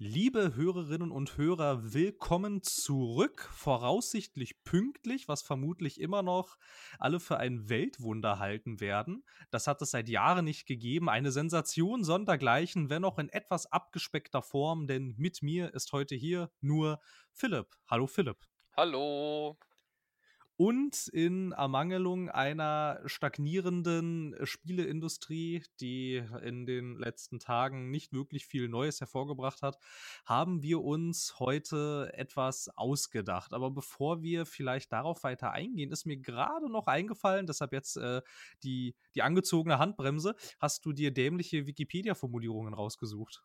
Liebe Hörerinnen und Hörer, willkommen zurück. Voraussichtlich pünktlich, was vermutlich immer noch alle für ein Weltwunder halten werden. Das hat es seit Jahren nicht gegeben. Eine Sensation sondergleichen, wenn auch in etwas abgespeckter Form, denn mit mir ist heute hier nur Philipp. Hallo Philipp. Hallo und in Ermangelung einer stagnierenden äh, Spieleindustrie, die in den letzten Tagen nicht wirklich viel Neues hervorgebracht hat, haben wir uns heute etwas ausgedacht. Aber bevor wir vielleicht darauf weiter eingehen, ist mir gerade noch eingefallen, deshalb jetzt äh, die, die angezogene Handbremse, hast du dir dämliche Wikipedia-Formulierungen rausgesucht?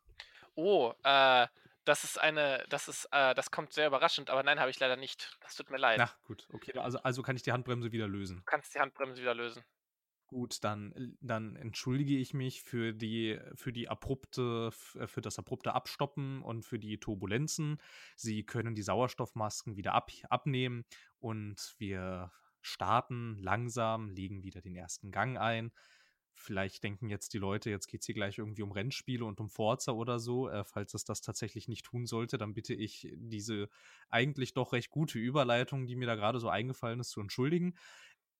Oh, äh, das ist eine, das ist, äh, das kommt sehr überraschend, aber nein, habe ich leider nicht. Das tut mir leid. Ach gut, okay. Also, also kann ich die Handbremse wieder lösen. Du kannst die Handbremse wieder lösen. Gut, dann, dann entschuldige ich mich für die, für die abrupte, äh, für das abrupte Abstoppen und für die Turbulenzen. Sie können die Sauerstoffmasken wieder ab, abnehmen und wir starten langsam, legen wieder den ersten Gang ein vielleicht denken jetzt die Leute, jetzt geht es hier gleich irgendwie um Rennspiele und um Forza oder so. Äh, falls es das tatsächlich nicht tun sollte, dann bitte ich diese eigentlich doch recht gute Überleitung, die mir da gerade so eingefallen ist, zu entschuldigen.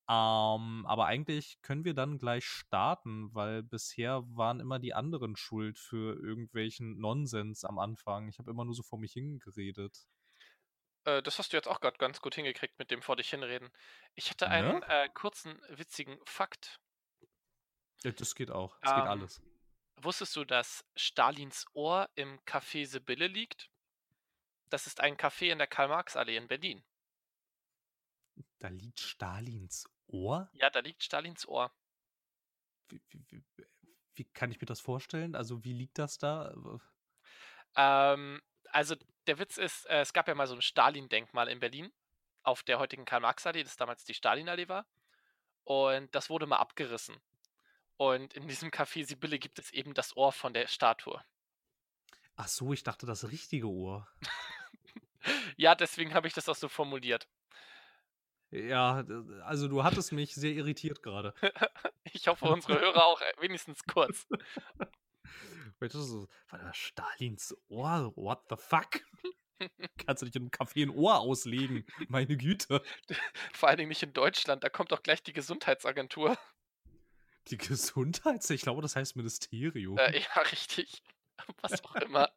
Ähm, aber eigentlich können wir dann gleich starten, weil bisher waren immer die anderen schuld für irgendwelchen Nonsens am Anfang. Ich habe immer nur so vor mich hingeredet. Äh, das hast du jetzt auch gerade ganz gut hingekriegt mit dem vor dich hinreden. Ich hatte einen ne? äh, kurzen, witzigen Fakt ja, das geht auch. Das ähm, geht alles. Wusstest du, dass Stalins Ohr im Café Sibylle liegt? Das ist ein Café in der Karl-Marx-Allee in Berlin. Da liegt Stalins Ohr? Ja, da liegt Stalins Ohr. Wie, wie, wie, wie kann ich mir das vorstellen? Also, wie liegt das da? Ähm, also, der Witz ist, äh, es gab ja mal so ein Stalin-Denkmal in Berlin auf der heutigen Karl-Marx-Allee, das damals die Stalin-Allee war. Und das wurde mal abgerissen. Und in diesem Café Sibylle gibt es eben das Ohr von der Statue. Ach so, ich dachte das richtige Ohr. ja, deswegen habe ich das auch so formuliert. Ja, also du hattest mich sehr irritiert gerade. ich hoffe, unsere Hörer auch äh, wenigstens kurz. Weißt du, so, Stalins Ohr, what the fuck? Kannst du nicht in einem Café ein Ohr auslegen? Meine Güte. Vor allen Dingen nicht in Deutschland, da kommt doch gleich die Gesundheitsagentur. Die Gesundheits... Ich glaube, das heißt Ministerium. Äh, ja, richtig. Was auch immer.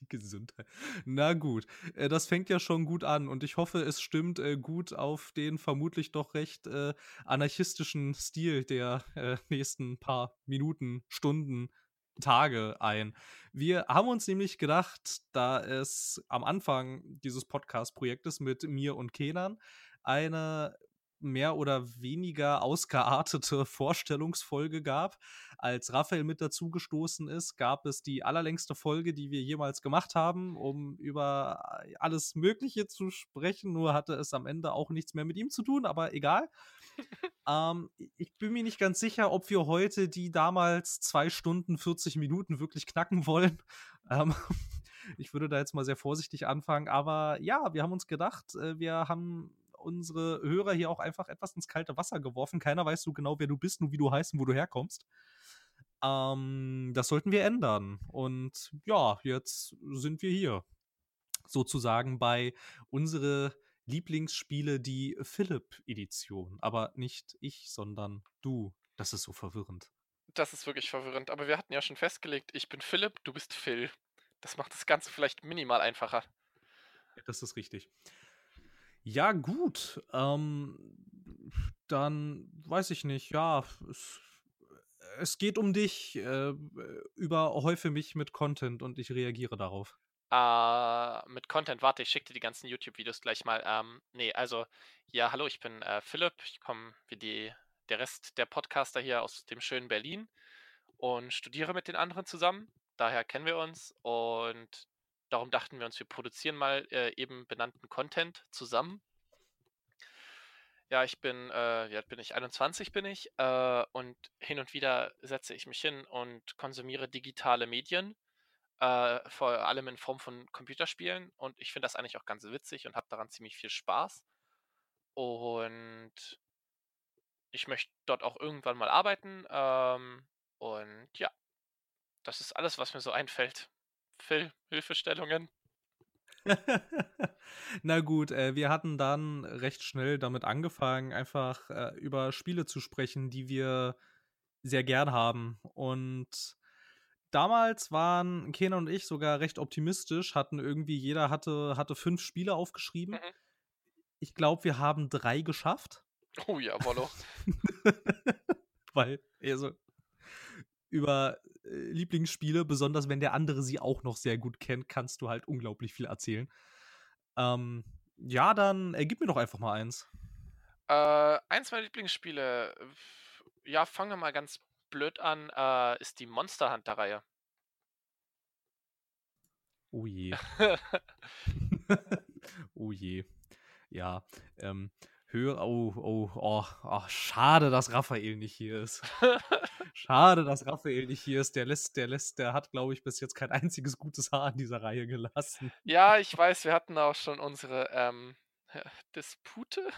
Die Gesundheit. Na gut, äh, das fängt ja schon gut an und ich hoffe, es stimmt äh, gut auf den vermutlich doch recht äh, anarchistischen Stil der nächsten paar Minuten, Stunden, Tage ein. Wir haben uns nämlich gedacht, da es am Anfang dieses Podcast-Projektes mit mir und Kenan eine mehr oder weniger ausgeartete Vorstellungsfolge gab. Als Raphael mit dazugestoßen ist, gab es die allerlängste Folge, die wir jemals gemacht haben, um über alles Mögliche zu sprechen. Nur hatte es am Ende auch nichts mehr mit ihm zu tun, aber egal. ähm, ich bin mir nicht ganz sicher, ob wir heute die damals zwei Stunden 40 Minuten wirklich knacken wollen. Ähm, ich würde da jetzt mal sehr vorsichtig anfangen, aber ja, wir haben uns gedacht, äh, wir haben unsere Hörer hier auch einfach etwas ins kalte Wasser geworfen. Keiner weiß so genau, wer du bist, nur wie du heißt und wo du herkommst. Ähm, das sollten wir ändern. Und ja, jetzt sind wir hier. Sozusagen bei unsere Lieblingsspiele, die Philipp-Edition. Aber nicht ich, sondern du. Das ist so verwirrend. Das ist wirklich verwirrend. Aber wir hatten ja schon festgelegt, ich bin Philipp, du bist Phil. Das macht das Ganze vielleicht minimal einfacher. Das ist richtig. Ja, gut. Ähm, dann weiß ich nicht. Ja, es, es geht um dich. Äh, überhäufe mich mit Content und ich reagiere darauf. Äh, mit Content, warte, ich schicke dir die ganzen YouTube-Videos gleich mal. Ähm, nee, also, ja, hallo, ich bin äh, Philipp. Ich komme wie die, der Rest der Podcaster hier aus dem schönen Berlin und studiere mit den anderen zusammen. Daher kennen wir uns und darum dachten wir uns, wir produzieren mal äh, eben benannten Content zusammen. Ja, ich bin, äh, wie alt bin ich? 21 bin ich äh, und hin und wieder setze ich mich hin und konsumiere digitale Medien, äh, vor allem in Form von Computerspielen und ich finde das eigentlich auch ganz witzig und habe daran ziemlich viel Spaß. Und ich möchte dort auch irgendwann mal arbeiten ähm, und ja, das ist alles, was mir so einfällt. Phil, Hilfestellungen? Na gut, äh, wir hatten dann recht schnell damit angefangen, einfach äh, über Spiele zu sprechen, die wir sehr gern haben. Und damals waren Kenan und ich sogar recht optimistisch, hatten irgendwie, jeder hatte, hatte fünf Spiele aufgeschrieben. Mhm. Ich glaube, wir haben drei geschafft. Oh ja, Wollo. Weil, also, über Lieblingsspiele, besonders wenn der andere sie auch noch sehr gut kennt, kannst du halt unglaublich viel erzählen. Ähm, ja, dann äh, gib mir doch einfach mal eins. Äh, eins meiner Lieblingsspiele, ja, fangen wir mal ganz blöd an, äh, ist die Monster Hunter-Reihe. Oh je. oh je. Ja, ähm, höre, oh, oh, oh, oh, schade, dass Raphael nicht hier ist. schade, dass Raphael nicht hier ist. Der lässt, der lässt, der hat, glaube ich, bis jetzt kein einziges gutes Haar in dieser Reihe gelassen. Ja, ich weiß, wir hatten auch schon unsere ähm, Dispute.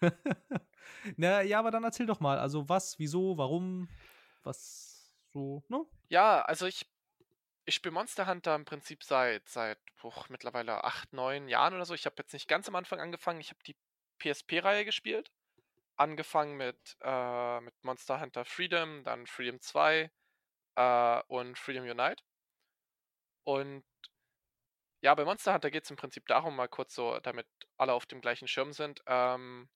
Na, ja, aber dann erzähl doch mal. Also was, wieso, warum, was so, ne? Ja, also ich ich spiele Monster Hunter im Prinzip seit, seit boah, mittlerweile acht, neun Jahren oder so. Ich habe jetzt nicht ganz am Anfang angefangen. Ich habe die PSP-Reihe gespielt. Angefangen mit, äh, mit Monster Hunter Freedom, dann Freedom 2 äh, und Freedom Unite. Und ja, bei Monster Hunter geht es im Prinzip darum, mal kurz so, damit alle auf dem gleichen Schirm sind. Ähm,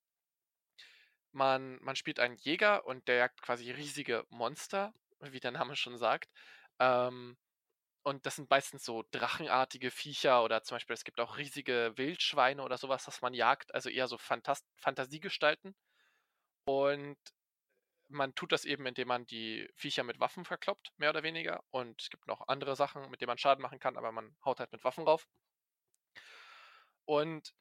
man, man spielt einen Jäger und der jagt quasi riesige Monster, wie der Name schon sagt. Ähm, und das sind meistens so drachenartige Viecher oder zum Beispiel es gibt auch riesige Wildschweine oder sowas, das man jagt, also eher so Phantast Fantasiegestalten. Und man tut das eben, indem man die Viecher mit Waffen verkloppt, mehr oder weniger. Und es gibt noch andere Sachen, mit denen man Schaden machen kann, aber man haut halt mit Waffen rauf. Und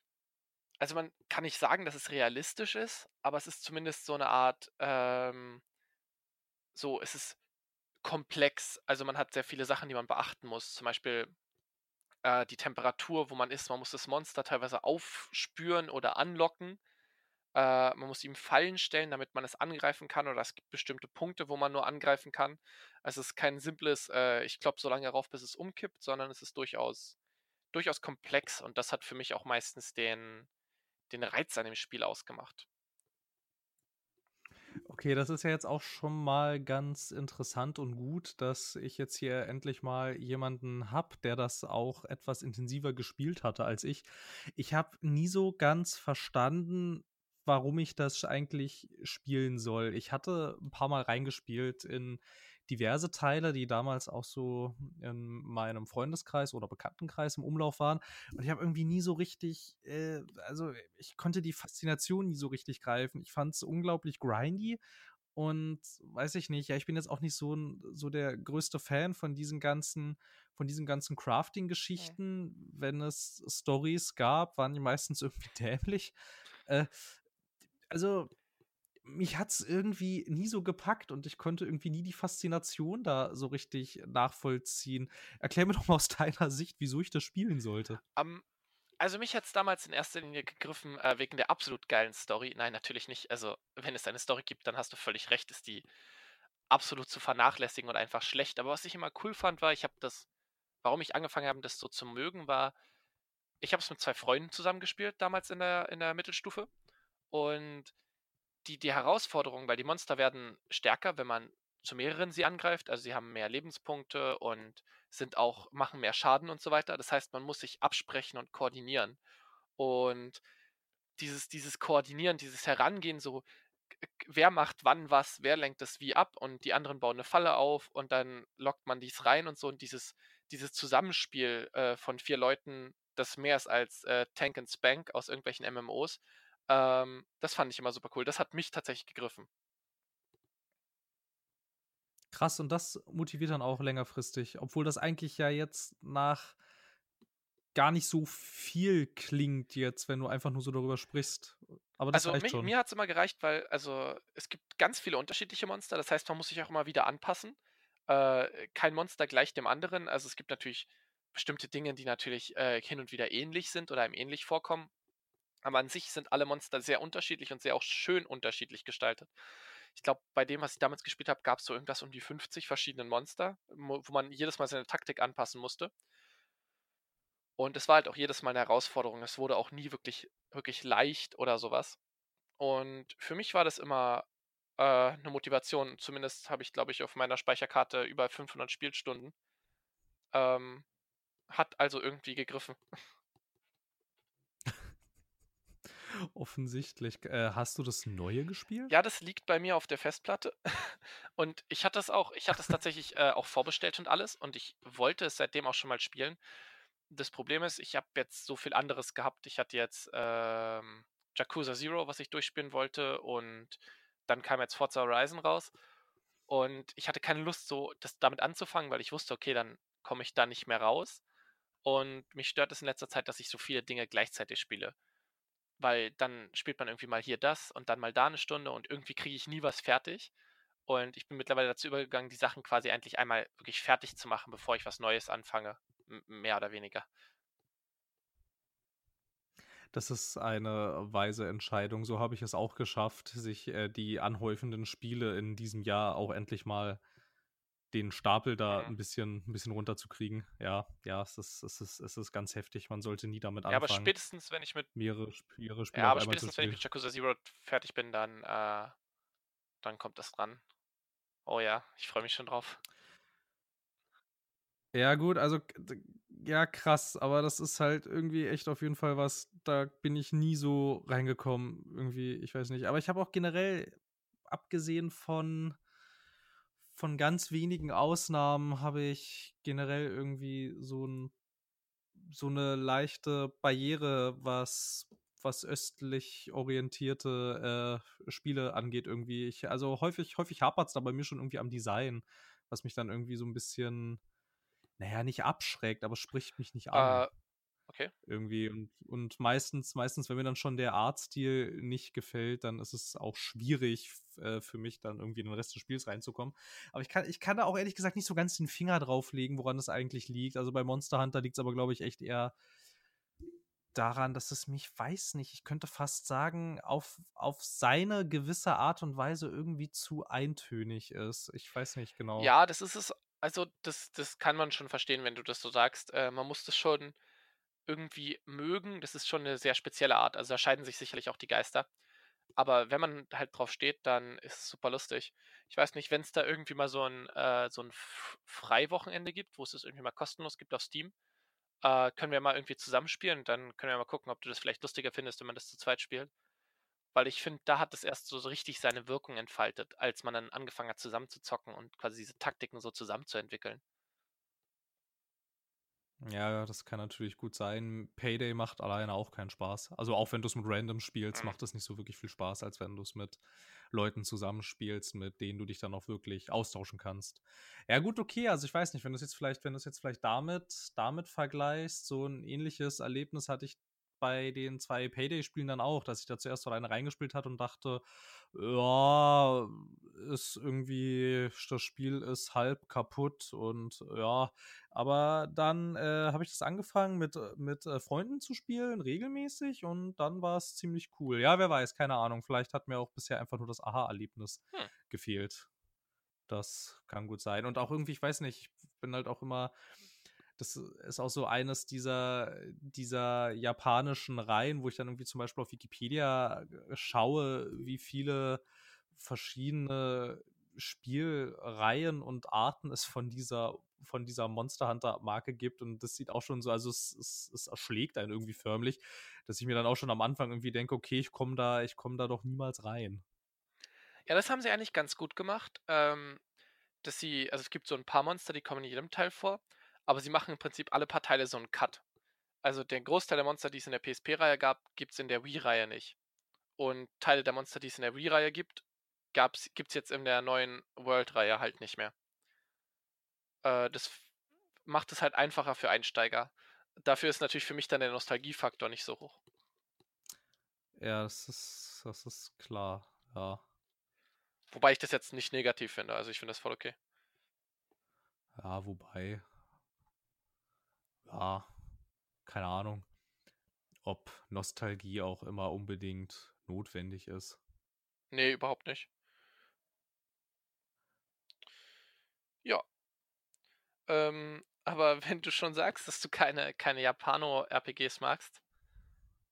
also man kann nicht sagen, dass es realistisch ist, aber es ist zumindest so eine Art, ähm, so, es ist komplex. Also man hat sehr viele Sachen, die man beachten muss. Zum Beispiel äh, die Temperatur, wo man ist. Man muss das Monster teilweise aufspüren oder anlocken. Äh, man muss ihm Fallen stellen, damit man es angreifen kann. Oder es gibt bestimmte Punkte, wo man nur angreifen kann. Also es ist kein simples, äh, ich klopp so lange rauf, bis es umkippt, sondern es ist durchaus, durchaus komplex. Und das hat für mich auch meistens den, den Reiz an dem Spiel ausgemacht. Okay, das ist ja jetzt auch schon mal ganz interessant und gut, dass ich jetzt hier endlich mal jemanden habe, der das auch etwas intensiver gespielt hatte als ich. Ich habe nie so ganz verstanden, warum ich das eigentlich spielen soll. Ich hatte ein paar Mal reingespielt in diverse Teile, die damals auch so in meinem Freundeskreis oder Bekanntenkreis im Umlauf waren. Und ich habe irgendwie nie so richtig, äh, also ich konnte die Faszination nie so richtig greifen. Ich fand es unglaublich grindy und weiß ich nicht, ja, ich bin jetzt auch nicht so, so der größte Fan von diesen ganzen, von diesen ganzen Crafting-Geschichten. Okay. Wenn es Stories gab, waren die meistens irgendwie dämlich. Äh, also, mich hat es irgendwie nie so gepackt und ich konnte irgendwie nie die Faszination da so richtig nachvollziehen. Erklär mir doch mal aus deiner Sicht, wieso ich das spielen sollte. Um, also mich hat es damals in erster Linie gegriffen äh, wegen der absolut geilen Story. Nein, natürlich nicht. Also wenn es eine Story gibt, dann hast du völlig recht, ist die absolut zu vernachlässigen und einfach schlecht. Aber was ich immer cool fand, war, ich habe das, warum ich angefangen habe, das so zu mögen, war, ich habe es mit zwei Freunden zusammengespielt, damals in der, in der Mittelstufe. Und die, die Herausforderung, weil die Monster werden stärker, wenn man zu mehreren sie angreift. Also sie haben mehr Lebenspunkte und sind auch, machen mehr Schaden und so weiter. Das heißt, man muss sich absprechen und koordinieren. Und dieses, dieses Koordinieren, dieses Herangehen, so, wer macht wann was, wer lenkt es wie ab und die anderen bauen eine Falle auf und dann lockt man dies rein und so. Und dieses, dieses Zusammenspiel äh, von vier Leuten, das mehr ist als äh, Tank and Spank aus irgendwelchen MMOs, ähm, das fand ich immer super cool. Das hat mich tatsächlich gegriffen. Krass, und das motiviert dann auch längerfristig, obwohl das eigentlich ja jetzt nach gar nicht so viel klingt jetzt, wenn du einfach nur so darüber sprichst. Aber das also mich, schon. mir hat es immer gereicht, weil also es gibt ganz viele unterschiedliche Monster. Das heißt, man muss sich auch immer wieder anpassen. Äh, kein Monster gleich dem anderen. Also es gibt natürlich bestimmte Dinge, die natürlich äh, hin und wieder ähnlich sind oder einem ähnlich vorkommen. Aber an sich sind alle Monster sehr unterschiedlich und sehr auch schön unterschiedlich gestaltet. Ich glaube, bei dem, was ich damals gespielt habe, gab es so irgendwas um die 50 verschiedenen Monster, wo man jedes Mal seine Taktik anpassen musste. Und es war halt auch jedes Mal eine Herausforderung. Es wurde auch nie wirklich, wirklich leicht oder sowas. Und für mich war das immer äh, eine Motivation. Zumindest habe ich, glaube ich, auf meiner Speicherkarte über 500 Spielstunden. Ähm, hat also irgendwie gegriffen. Offensichtlich. Äh, hast du das Neue gespielt? Ja, das liegt bei mir auf der Festplatte. Und ich hatte es auch, ich hatte es tatsächlich äh, auch vorbestellt und alles. Und ich wollte es seitdem auch schon mal spielen. Das Problem ist, ich habe jetzt so viel anderes gehabt. Ich hatte jetzt ähm, Yakuza Zero, was ich durchspielen wollte. Und dann kam jetzt Forza Horizon raus. Und ich hatte keine Lust, so das damit anzufangen, weil ich wusste, okay, dann komme ich da nicht mehr raus. Und mich stört es in letzter Zeit, dass ich so viele Dinge gleichzeitig spiele. Weil dann spielt man irgendwie mal hier das und dann mal da eine Stunde und irgendwie kriege ich nie was fertig. Und ich bin mittlerweile dazu übergegangen, die Sachen quasi endlich einmal wirklich fertig zu machen, bevor ich was Neues anfange. M mehr oder weniger. Das ist eine weise Entscheidung. So habe ich es auch geschafft, sich äh, die anhäufenden Spiele in diesem Jahr auch endlich mal den Stapel da mhm. ein bisschen, ein bisschen runterzukriegen. Ja, ja, es ist, es, ist, es ist ganz heftig. Man sollte nie damit anfangen. Ja, aber spätestens, wenn ich mit mehrere, mehrere Spiele Ja, aber spätestens, wenn ich mit Yakuza Zero fertig bin, dann, äh, dann kommt das dran. Oh ja, ich freue mich schon drauf. Ja, gut, also ja, krass, aber das ist halt irgendwie echt auf jeden Fall was, da bin ich nie so reingekommen, irgendwie, ich weiß nicht. Aber ich habe auch generell, abgesehen von, von ganz wenigen Ausnahmen, habe ich generell irgendwie so, ein, so eine leichte Barriere, was, was östlich orientierte äh, Spiele angeht, irgendwie. Ich, also häufig, häufig hapert es da bei mir schon irgendwie am Design, was mich dann irgendwie so ein bisschen naja, nicht abschreckt, aber spricht mich nicht an. Uh, okay. Irgendwie. Und, und meistens, meistens, wenn mir dann schon der Artstil nicht gefällt, dann ist es auch schwierig äh, für mich, dann irgendwie in den Rest des Spiels reinzukommen. Aber ich kann, ich kann da auch ehrlich gesagt nicht so ganz den Finger drauflegen, woran es eigentlich liegt. Also bei Monster Hunter liegt es aber, glaube ich, echt eher daran, dass es mich, weiß nicht, ich könnte fast sagen, auf, auf seine gewisse Art und Weise irgendwie zu eintönig ist. Ich weiß nicht genau. Ja, das ist es also, das das kann man schon verstehen, wenn du das so sagst. Äh, man muss das schon irgendwie mögen. Das ist schon eine sehr spezielle Art. Also, da scheiden sich sicherlich auch die Geister. Aber wenn man halt drauf steht, dann ist es super lustig. Ich weiß nicht, wenn es da irgendwie mal so ein äh, so 'n Freiwochenende gibt, wo es das irgendwie mal kostenlos gibt auf Steam, äh, können wir mal irgendwie zusammenspielen. Dann können wir mal gucken, ob du das vielleicht lustiger findest, wenn man das zu zweit spielt. Weil ich finde, da hat es erst so richtig seine Wirkung entfaltet, als man dann angefangen hat zusammen zu zocken und quasi diese Taktiken so zusammenzuentwickeln. Ja, das kann natürlich gut sein. Payday macht alleine auch keinen Spaß. Also auch wenn du es mit Random spielst, mhm. macht es nicht so wirklich viel Spaß, als wenn du es mit Leuten zusammenspielst, mit denen du dich dann auch wirklich austauschen kannst. Ja, gut, okay. Also ich weiß nicht, wenn du es jetzt vielleicht, wenn du es jetzt vielleicht damit, damit vergleichst, so ein ähnliches Erlebnis hatte ich bei den zwei Payday-Spielen dann auch, dass ich da zuerst so eine reingespielt hatte und dachte, ja, ist irgendwie, das Spiel ist halb kaputt und ja, aber dann äh, habe ich das angefangen mit, mit äh, Freunden zu spielen, regelmäßig und dann war es ziemlich cool. Ja, wer weiß, keine Ahnung, vielleicht hat mir auch bisher einfach nur das Aha-Erlebnis hm. gefehlt. Das kann gut sein. Und auch irgendwie, ich weiß nicht, ich bin halt auch immer, das ist auch so eines dieser, dieser japanischen Reihen, wo ich dann irgendwie zum Beispiel auf Wikipedia äh, schaue, wie viele verschiedene Spielreihen und Arten es von dieser von dieser Monster Hunter Marke gibt und das sieht auch schon so, also es, es, es erschlägt einen irgendwie förmlich, dass ich mir dann auch schon am Anfang irgendwie denke, okay, ich komme da, ich komme da doch niemals rein. Ja, das haben sie eigentlich ganz gut gemacht, ähm, dass sie, also es gibt so ein paar Monster, die kommen in jedem Teil vor aber sie machen im Prinzip alle paar Teile so einen Cut. Also den Großteil der Monster, die es in der PSP-Reihe gab, gibt es in der Wii-Reihe nicht. Und Teile der Monster, die es in der Wii-Reihe gibt, gibt es jetzt in der neuen World-Reihe halt nicht mehr. Äh, das macht es halt einfacher für Einsteiger. Dafür ist natürlich für mich dann der Nostalgiefaktor nicht so hoch. Ja, das ist, das ist klar, ja. Wobei ich das jetzt nicht negativ finde, also ich finde das voll okay. Ja, wobei, ja, keine Ahnung, ob Nostalgie auch immer unbedingt notwendig ist. Nee, überhaupt nicht. Ja. Ähm, aber wenn du schon sagst, dass du keine, keine Japano-RPGs magst,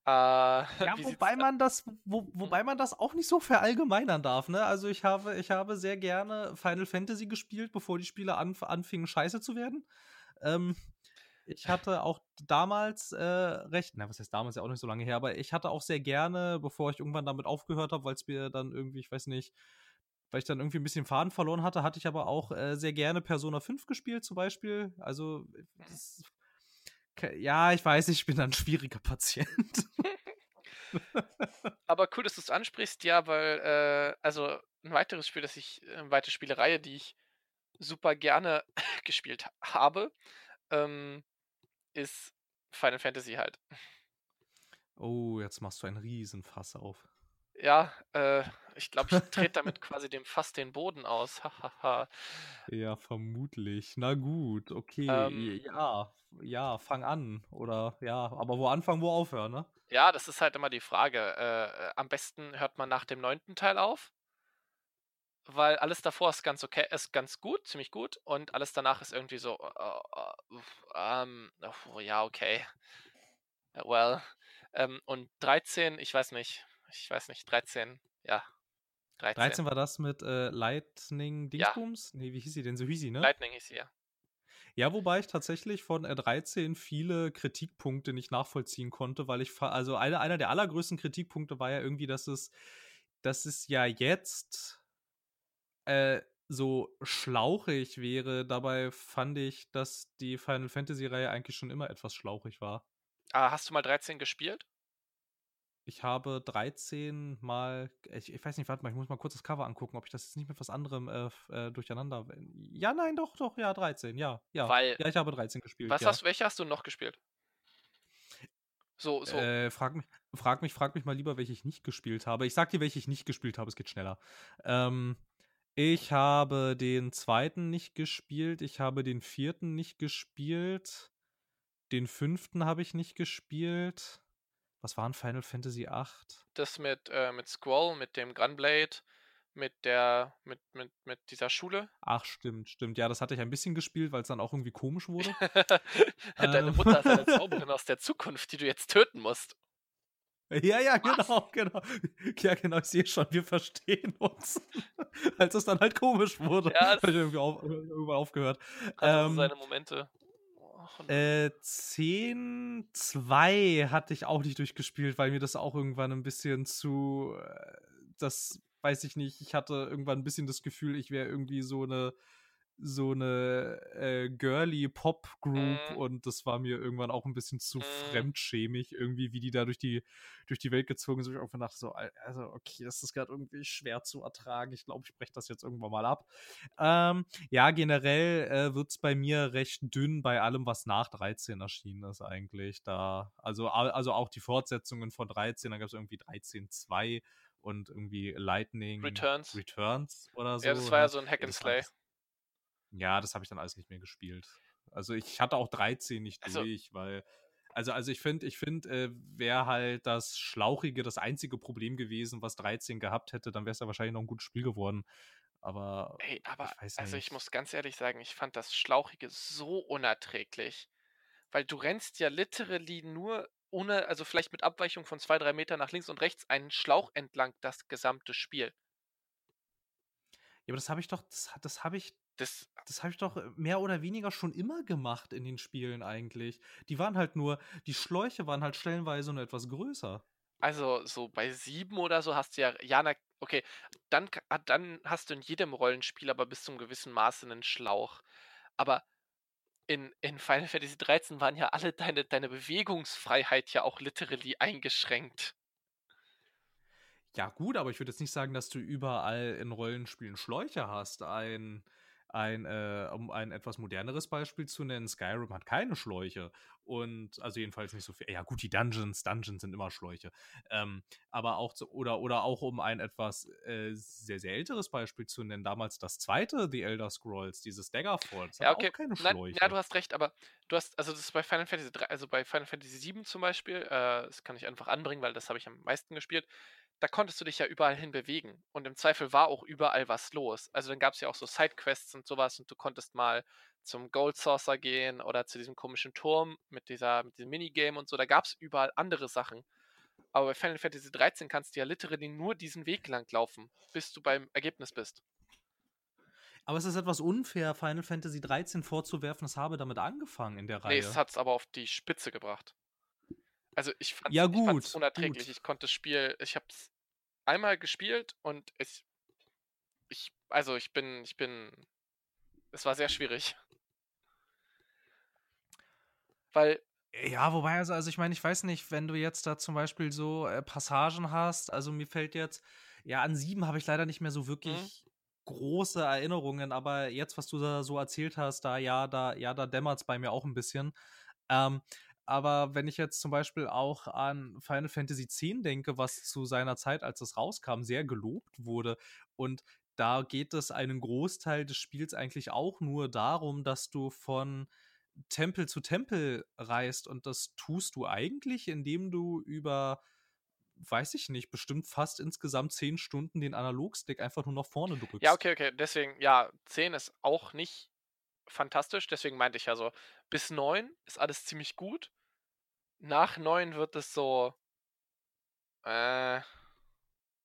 äh, Ja, wobei man das, wo, wobei man das auch nicht so verallgemeinern darf, ne? Also ich habe, ich habe sehr gerne Final Fantasy gespielt, bevor die Spiele anf anfingen, scheiße zu werden. Ähm, ich hatte auch damals äh, recht, na, was heißt damals ja auch nicht so lange her, aber ich hatte auch sehr gerne, bevor ich irgendwann damit aufgehört habe, weil es mir dann irgendwie, ich weiß nicht, weil ich dann irgendwie ein bisschen Faden verloren hatte, hatte ich aber auch äh, sehr gerne Persona 5 gespielt, zum Beispiel. Also, das, ke- ja, ich weiß, ich bin ein schwieriger Patient. Aber cool, dass du es ansprichst, ja, weil, äh, also ein weiteres Spiel, das ich, eine weitere Spielereihe, die ich super gerne gespielt ha- habe, ähm, ist Final Fantasy halt. Oh, jetzt machst du einen Riesenfass auf. Ja, äh, ich glaube, ich trete damit quasi dem Fass den Boden aus. Ja, vermutlich. Na gut, okay. Ähm. Ja, ja, fang an. Oder ja, aber wo anfangen, wo aufhören, ne? ja, das ist halt immer die Frage. Äh, am besten hört man nach dem neunten Teil auf, weil alles davor ist ganz okay, ist ganz gut, ziemlich gut, und alles danach ist irgendwie so, äh, uff, ähm, oh, ja, okay. Well. Ähm, und 13, ich weiß nicht. Ich weiß nicht, 13, ja. 13. 13 war das mit äh, Lightning Ja. Dingsbums? Nee, wie hieß sie denn? So hieß sie, ne? Lightning hieß sie ja. Ja, wobei ich tatsächlich von äh, 13 viele Kritikpunkte nicht nachvollziehen konnte, weil ich, also einer, einer der allergrößten Kritikpunkte war ja irgendwie, dass es, dass es ja jetzt äh, so schlauchig wäre. Dabei fand ich, dass die Final Fantasy-Reihe eigentlich schon immer etwas schlauchig war. Ah, hast du mal 13 gespielt? Ich habe 13 mal, ich, ich weiß nicht, warte mal, ich muss mal kurz das Cover angucken, ob ich das jetzt nicht mit was anderem äh, äh, durcheinander. Ja, nein, doch, doch, ja, 13, ja, ja. Weil- ja, ich habe 13 gespielt. Was ja. hast, welche hast du noch gespielt? So, so. Äh, frag, mich, frag, mich, frag mich mal lieber, welche ich nicht gespielt habe. Ich sag dir, welche ich nicht gespielt habe, es geht schneller. Ähm, ich habe den zweiten nicht gespielt, ich habe den vierten nicht gespielt, den fünften habe ich nicht gespielt. Was war ein Final Fantasy 8? das mit, äh, mit Squall, mit dem Gunblade, mit der, mit, mit, mit dieser Schule. Ach, stimmt, stimmt. Ja, das hatte ich ein bisschen gespielt, weil es dann auch irgendwie komisch wurde. Deine Ähm. Mutter ist eine Zauberin aus der Zukunft, die du jetzt töten musst. Ja, ja, Was? genau, genau. Ja, genau, ich sehe schon, wir verstehen uns. Als es dann halt komisch wurde, Ja, habe ich irgendwie auf, irgendwann aufgehört. Also Ähm, seine Momente. Äh, 10, 2 hatte ich auch nicht durchgespielt, weil mir das auch irgendwann ein bisschen zu, äh, das weiß ich nicht, ich hatte irgendwann ein bisschen das Gefühl, ich wäre irgendwie so eine, so eine äh, girly Pop-Group Mhm. und das war mir irgendwann auch ein bisschen zu Mhm. fremdschämig, irgendwie, wie die da durch die, durch die Welt gezogen sind. Ich auch gedacht, so, al- also, okay, das ist gerade irgendwie schwer zu ertragen. Ich glaube, ich breche das jetzt irgendwann mal ab. Ähm, ja, generell äh, wird es bei mir recht dünn bei allem, was nach 13 erschienen ist, eigentlich. Da, also, also auch die Fortsetzungen von 13, da gab es irgendwie 13.2 und irgendwie Lightning Returns. Returns oder so. ja, das war ja ne? so ein Hack and das Slay. Ja, das habe ich dann alles nicht mehr gespielt. Also ich hatte auch 13 nicht Also- durch, weil. Also, also ich finde, ich finde, äh, wäre halt das Schlauchige das einzige Problem gewesen, was 13 gehabt hätte, dann wäre es ja wahrscheinlich noch ein gutes Spiel geworden. Aber Ey, aber ich also ich muss ganz ehrlich sagen, ich fand das Schlauchige so unerträglich. Weil du rennst ja literally nur ohne, also vielleicht mit Abweichung von zwei, drei Meter nach links und rechts einen Schlauch entlang das gesamte Spiel. Ja, aber das habe ich doch, das, das habe ich, Das, das habe ich doch äh, mehr oder weniger schon immer gemacht in den Spielen eigentlich. Die waren halt nur, die Schläuche waren halt stellenweise nur etwas größer. also so bei sieben oder so hast du ja, ja, na, okay, dann, ah, dann hast du in jedem Rollenspiel aber bis zum gewissen Maße einen Schlauch. Aber in, in Final Fantasy 13 waren ja alle deine, deine Bewegungsfreiheit ja auch literally eingeschränkt. Ja, gut, aber ich würde jetzt nicht sagen, dass du überall in Rollenspielen Schläuche hast. Ein, ein, äh, um ein etwas moderneres Beispiel zu nennen, Skyrim hat keine Schläuche. Und, also jedenfalls nicht so viel. Ja, gut, die Dungeons, Dungeons sind immer Schläuche. Ähm, aber auch, zu, oder, oder auch um ein etwas äh, sehr, sehr älteres Beispiel zu nennen, damals das zweite The Elder Scrolls, dieses Daggerfall, das Ja, hat okay. auch keine Nein, Schläuche. ja, du hast recht, aber du hast, also das ist bei Final Fantasy 3, also bei Final Fantasy 7 zum Beispiel, äh, das kann ich einfach anbringen, weil das habe ich am meisten gespielt. Da konntest du dich ja überall hin bewegen. Und im Zweifel war auch überall was los. Also dann gab es ja auch so Sidequests und sowas und du konntest mal zum Gold Saucer gehen oder zu diesem komischen Turm mit, dieser, mit diesem Minigame und so. Da gab es überall andere Sachen. Aber bei Final Fantasy 13 kannst du ja literally nur diesen Weg lang laufen, bis du beim Ergebnis bist. Aber es ist etwas unfair, Final Fantasy 13 vorzuwerfen, es habe damit angefangen in der Reihe. Nee, es hat es aber auf die Spitze gebracht. Also ich fand ja, es unerträglich. Gut. Ich konnte das Spiel, ich habe es einmal gespielt und ich, ich, also ich bin, ich bin, es war sehr schwierig. Weil ja, wobei, also, also ich meine, ich weiß nicht, wenn du jetzt da zum Beispiel so äh, Passagen hast, also mir fällt jetzt, ja, an sieben habe ich leider nicht mehr so wirklich mhm. große Erinnerungen, aber jetzt, was du da so erzählt hast, da, ja, da, ja, da dämmert es bei mir auch ein bisschen. Ähm, aber wenn ich jetzt zum Beispiel auch an Final Fantasy X denke, was zu seiner Zeit, als es rauskam, sehr gelobt wurde und da geht es einen Großteil des Spiels eigentlich auch nur darum, dass du von Tempel zu Tempel reist und das tust du eigentlich, indem du über weiß ich nicht, bestimmt fast insgesamt zehn Stunden den Analogstick einfach nur nach vorne drückst. Ja, okay, okay. Deswegen, ja, 10 ist auch nicht fantastisch. Deswegen meinte ich ja so, bis 9 ist alles ziemlich gut. Nach 9 wird es so, äh,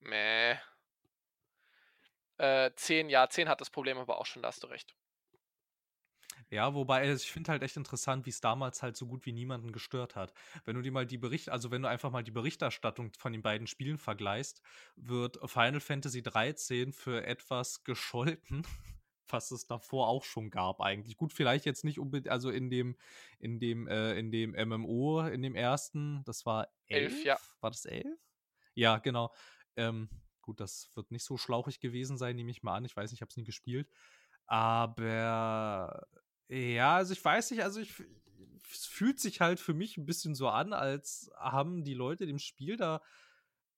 meh. Äh, 10, ja, 10 hat das Problem aber auch schon, da hast du recht. Ja, wobei also ich finde halt echt interessant, wie es damals halt so gut wie niemanden gestört hat. Wenn du dir mal die Bericht, also wenn du einfach mal die Berichterstattung von den beiden Spielen vergleichst, wird Final Fantasy 13 für etwas gescholten, was es davor auch schon gab eigentlich. Gut, vielleicht jetzt nicht unbedingt, also in dem, in dem, äh, in dem MMO, in dem ersten, das war elf, elf ja. War das elf? Ja, genau. Ähm, gut, das wird nicht so schlauchig gewesen sein, nehme ich mal an. Ich weiß nicht, ich habe es nie gespielt. Aber ja, also ich weiß nicht, also ich, es fühlt sich halt für mich ein bisschen so an, als haben die Leute dem Spiel da,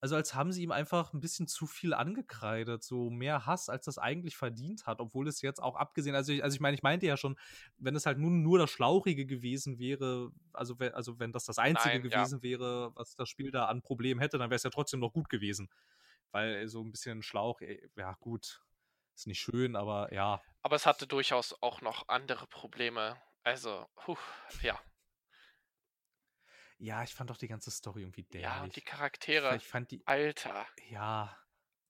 also als haben sie ihm einfach ein bisschen zu viel angekreidet, so mehr Hass, als das eigentlich verdient hat, obwohl es jetzt auch abgesehen, also ich, also ich meine, ich meinte ja schon, wenn es halt nun nur das Schlauchige gewesen wäre, also wenn, also wenn das das Einzige Nein, gewesen ja. wäre, was das Spiel da an Problemen hätte, dann wäre es ja trotzdem noch gut gewesen. Weil so ein bisschen Schlauch, ja gut, ist nicht schön, aber ja. Aber es hatte durchaus auch noch andere Probleme. Also, huh, ja. Ja, ich fand doch die ganze Story irgendwie dämlich. Ja, und die Charaktere. Ich fand die. Alter. Ja.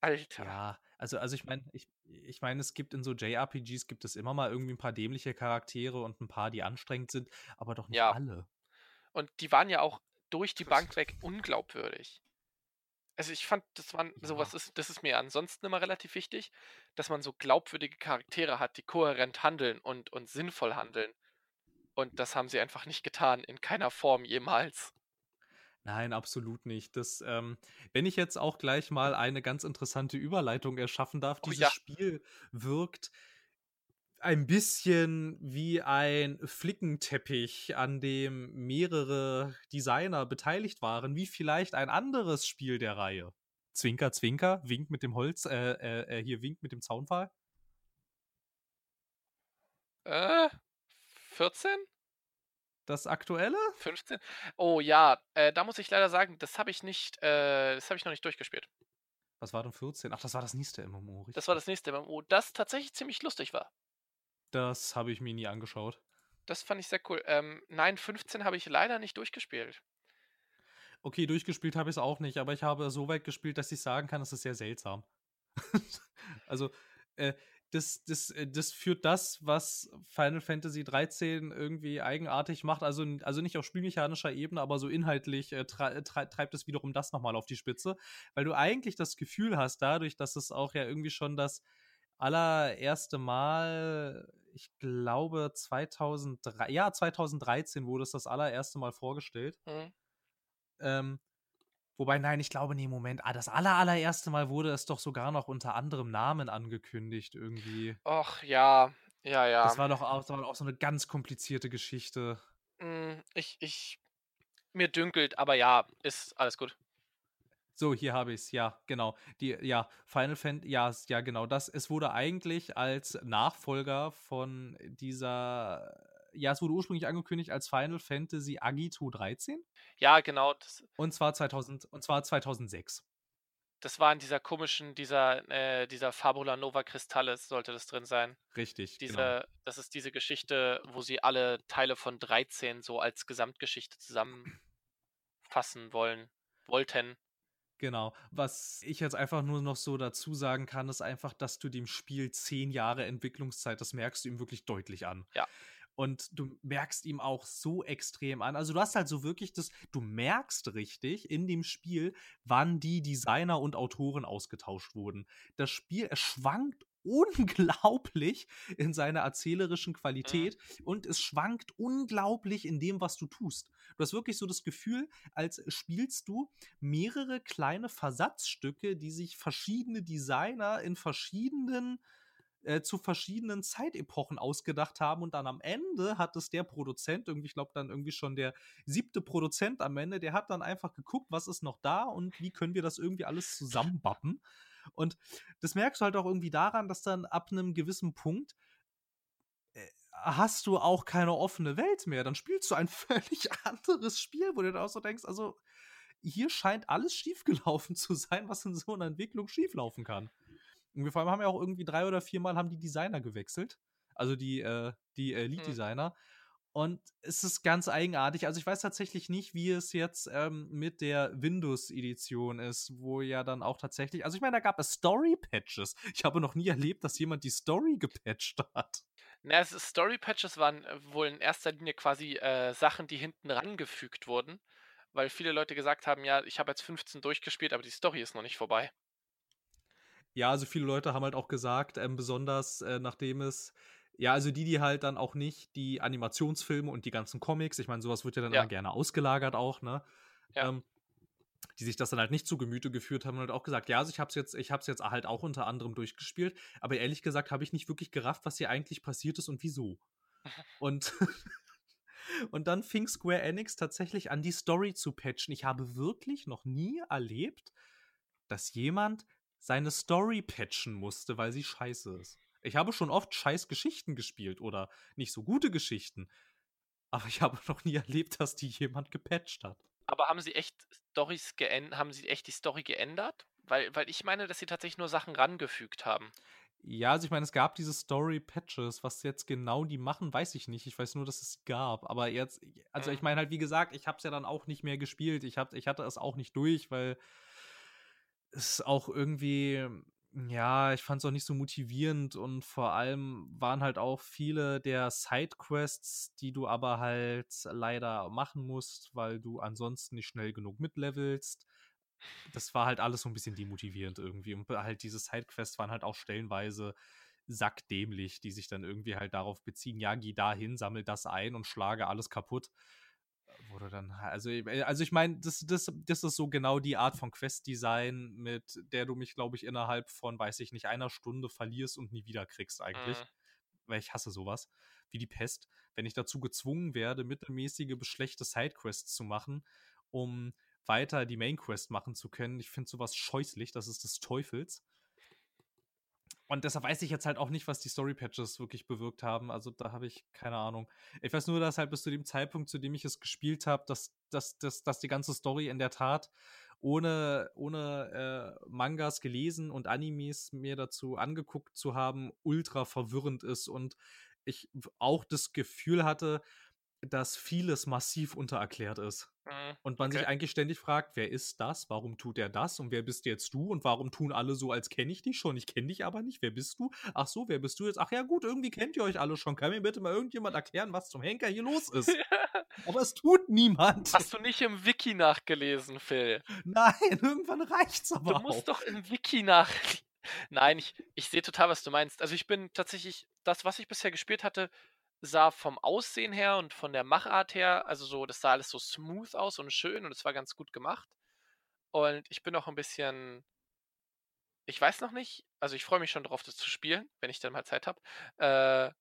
Alter. Ja, also, also ich meine, ich, ich meine, es gibt in so JRPGs gibt es immer mal irgendwie ein paar dämliche Charaktere und ein paar, die anstrengend sind, aber doch nicht ja. alle. Und die waren ja auch durch die Bank weg unglaubwürdig also ich fand, das waren ja. sowas ist, das ist mir ansonsten immer relativ wichtig, dass man so glaubwürdige Charaktere hat, die kohärent handeln und, und sinnvoll handeln. Und das haben sie einfach nicht getan, in keiner Form jemals. Nein, absolut nicht. Das, ähm, wenn ich jetzt auch gleich mal eine ganz interessante Überleitung erschaffen darf, oh, dieses ja. Spiel wirkt ein bisschen wie ein Flickenteppich, an dem mehrere Designer beteiligt waren, wie vielleicht ein anderes Spiel der Reihe. Zwinker, Zwinker, winkt mit dem Holz, äh, äh, äh hier winkt mit dem Zaunpfahl. Äh, 14? Das aktuelle? 15? Oh ja, äh, da muss ich leider sagen, das habe ich nicht, äh, das habe ich noch nicht durchgespielt. Was war denn 14? Ach, das war das nächste MMO, richtig? Das war das nächste MMO, das tatsächlich ziemlich lustig war. Das habe ich mir nie angeschaut. Das fand ich sehr cool. Ähm, nein, 15 habe ich leider nicht durchgespielt. Okay, durchgespielt habe ich es auch nicht, aber ich habe so weit gespielt, dass ich sagen kann, es ist sehr seltsam. also, äh, das, das, äh, das führt das, was Final Fantasy 13 irgendwie eigenartig macht, also, also nicht auf spielmechanischer Ebene, aber so inhaltlich äh, tre tre treibt es wiederum das nochmal auf die Spitze, weil du eigentlich das Gefühl hast, dadurch, dass es auch ja irgendwie schon das allererste Mal ich glaube 2003, ja 2013 wurde es das allererste Mal vorgestellt. Mhm. Ähm, wobei, nein, ich glaube, nee, Moment, ah, das aller, allererste Mal wurde es doch sogar noch unter anderem Namen angekündigt irgendwie. Ach ja, ja, ja. Das war doch auch, das war auch so eine ganz komplizierte Geschichte. Hm, ich, ich, mir dünkelt, aber ja, ist alles gut. So, hier habe ich es, ja, genau. Die, ja, Final Fantasy, ja, ja, genau. Das, es wurde eigentlich als Nachfolger von dieser, ja, es wurde ursprünglich angekündigt als Final Fantasy Agito 13. Ja, genau. und zwar 2000, und zwar 2006. das war in dieser komischen, dieser, äh, dieser Fabula Nova Crystallis sollte das drin sein. Richtig, Diese, genau. das ist diese Geschichte, wo sie alle Teile von 13 so als Gesamtgeschichte zusammenfassen wollen, wollten. Genau. Was ich jetzt einfach nur noch so dazu sagen kann, ist einfach, dass du dem Spiel zehn Jahre Entwicklungszeit, das merkst du ihm wirklich deutlich an. Ja. Und du merkst ihm auch so extrem an. Also du hast halt so wirklich das, du merkst richtig in dem Spiel, wann die Designer und Autoren ausgetauscht wurden. Das Spiel, es schwankt unglaublich in seiner erzählerischen Qualität mhm. und es schwankt unglaublich in dem, was du tust. Du hast wirklich so das Gefühl, als spielst du mehrere kleine Versatzstücke, die sich verschiedene Designer in verschiedenen äh, zu verschiedenen Zeitepochen ausgedacht haben und dann am Ende hat es der Produzent, irgendwie, ich glaube dann irgendwie schon der siebte Produzent am Ende, der hat dann einfach geguckt, was ist noch da und wie können wir das irgendwie alles zusammenbappen. Und das merkst du halt auch irgendwie daran, dass dann ab einem gewissen Punkt äh, hast du auch keine offene Welt mehr. Dann spielst du ein völlig anderes Spiel, wo du dann auch so denkst, also hier scheint alles schiefgelaufen zu sein, was in so einer Entwicklung schieflaufen kann. Und wir vor allem haben ja auch irgendwie drei oder viermal haben die Designer gewechselt. Also die, äh, die äh, Lead-Designer. Mhm. Und es ist ganz eigenartig. Also ich weiß tatsächlich nicht, wie es jetzt ähm, mit der Windows-Edition ist, wo ja dann auch tatsächlich, also ich meine, da gab es Story-Patches. Ich habe noch nie erlebt, dass jemand die Story gepatcht hat. Na, Story-Patches waren äh, wohl in erster Linie quasi äh, Sachen, die hinten rangefügt wurden, weil viele Leute gesagt haben, ja, ich habe jetzt 15 durchgespielt, aber die Story ist noch nicht vorbei. Ja, also viele Leute haben halt auch gesagt, ähm, besonders äh, nachdem es, ja, also die, die halt dann auch nicht die Animationsfilme und die ganzen Comics, ich meine, sowas wird ja dann ja. gerne ausgelagert auch, ne? Ja. Ähm, die sich das dann halt nicht zu Gemüte geführt haben und halt auch gesagt, ja, also ich hab's jetzt, ich hab's jetzt halt auch unter anderem durchgespielt, aber ehrlich gesagt habe ich nicht wirklich gerafft, was hier eigentlich passiert ist und wieso. und und dann fing Square Enix tatsächlich an, die Story zu patchen. Ich habe wirklich noch nie erlebt, dass jemand seine Story patchen musste, weil sie scheiße ist. Ich habe schon oft scheiß Geschichten gespielt oder nicht so gute Geschichten. Aber ich habe noch nie erlebt, dass die jemand gepatcht hat. Aber haben sie echt Storys geändert? Haben sie echt die Story geändert? Weil, weil ich meine, dass sie tatsächlich nur Sachen rangefügt haben. Ja, also ich meine, es gab diese Story-Patches. Was jetzt genau die machen, weiß ich nicht. Ich weiß nur, dass es gab. Aber jetzt, also ich mhm. meine halt, wie gesagt, ich habe es ja dann auch nicht mehr gespielt. Ich, hab, ich hatte es auch nicht durch, weil ist auch irgendwie, ja, ich fand es auch nicht so motivierend und vor allem waren halt auch viele der Sidequests, die du aber halt leider machen musst, weil du ansonsten nicht schnell genug mitlevelst. Das war halt alles so ein bisschen demotivierend irgendwie. Und halt diese Sidequests waren halt auch stellenweise sackdämlich, die sich dann irgendwie halt darauf beziehen, ja, geh da hin, sammel das ein und schlage alles kaputt wo du dann, also, äh, also ich meine, das, das, das ist so genau die Art von Quest-Design, mit der du mich, glaube ich, innerhalb von, weiß ich nicht, einer Stunde verlierst und nie wieder kriegst eigentlich. Mhm. Weil ich hasse sowas. Wie die Pest. Wenn ich dazu gezwungen werde, mittelmäßige bis schlechte Sidequests zu machen, um weiter die Main Quest machen zu können. Ich finde sowas scheußlich, das ist des Teufels. Und deshalb weiß ich jetzt halt auch nicht, was die Story-Patches wirklich bewirkt haben. Also da habe ich keine Ahnung. Ich weiß nur, dass halt bis zu dem Zeitpunkt, zu dem ich es gespielt habe, dass, dass, dass, dass die ganze Story in der Tat ohne, ohne äh, Mangas gelesen und Animes mir dazu angeguckt zu haben, ultra verwirrend ist und ich auch das Gefühl hatte, dass vieles massiv untererklärt ist. Mhm, und man okay. sich eigentlich ständig fragt, wer ist das? Warum tut er das? Und wer bist jetzt du? Und warum tun alle so, als kenne ich dich schon? Ich kenne dich aber nicht. Wer bist du? Ach so, wer bist du jetzt? Ach ja, gut, irgendwie kennt ihr euch alle schon. Kann mir bitte mal irgendjemand erklären, was zum Henker hier los ist? aber es tut niemand. Hast du nicht im Wiki nachgelesen, Phil? Nein, irgendwann reicht's aber. Du musst auch. doch im Wiki nachlesen. Nein, ich, ich sehe total, was du meinst. Also ich bin tatsächlich, das, was ich bisher gespielt hatte, sah vom Aussehen her und von der Machart her, also so, das sah alles so smooth aus und schön und es war ganz gut gemacht. Und ich bin auch ein bisschen, ich weiß noch nicht, also ich freue mich schon darauf, das zu spielen, wenn ich dann mal Zeit habe. Äh,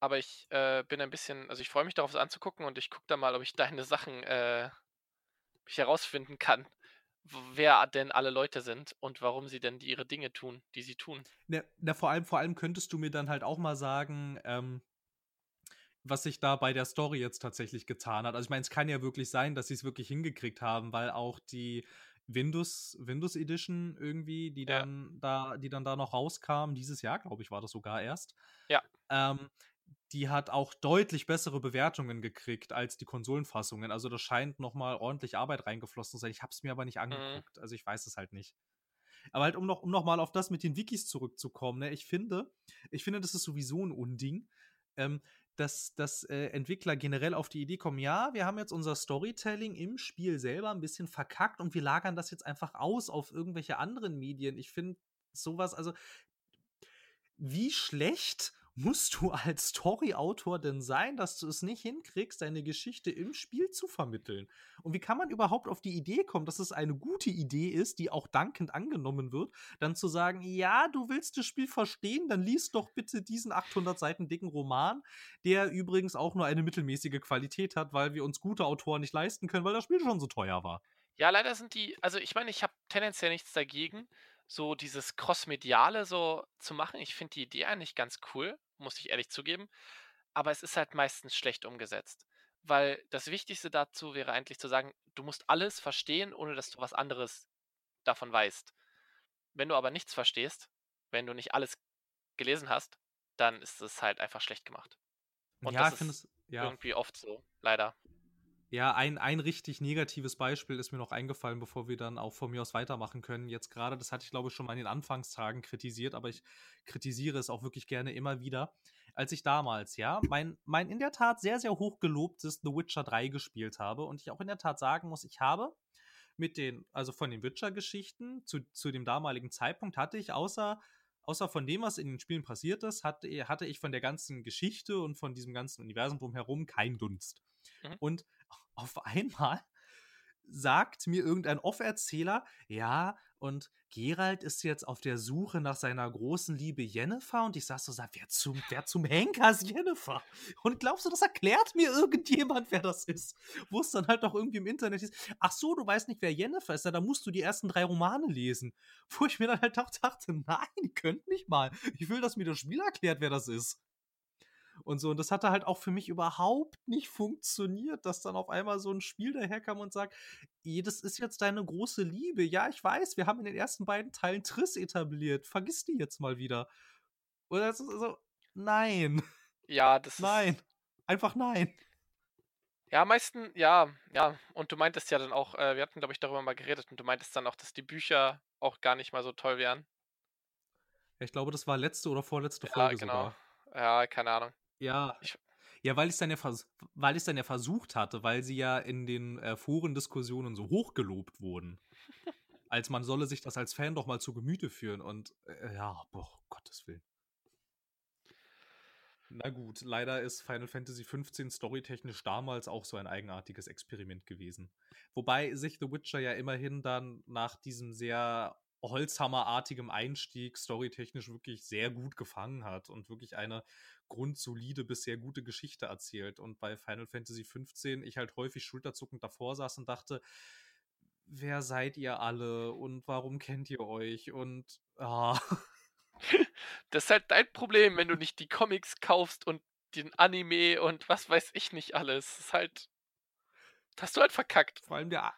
aber ich äh, bin ein bisschen, also ich freue mich darauf, es anzugucken und ich gucke dann mal, ob ich deine Sachen äh, ich herausfinden kann, wer denn alle Leute sind und warum sie denn ihre Dinge tun, die sie tun. Na, na, vor allem, vor allem könntest du mir dann halt auch mal sagen, ähm, was sich da bei der Story jetzt tatsächlich getan hat. Also ich meine, es kann ja wirklich sein, dass sie es wirklich hingekriegt haben, weil auch die Windows, Windows Edition irgendwie, die Ja. dann da, die dann da noch rauskam, dieses Jahr, glaube ich, war das sogar erst. Ja. Ähm, die hat auch deutlich bessere Bewertungen gekriegt als die Konsolenfassungen. Also das scheint nochmal ordentlich Arbeit reingeflossen zu sein. Ich habe es mir aber nicht Mhm. angeguckt. Also ich weiß es halt nicht. Aber halt, um noch, um noch mal auf das mit den Wikis zurückzukommen, ne, ich finde, ich finde, das ist sowieso ein Unding, ähm, dass, dass äh, Entwickler generell auf die Idee kommen, ja, wir haben jetzt unser Storytelling im Spiel selber ein bisschen verkackt und wir lagern das jetzt einfach aus auf irgendwelche anderen Medien. Ich finde sowas, also wie schlecht musst du als Storyautor denn sein, dass du es nicht hinkriegst, deine Geschichte im Spiel zu vermitteln? Und wie kann man überhaupt auf die Idee kommen, dass es eine gute Idee ist, die auch dankend angenommen wird, dann zu sagen, ja, du willst das Spiel verstehen, dann liest doch bitte diesen 800 Seiten dicken Roman, der übrigens auch nur eine mittelmäßige Qualität hat, weil wir uns gute Autoren nicht leisten können, weil das Spiel schon so teuer war. Ja, leider sind die, also ich meine, ich habe tendenziell nichts dagegen, so dieses Cross-Mediale so zu machen. Ich finde die Idee eigentlich ganz cool, muss ich ehrlich zugeben. Aber es ist halt meistens schlecht umgesetzt. Weil das Wichtigste dazu wäre eigentlich zu sagen, du musst alles verstehen, ohne dass du was anderes davon weißt. Wenn du aber nichts verstehst, wenn du nicht alles gelesen hast, dann ist es halt einfach schlecht gemacht. Und ja, das ist ja. irgendwie oft so, leider. Ja, ein, ein richtig negatives Beispiel ist mir noch eingefallen, bevor wir dann auch von mir aus weitermachen können. Jetzt gerade, das hatte ich glaube ich schon mal in den Anfangstagen kritisiert, aber ich kritisiere es auch wirklich gerne immer wieder. Als ich damals, ja, mein, mein in der Tat sehr, sehr hoch gelobtes The Witcher 3 gespielt habe und ich auch in der Tat sagen muss, ich habe mit den, also von den Witcher-Geschichten zu, zu dem damaligen Zeitpunkt hatte ich außer, außer von dem, was in den Spielen passiert ist, hatte, hatte ich von der ganzen Geschichte und von diesem ganzen Universum drumherum keinen Dunst. Mhm. Und auf einmal sagt mir irgendein Off-Erzähler, ja, und Gerald ist jetzt auf der Suche nach seiner großen Liebe Jennifer und ich sag so, sag, wer zum, wer zum Henker ist Jennifer? Und glaubst du, das erklärt mir irgendjemand, wer das ist? Wo es dann halt auch irgendwie im Internet ist, ach so, du weißt nicht, wer Jennifer ist, ja, da musst du die ersten drei Romane lesen. Wo ich mir dann halt auch dachte, nein, könnt nicht mal. Ich will, dass mir das Spiel erklärt, wer das ist und so. Und das hatte halt auch für mich überhaupt nicht funktioniert, dass dann auf einmal so ein Spiel daherkam und sagt, das ist jetzt deine große Liebe. Ja, ich weiß, wir haben in den ersten beiden Teilen Triss etabliert. Vergiss die jetzt mal wieder. Oder das ist so, nein. Ja, das ist. Nein. Einfach nein. Ja, meisten, ja, ja. Und du meintest ja dann auch, äh, wir hatten, glaube ich, darüber mal geredet und du meintest dann auch, dass die Bücher auch gar nicht mal so toll wären. Ich glaube, das war letzte oder vorletzte Ja, Folge genau. sogar. Ja, keine Ahnung. Ja. Ich- Ja, weil ich es dann ja, weil ich's dann ja versucht hatte, weil sie ja in den äh, Forendiskussionen so hochgelobt wurden. als man solle sich das als Fan doch mal zu Gemüte führen und äh, ja, boah, Gottes Willen. Na gut, leider ist Final Fantasy XV storytechnisch damals auch so ein eigenartiges Experiment gewesen. Wobei sich The Witcher ja immerhin dann nach diesem sehr Holzhammerartigem Einstieg storytechnisch wirklich sehr gut gefangen hat und wirklich eine grundsolide bis sehr gute Geschichte erzählt. Und bei Final Fantasy XV ich halt häufig schulterzuckend davor saß und dachte, wer seid ihr alle und warum kennt ihr euch? Und ah, Das ist halt dein Problem, wenn du nicht die Comics kaufst und den Anime und was weiß ich nicht alles. Das ist halt. Das hast du halt verkackt. vor allem der.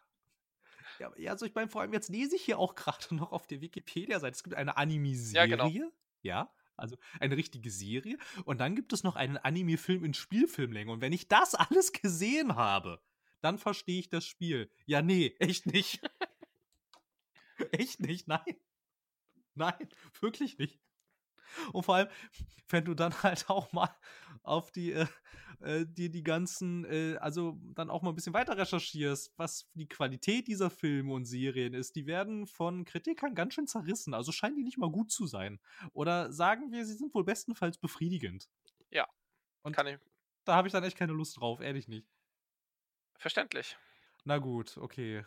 Ja, ja, also ich meine, vor allem jetzt lese ich hier auch gerade noch auf der Wikipedia-Seite. Es gibt eine Ja, Anime-Serie. genau. Ja, also eine richtige Serie. Und dann gibt es noch einen Anime-Film in Spielfilmlänge. Und wenn ich das alles gesehen habe, dann verstehe ich das Spiel. Ja, nee, echt nicht. echt nicht, nein. Nein, wirklich nicht. Und vor allem, wenn du dann halt auch mal auf die, äh, äh, die, die ganzen, äh, also dann auch mal ein bisschen weiter recherchierst, was die Qualität dieser Filme und Serien ist, die werden von Kritikern ganz schön zerrissen. Also scheinen die nicht mal gut zu sein. Oder sagen wir, sie sind wohl bestenfalls befriedigend. Ja. Und Kann ich. da habe ich dann echt keine Lust drauf, ehrlich nicht. Verständlich. Na gut, okay.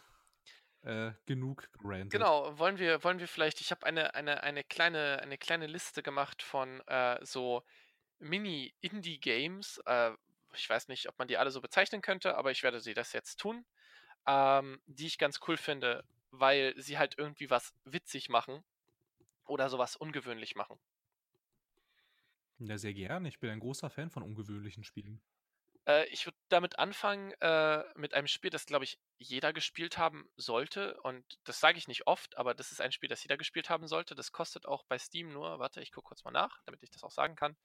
Äh, genug gerantet. Genau, wollen wir, wollen wir vielleicht, ich habe eine, eine, eine, kleine, eine kleine Liste gemacht von äh, so Mini-Indie-Games. Äh, ich weiß nicht, ob man die alle so bezeichnen könnte, aber ich werde sie das jetzt tun. Ähm, die ich ganz cool finde, weil sie halt irgendwie was witzig machen oder sowas ungewöhnlich machen. Ja, sehr gern. Ich bin ein großer Fan von ungewöhnlichen Spielen. Äh, ich würde damit anfangen, äh, mit einem Spiel, das, glaube ich, jeder gespielt haben sollte. Und das sage ich nicht oft, aber das ist ein Spiel, das jeder gespielt haben sollte. Das kostet auch bei Steam nur, warte, ich gucke kurz mal nach, damit ich das auch sagen kann,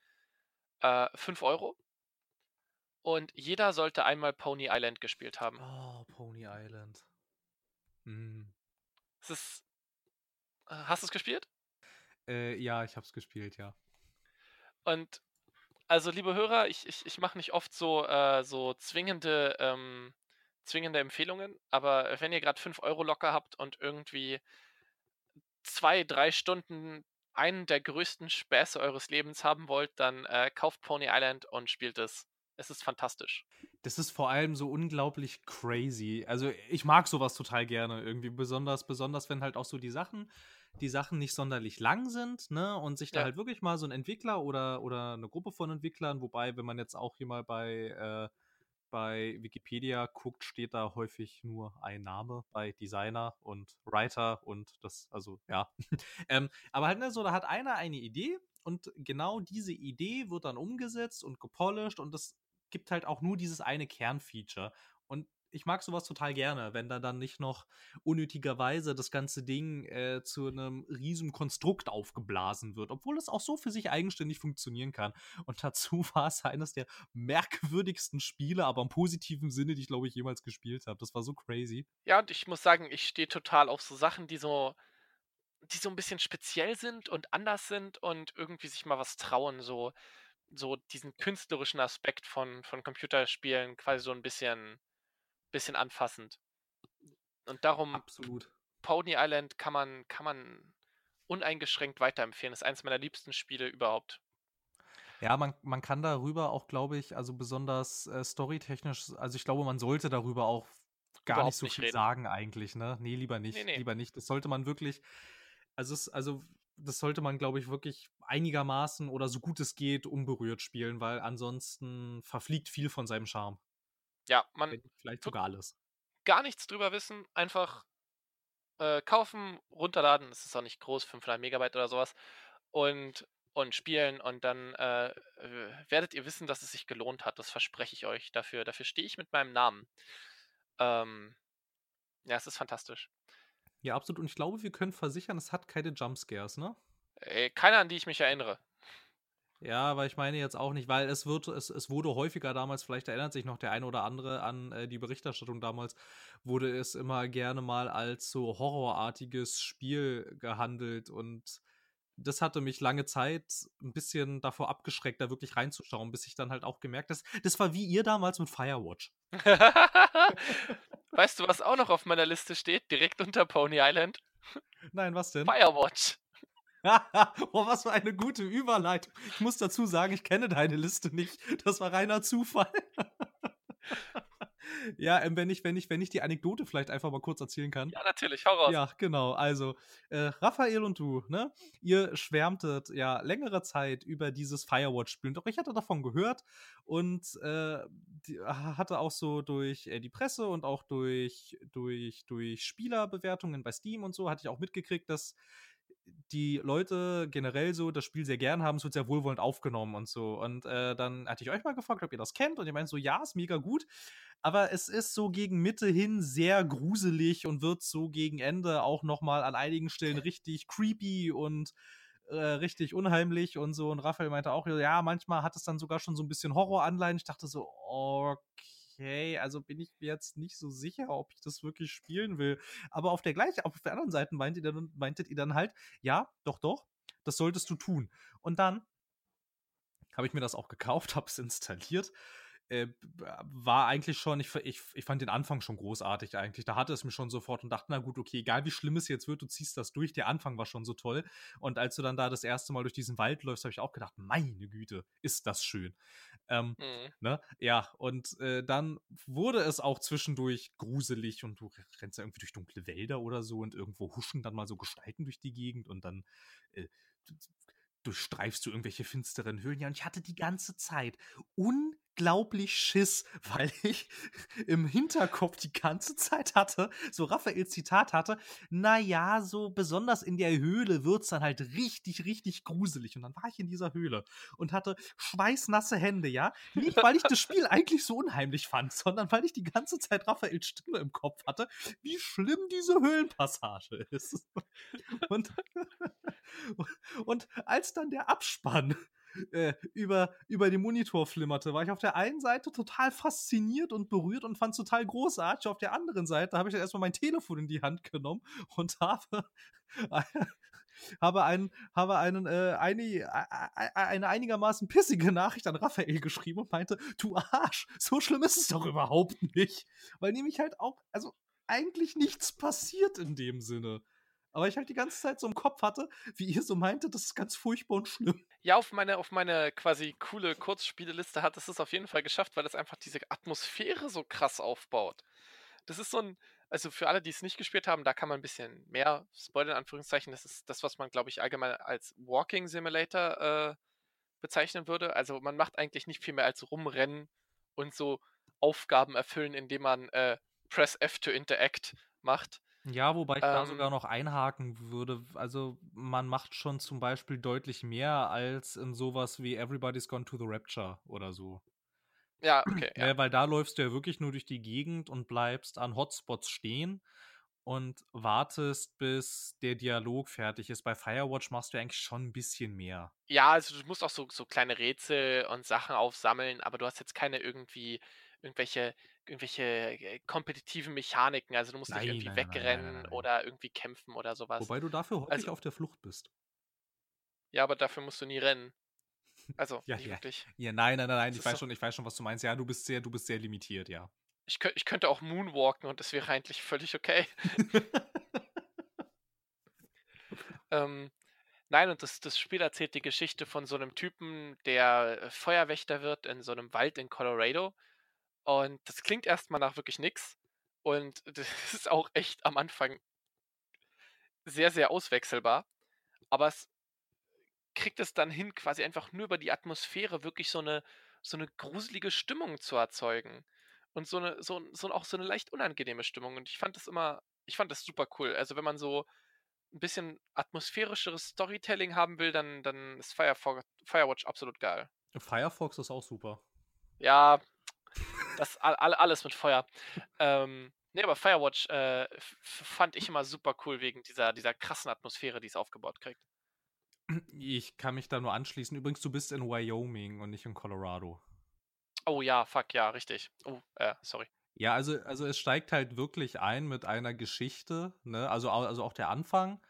äh, 5 Euro. Und jeder sollte einmal Pony Island gespielt haben. Oh, Pony Island. Mm. Es ist. Äh, hast du es gespielt? Äh, ja, ich habe es gespielt, ja. Und also, liebe Hörer, ich, ich, ich mache nicht oft so, äh, so zwingende, ähm, zwingende Empfehlungen, aber wenn ihr gerade 5 Euro locker habt und irgendwie zwei, drei Stunden einen der größten Späße eures Lebens haben wollt, dann äh, kauft Pony Island und spielt es. Es ist fantastisch. Das ist vor allem so unglaublich crazy. Also ich mag sowas total gerne irgendwie, besonders, besonders wenn halt auch so die Sachen die Sachen nicht sonderlich lang sind, ne? Und sich da Ja. halt wirklich mal so ein Entwickler oder, oder eine Gruppe von Entwicklern, wobei, wenn man jetzt auch hier mal bei, äh, bei Wikipedia guckt, steht da häufig nur ein Name bei Designer und Writer und das, also ja. ähm, aber halt, ne, so, da hat einer eine Idee und genau diese Idee wird dann umgesetzt und gepolished und das gibt halt auch nur dieses eine Kernfeature. Ich mag sowas total gerne, wenn da dann nicht noch unnötigerweise das ganze Ding äh, zu einem riesen Konstrukt aufgeblasen wird, obwohl es auch so für sich eigenständig funktionieren kann. Und dazu war es eines der merkwürdigsten Spiele, aber im positiven Sinne, die ich glaube ich jemals gespielt habe. Das war so crazy. Ja, und ich muss sagen, ich stehe total auf so Sachen, die so, die so ein bisschen speziell sind und anders sind und irgendwie sich mal was trauen, so, so diesen künstlerischen Aspekt von, von Computerspielen quasi so ein bisschen, bisschen anfassend. Und darum, Absolut. Pony Island kann man, kann man uneingeschränkt weiterempfehlen. Das ist eines meiner liebsten Spiele überhaupt. Ja, man, man kann darüber auch, glaube ich, also besonders äh, storytechnisch, also ich glaube, man sollte darüber auch gar Überhaupt nicht so nicht viel reden. sagen eigentlich, ne? Nee, lieber nicht. Nee, nee. Lieber nicht. Das sollte man wirklich, also es, also das sollte man, glaube ich, wirklich einigermaßen oder so gut es geht unberührt spielen, weil ansonsten verfliegt viel von seinem Charme. Ja, man Vielleicht sogar alles. gar nichts drüber wissen, einfach äh, kaufen, runterladen, es ist auch nicht groß, 500 Megabyte oder sowas, und, und spielen und dann äh, äh, werdet ihr wissen, dass es sich gelohnt hat. Das verspreche ich euch. Dafür, dafür stehe ich mit meinem Namen. Ähm, ja, es ist fantastisch. Ja, absolut. Und ich glaube, wir können versichern, es hat keine Jumpscares, ne? Äh, keine, an die ich mich erinnere. Ja, aber ich meine jetzt auch nicht, weil es wird, es, es wurde häufiger damals, vielleicht erinnert sich noch der eine oder andere an äh, die Berichterstattung damals, wurde es immer gerne mal als so horrorartiges Spiel gehandelt und das hatte mich lange Zeit ein bisschen davor abgeschreckt, da wirklich reinzuschauen, bis ich dann halt auch gemerkt habe, das war wie ihr damals mit Firewatch. weißt du, was auch noch auf meiner Liste steht? Direkt unter Pony Island? Nein, was denn? Firewatch. Boah, was für eine gute Überleitung. Ich muss dazu sagen, ich kenne deine Liste nicht. Das war reiner Zufall. ja, ähm, wenn ich, wenn ich, wenn ich die Anekdote vielleicht einfach mal kurz erzählen kann. Ja, natürlich, hau raus. Ja, genau. Also, äh, Raphael und du, ne? Ihr schwärmtet ja längere Zeit über dieses Firewatch-Spiel. Doch ich hatte davon gehört und äh, die, hatte auch so durch äh, die Presse und auch durch, durch, durch Spielerbewertungen bei Steam und so, hatte ich auch mitgekriegt, dass die Leute generell so das Spiel sehr gern haben, es wird sehr wohlwollend aufgenommen und so. Und äh, dann hatte ich euch mal gefragt, ob ihr das kennt und ihr meint so, ja, ist mega gut, aber es ist so gegen Mitte hin sehr gruselig und wird so gegen Ende auch noch mal an einigen Stellen richtig creepy und äh, richtig unheimlich und so. Und Raphael meinte auch, ja, manchmal hat es dann sogar schon so ein bisschen Horroranleihen. Ich dachte so, okay, also bin ich mir jetzt nicht so sicher, ob ich das wirklich spielen will. Aber auf der gleichen, auf der anderen Seite meintet ihr, dann, meintet ihr dann halt, ja, doch, doch, das solltest du tun. Und dann habe ich mir das auch gekauft, habe es installiert. Äh, war eigentlich schon, ich, ich, ich fand den Anfang schon großartig eigentlich. Da hatte es mir schon sofort und dachte, na gut, okay, egal wie schlimm es jetzt wird, du ziehst das durch. Der Anfang war schon so toll. Und als du dann da das erste Mal durch diesen Wald läufst, habe ich auch gedacht, meine Güte, ist das schön. Ähm, Mhm. ne? Ja, und äh, dann wurde es auch zwischendurch gruselig und du rennst ja irgendwie durch dunkle Wälder oder so und irgendwo huschen dann mal so Gestalten durch die Gegend und dann äh, durchstreifst du irgendwelche finsteren Höhlen. Ja, und ich hatte die ganze Zeit unglaublich Schiss, weil ich im Hinterkopf die ganze Zeit hatte, so Raphaels Zitat hatte, naja, so besonders in der Höhle wird es dann halt richtig, richtig gruselig. Und dann war ich in dieser Höhle und hatte schweißnasse Hände, ja. Nicht, weil ich das Spiel eigentlich so unheimlich fand, sondern weil ich die ganze Zeit Raphaels Stimme im Kopf hatte, wie schlimm diese Höhlenpassage ist. Und, und als dann der Abspann äh, über, über den Monitor flimmerte, war ich auf der einen Seite total fasziniert und berührt und fand es total großartig. Auf der anderen Seite habe ich dann erstmal mein Telefon in die Hand genommen und habe, habe, einen, habe einen, äh, eine, eine einigermaßen pissige Nachricht an Raphael geschrieben und meinte, du Arsch, so schlimm ist es doch überhaupt nicht. Weil nämlich halt auch, also eigentlich nichts passiert in dem Sinne. Aber ich halt die ganze Zeit so im Kopf hatte, wie ihr so meinte, das ist ganz furchtbar und schlimm. Ja, auf meine, auf meine quasi coole Kurzspieleliste hat es es auf jeden Fall geschafft, weil es einfach diese Atmosphäre so krass aufbaut. Das ist so ein, also für alle, die es nicht gespielt haben, da kann man ein bisschen mehr spoilern, in Anführungszeichen. Das ist das, was man, glaube ich, allgemein als Walking Simulator äh, bezeichnen würde. Also man macht eigentlich nicht viel mehr als rumrennen und so Aufgaben erfüllen, indem man äh, Press F to Interact macht. Ja, wobei ich da sogar ähm. noch einhaken würde. Also, man macht schon zum Beispiel deutlich mehr als in sowas wie Everybody's Gone to the Rapture oder so. Ja, okay. Ja. Ne, weil da läufst du ja wirklich nur durch die Gegend und bleibst an Hotspots stehen und wartest, bis der Dialog fertig ist. Bei Firewatch machst du eigentlich schon ein bisschen mehr. Ja, also du musst auch so, so kleine Rätsel und Sachen aufsammeln, aber du hast jetzt keine irgendwie irgendwelche irgendwelche äh, kompetitiven Mechaniken. Also du musst nicht irgendwie nein, wegrennen nein, nein, oder irgendwie kämpfen oder sowas. Wobei du dafür häufig also, auf der Flucht bist. Ja, aber dafür musst du nie rennen. Also, ja, nicht ja. wirklich. Ja, nein, nein, nein, nein. Ich weiß, schon, ich weiß schon, was du meinst. Ja, du bist sehr, du bist sehr limitiert, ja. Ich, ich könnte auch Moonwalken und das wäre eigentlich völlig okay. ähm, nein, und das, das Spiel erzählt die Geschichte von so einem Typen, der äh, Feuerwächter wird in so einem Wald in Colorado und das klingt erstmal nach wirklich nix. Und das ist auch echt am Anfang sehr, sehr auswechselbar. Aber es kriegt es dann hin, quasi einfach nur über die Atmosphäre wirklich so eine, so eine gruselige Stimmung zu erzeugen. Und so eine, so, so auch so eine leicht unangenehme Stimmung. Und ich fand das immer, ich fand das super cool. Also wenn man so ein bisschen atmosphärischeres Storytelling haben will, dann, dann ist Firefox, Firewatch absolut geil. Firefox ist auch super. Ja, das all, alles mit Feuer. Ähm, nee, aber Firewatch äh, fand ich immer super cool wegen dieser, dieser krassen Atmosphäre, die es aufgebaut kriegt. Ich kann mich da nur anschließen. Übrigens, du bist in Wyoming und nicht in Colorado. Oh ja, fuck, ja, richtig. Oh, äh, sorry. Ja, also, also es steigt halt wirklich ein mit einer Geschichte, ne? Also, also auch der Anfang,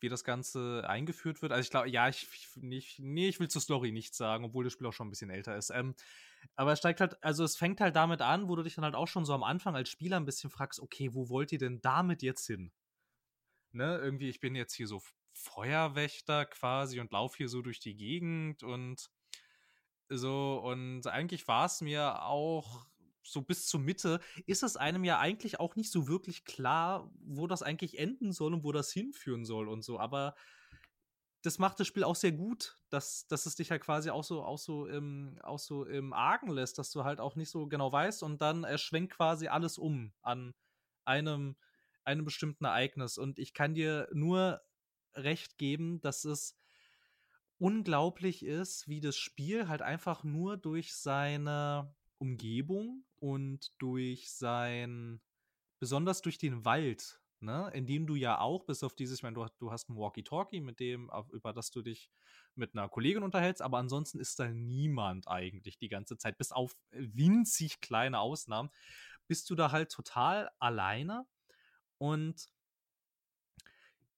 wie das Ganze eingeführt wird. Also ich glaube, ja, ich, nicht, nee, ich will zur Story nichts sagen, obwohl das Spiel auch schon ein bisschen älter ist. Ähm, aber es steigt halt, also es fängt halt damit an, wo du dich dann halt auch schon so am Anfang als Spieler ein bisschen fragst, okay, wo wollt ihr denn damit jetzt hin? Ne, irgendwie, ich bin jetzt hier so Feuerwächter quasi und laufe hier so durch die Gegend und so, und eigentlich war es mir auch so bis zur Mitte, ist es einem ja eigentlich auch nicht so wirklich klar, wo das eigentlich enden soll und wo das hinführen soll und so. Aber das macht das Spiel auch sehr gut, dass, dass es dich halt quasi auch so, auch so im, auch so im Argen lässt, dass du halt auch nicht so genau weißt und dann äh, schwenkt quasi alles um an einem, einem bestimmten Ereignis. Und ich kann dir nur recht geben, dass es unglaublich ist, wie das Spiel halt einfach nur durch seine Umgebung und durch sein, besonders durch den Wald ne? in dem du ja auch, bis auf dieses, ich meine, du, du hast ein Walkie-Talkie, mit dem, über das du dich mit einer Kollegin unterhältst, aber ansonsten ist da niemand eigentlich die ganze Zeit, bis auf winzig kleine Ausnahmen, bist du da halt total alleine und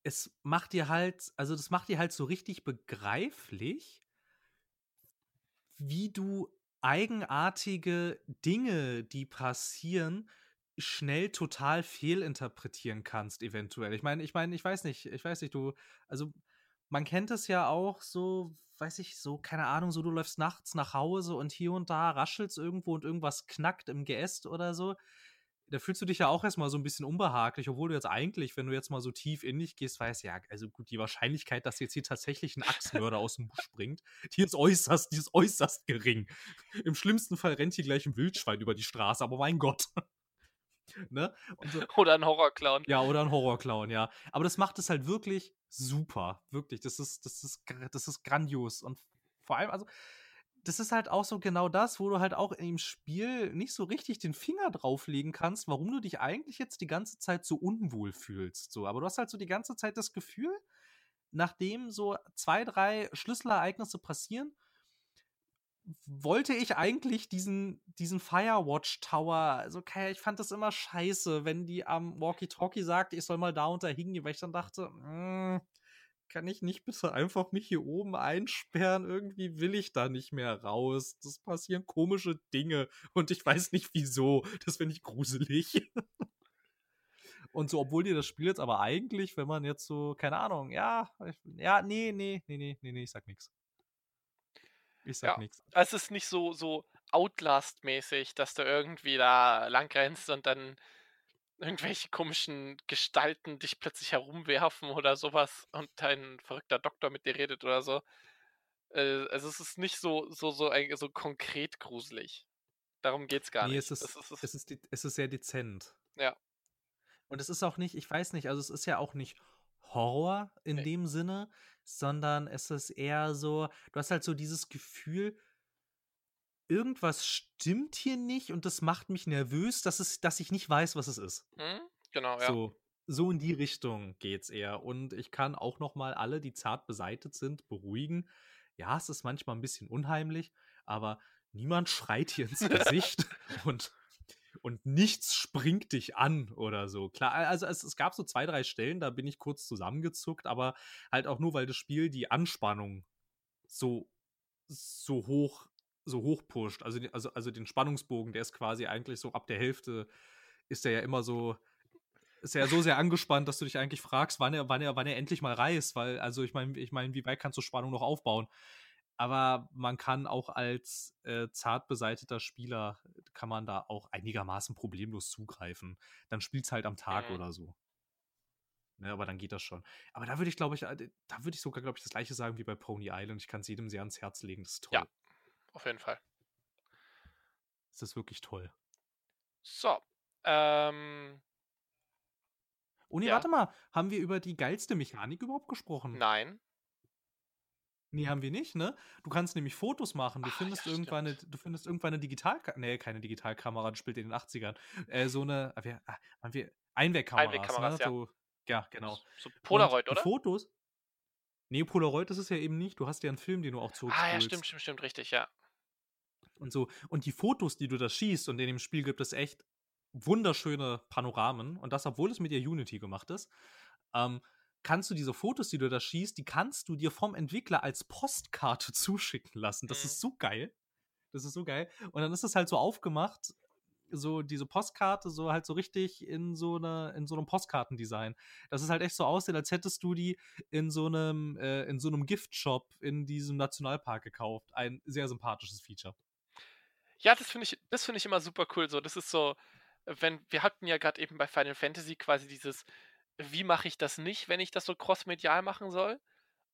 es macht dir halt, also das macht dir halt so richtig begreiflich, wie du eigenartige Dinge, die passieren, schnell total fehlinterpretieren kannst, eventuell. Ich meine, ich meine, ich weiß nicht, ich weiß nicht, du, also man kennt es ja auch so, weiß ich, so, keine Ahnung, so du läufst nachts nach Hause und hier und da raschelst irgendwo und irgendwas knackt im Geäst oder so. da fühlst du dich ja auch erstmal so ein bisschen unbehaglich, obwohl du jetzt eigentlich, wenn du jetzt mal so tief in dich gehst, weißt, ja, also gut, die Wahrscheinlichkeit, dass jetzt hier tatsächlich ein Axtmörder aus dem Busch springt, die ist äußerst, die ist äußerst gering. Im schlimmsten Fall rennt hier gleich ein Wildschwein über die Straße, aber mein Gott. ne? So, oder ein Horrorclown. Ja, oder ein Horrorclown, ja. Aber das macht es halt wirklich super. Wirklich. Das ist, das ist, das ist grandios. Und vor allem, also, das ist halt auch so genau das, wo du halt auch im Spiel nicht so richtig den Finger drauflegen kannst, warum du dich eigentlich jetzt die ganze Zeit so unwohl fühlst. So, aber du hast halt so die ganze Zeit das Gefühl, nachdem so zwei, drei Schlüsselereignisse passieren, wollte ich eigentlich diesen, diesen Firewatch Tower, also ich fand das immer scheiße, wenn die am Walkie-Talkie sagte, ich soll mal da unter hingehen, weil ich dann dachte, mm, kann ich nicht bitte einfach mich hier oben einsperren? Irgendwie will ich da nicht mehr raus. Das passieren komische Dinge und ich weiß nicht wieso. Das finde ich gruselig. und so, obwohl dir das Spiel jetzt aber eigentlich, wenn man jetzt so, keine Ahnung, ja, ja, nee, nee, nee, nee, nee, nee, ich sag nichts. Ich sag ja, nichts. Es ist nicht so, so Outlast-mäßig, dass du irgendwie da lang rennst und dann irgendwelche komischen Gestalten dich plötzlich herumwerfen oder sowas und dein verrückter Doktor mit dir redet oder so. Äh, also es ist nicht so, so, so, ein, so konkret gruselig. Darum geht's gar nee, nicht. Es ist, es, ist, es, ist, es ist sehr dezent. Ja. Und es ist auch nicht, ich weiß nicht, also es ist ja auch nicht Horror in nee. dem Sinne, sondern es ist eher so, du hast halt so dieses Gefühl, irgendwas stimmt hier nicht und das macht mich nervös, dass, es, dass ich nicht weiß, was es ist. Hm? Genau, ja. So, so in die Richtung geht's eher. Und ich kann auch noch mal alle, die zart beseitet sind, beruhigen. Ja, es ist manchmal ein bisschen unheimlich, aber niemand schreit hier ins Gesicht und, und nichts springt dich an oder so. Klar, also es, es gab so zwei, drei Stellen, da bin ich kurz zusammengezuckt, aber halt auch nur, weil das Spiel die Anspannung so so hoch so hoch pusht. Also, also, also den Spannungsbogen, der ist quasi eigentlich so ab der Hälfte, ist der ja immer so, ist ja so sehr angespannt, dass du dich eigentlich fragst, wann er, wann er, wann er endlich mal reißt, weil, also ich meine, ich meine, wie weit kannst du Spannung noch aufbauen? Aber man kann auch als äh, zart beseiteter Spieler, kann man da auch einigermaßen problemlos zugreifen. Dann spielt es halt am Tag mhm. oder so. Ne, aber dann geht das schon. Aber da würde ich, glaube ich, äh, da würde ich sogar, glaube ich, das gleiche sagen wie bei Pony Island. Ich kann es jedem sehr ans Herz legen. Das ist toll. Ja, auf jeden Fall. Es ist wirklich toll. So. Ähm, oh nee, ja. warte mal. Haben wir über die geilste Mechanik überhaupt gesprochen? Nein. Nee, haben wir nicht, ne? Du kannst nämlich Fotos machen. Du Ach, findest ja, irgendwann eine, du findest irgendwann eine Digitalkamera. Nee, keine Digitalkamera, das spielt in den 80ern. Äh, so eine, ah, wir, ah, haben wir Einwegkameras, Einwegkameras ne? ja. So, ja, genau. So Polaroid, Und oder? Fotos. Nee, Polaroid ist es ja eben nicht. Du hast ja einen Film, den du auch zurückspulst. Ah, ja, stimmt, stimmt, stimmt, richtig, ja und so. Und die Fotos, die du da schießt, und in dem Spiel gibt es echt wunderschöne Panoramen. Und das, obwohl es mit der Unity gemacht ist, ähm, kannst du diese Fotos, die du da schießt, die kannst du dir vom Entwickler als Postkarte zuschicken lassen. Das mhm. ist so geil. Das ist so geil. Und dann ist es halt so aufgemacht, so diese Postkarte so halt so richtig in so eine in so einem Postkartendesign. Das ist halt echt so aussehen, als hättest du die in so einem äh, in so einem Giftshop in diesem Nationalpark gekauft. Ein sehr sympathisches Feature. Ja, das finde ich, das finde ich immer super cool. So, das ist so, wenn, wir hatten ja gerade eben bei Final Fantasy quasi dieses, wie mache ich das nicht, wenn ich das so crossmedial machen soll?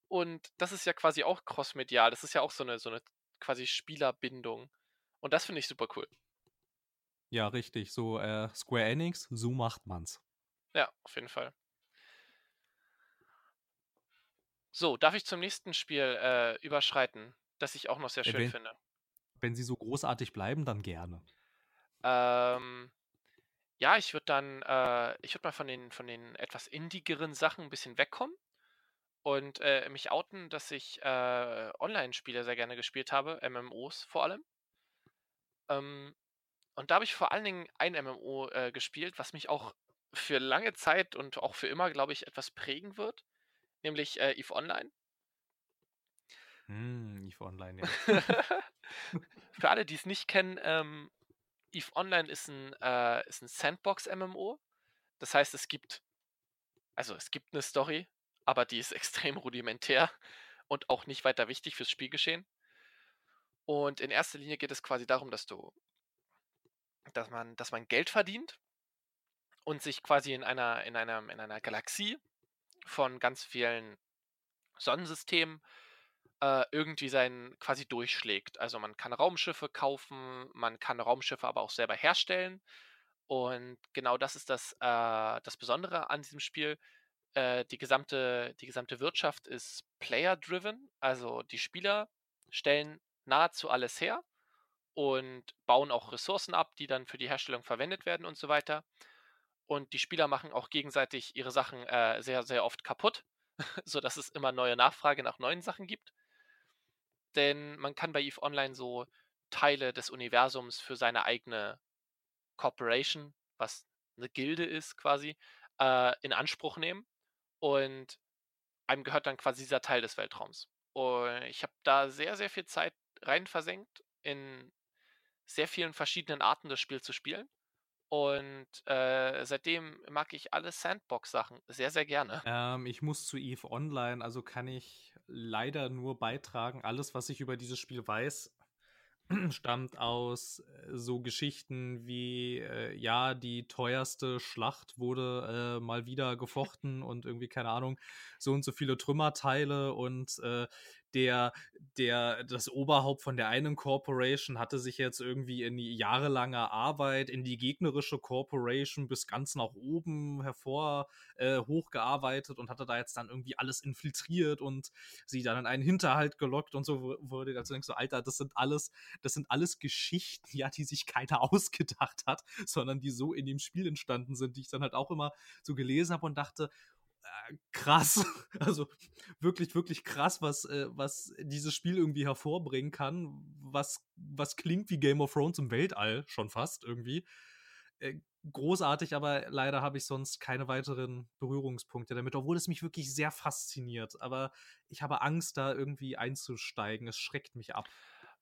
Und das ist ja quasi auch crossmedial. Das ist ja auch so eine, so eine quasi Spielerbindung. Und das finde ich super cool. Ja, richtig. So äh, Square Enix, so macht man's. Ja, auf jeden Fall. So, darf ich zum nächsten Spiel äh, überschreiten, das ich auch noch sehr schön äh, finde? Wenn sie so großartig bleiben, dann gerne. Ähm, ja, ich würde dann, äh, ich würde mal von den, von den etwas indigeren Sachen ein bisschen wegkommen und äh, mich outen, dass ich äh, Online-Spiele sehr gerne gespielt habe, MMOs vor allem. Ähm, und da habe ich vor allen Dingen ein MMO äh, gespielt, was mich auch für lange Zeit und auch für immer, glaube ich, etwas prägen wird, nämlich äh, EVE Online. Hm, EVE Online, ja. Für alle, die es nicht kennen, ähm, EVE Online ist ein, äh, ist ein Sandbox-MMO. Das heißt, es gibt, also es gibt eine Story, aber die ist extrem rudimentär und auch nicht weiter wichtig fürs Spielgeschehen. Und in erster Linie geht es quasi darum, dass du, dass man, dass man Geld verdient und sich quasi in einer, in einer, in einer Galaxie von ganz vielen Sonnensystemen äh, irgendwie sein quasi durchschlägt. Also man kann Raumschiffe kaufen, man kann Raumschiffe aber auch selber herstellen. Und genau das ist das, äh, das Besondere an diesem Spiel. Äh, die, gesamte, die gesamte Wirtschaft ist player-driven. Also die Spieler stellen nahezu alles her und bauen auch Ressourcen ab, die dann für die Herstellung verwendet werden und so weiter. Und die Spieler machen auch gegenseitig ihre Sachen äh, sehr, sehr oft kaputt, sodass es immer neue Nachfrage nach neuen Sachen gibt. Denn man kann bei EVE Online so Teile des Universums für seine eigene Corporation, was eine Gilde ist quasi, äh, in Anspruch nehmen. Und einem gehört dann quasi dieser Teil des Weltraums. Und ich habe da sehr, sehr viel Zeit rein versenkt, in sehr vielen verschiedenen Arten das Spiel zu spielen. Und äh, seitdem mag ich alle Sandbox-Sachen sehr, sehr gerne. Ähm, ich muss zu EVE Online, also kann ich leider nur beitragen. Alles, was ich über dieses Spiel weiß, stammt aus äh, so Geschichten wie, äh, ja, die teuerste Schlacht wurde äh, mal wieder gefochten und irgendwie, keine Ahnung, so und so viele Trümmerteile und äh, der, der, das Oberhaupt von der einen Corporation hatte sich jetzt irgendwie in jahrelanger Arbeit in die gegnerische Corporation bis ganz nach oben hervor äh, hochgearbeitet und hatte da jetzt dann irgendwie alles infiltriert und sie dann in einen Hinterhalt gelockt und so wurde dazu denkst so, Alter, das sind alles, das sind alles Geschichten, ja, die sich keiner ausgedacht hat, sondern die so in dem Spiel entstanden sind, die ich dann halt auch immer so gelesen habe und dachte, krass. Also wirklich, wirklich krass, was, äh, was dieses Spiel irgendwie hervorbringen kann. Was, was klingt wie Game of Thrones im Weltall schon fast irgendwie. Äh, großartig, aber leider habe ich sonst keine weiteren Berührungspunkte damit, obwohl es mich wirklich sehr fasziniert. Aber ich habe Angst, da irgendwie einzusteigen. Es schreckt mich ab.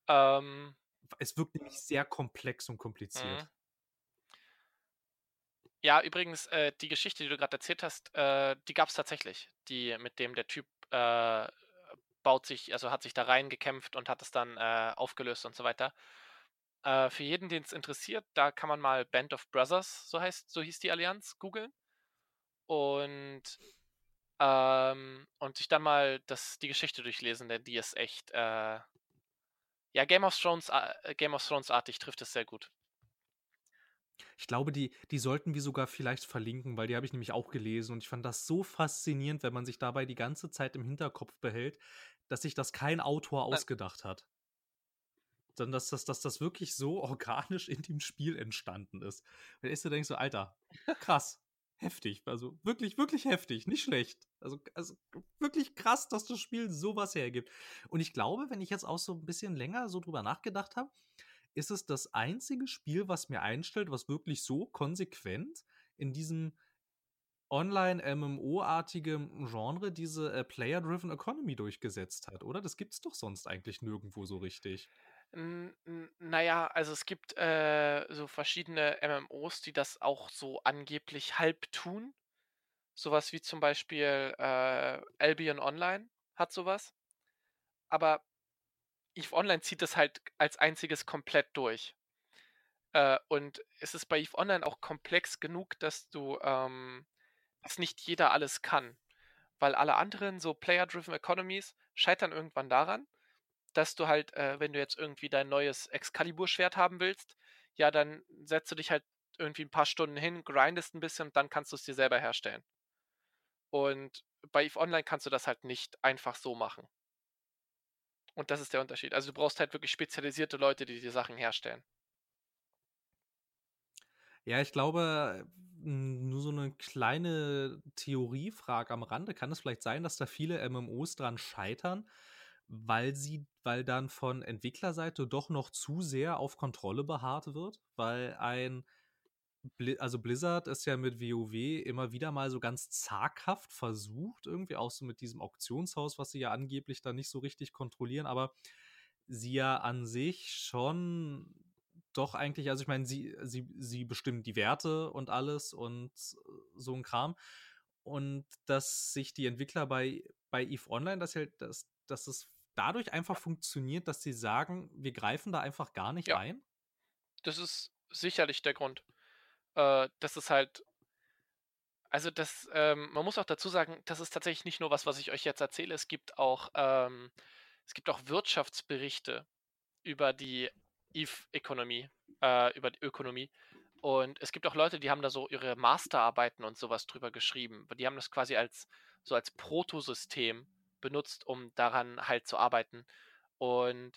Ähm, es wirkt nämlich sehr komplex und kompliziert. Ja, übrigens, äh, die Geschichte, die du gerade erzählt hast, äh, die gab es tatsächlich. Die, mit dem der Typ äh, baut sich, also hat sich da reingekämpft und hat es dann äh, aufgelöst und so weiter. Äh, für jeden, den es interessiert, da kann man mal Band of Brothers, so heißt, so hieß die Allianz, googeln. Und, ähm, und sich dann mal das, die Geschichte durchlesen, denn die ist echt, äh, ja, Game of Thrones, Game of Thrones artig trifft es sehr gut. Ich glaube, die, die sollten wir sogar vielleicht verlinken, weil die habe ich nämlich auch gelesen und ich fand das so faszinierend, wenn man sich dabei die ganze Zeit im Hinterkopf behält, dass sich das kein Autor ausgedacht hat. Sondern dass, dass, dass das wirklich so organisch in dem Spiel entstanden ist. Wenn du denkst so, Alter, krass, heftig. Also wirklich, wirklich heftig, nicht schlecht. Also, also wirklich krass, dass das Spiel sowas hergibt. Und ich glaube, wenn ich jetzt auch so ein bisschen länger so drüber nachgedacht habe, ist es das einzige Spiel, was mir einstellt, was wirklich so konsequent in diesem Online-MMO-artigen Genre diese äh, Player-Driven Economy durchgesetzt hat, oder? Das gibt es doch sonst eigentlich nirgendwo so richtig. naja, also es gibt äh, so verschiedene MMOs, die das auch so angeblich halb tun. Sowas wie zum Beispiel äh, Albion Online hat sowas. Aber EVE Online zieht das halt als einziges komplett durch. Äh, und es ist bei EVE Online auch komplex genug, dass du, ähm, dass nicht jeder alles kann. Weil alle anderen, so Player-Driven Economies, scheitern irgendwann daran, dass du halt, äh, wenn du jetzt irgendwie dein neues Excalibur-Schwert haben willst, ja, dann setzt du dich halt irgendwie ein paar Stunden hin, grindest ein bisschen und dann kannst du es dir selber herstellen. Und bei EVE Online kannst du das halt nicht einfach so machen. Und das ist der Unterschied. Also du brauchst halt wirklich spezialisierte Leute, die die Sachen herstellen. Ja, ich glaube, nur so eine kleine Theoriefrage am Rande. Kann es vielleicht sein, dass da viele MMOs dran scheitern, weil sie, weil dann von Entwicklerseite doch noch zu sehr auf Kontrolle beharrt wird? Weil ein also Blizzard ist ja mit WoW immer wieder mal so ganz zaghaft versucht, irgendwie auch so mit diesem Auktionshaus, was sie ja angeblich da nicht so richtig kontrollieren, aber sie ja an sich schon doch eigentlich, also ich meine, sie, sie, sie bestimmen die Werte und alles und so ein Kram. Und dass sich die Entwickler bei, bei EVE Online, dass, halt, dass, dass es dadurch einfach funktioniert, dass sie sagen, wir greifen da einfach gar nicht ja. ein? Das ist sicherlich der Grund äh, das ist halt, Also das, ähm, man muss auch dazu sagen, das ist tatsächlich nicht nur was, was ich euch jetzt erzähle. Es gibt auch, ähm, es gibt auch Wirtschaftsberichte über die EVE-Ökonomie, äh, über die Ökonomie. Und es gibt auch Leute, die haben da so ihre Masterarbeiten und sowas drüber geschrieben. Die haben das quasi als so als Protosystem benutzt, um daran halt zu arbeiten. Und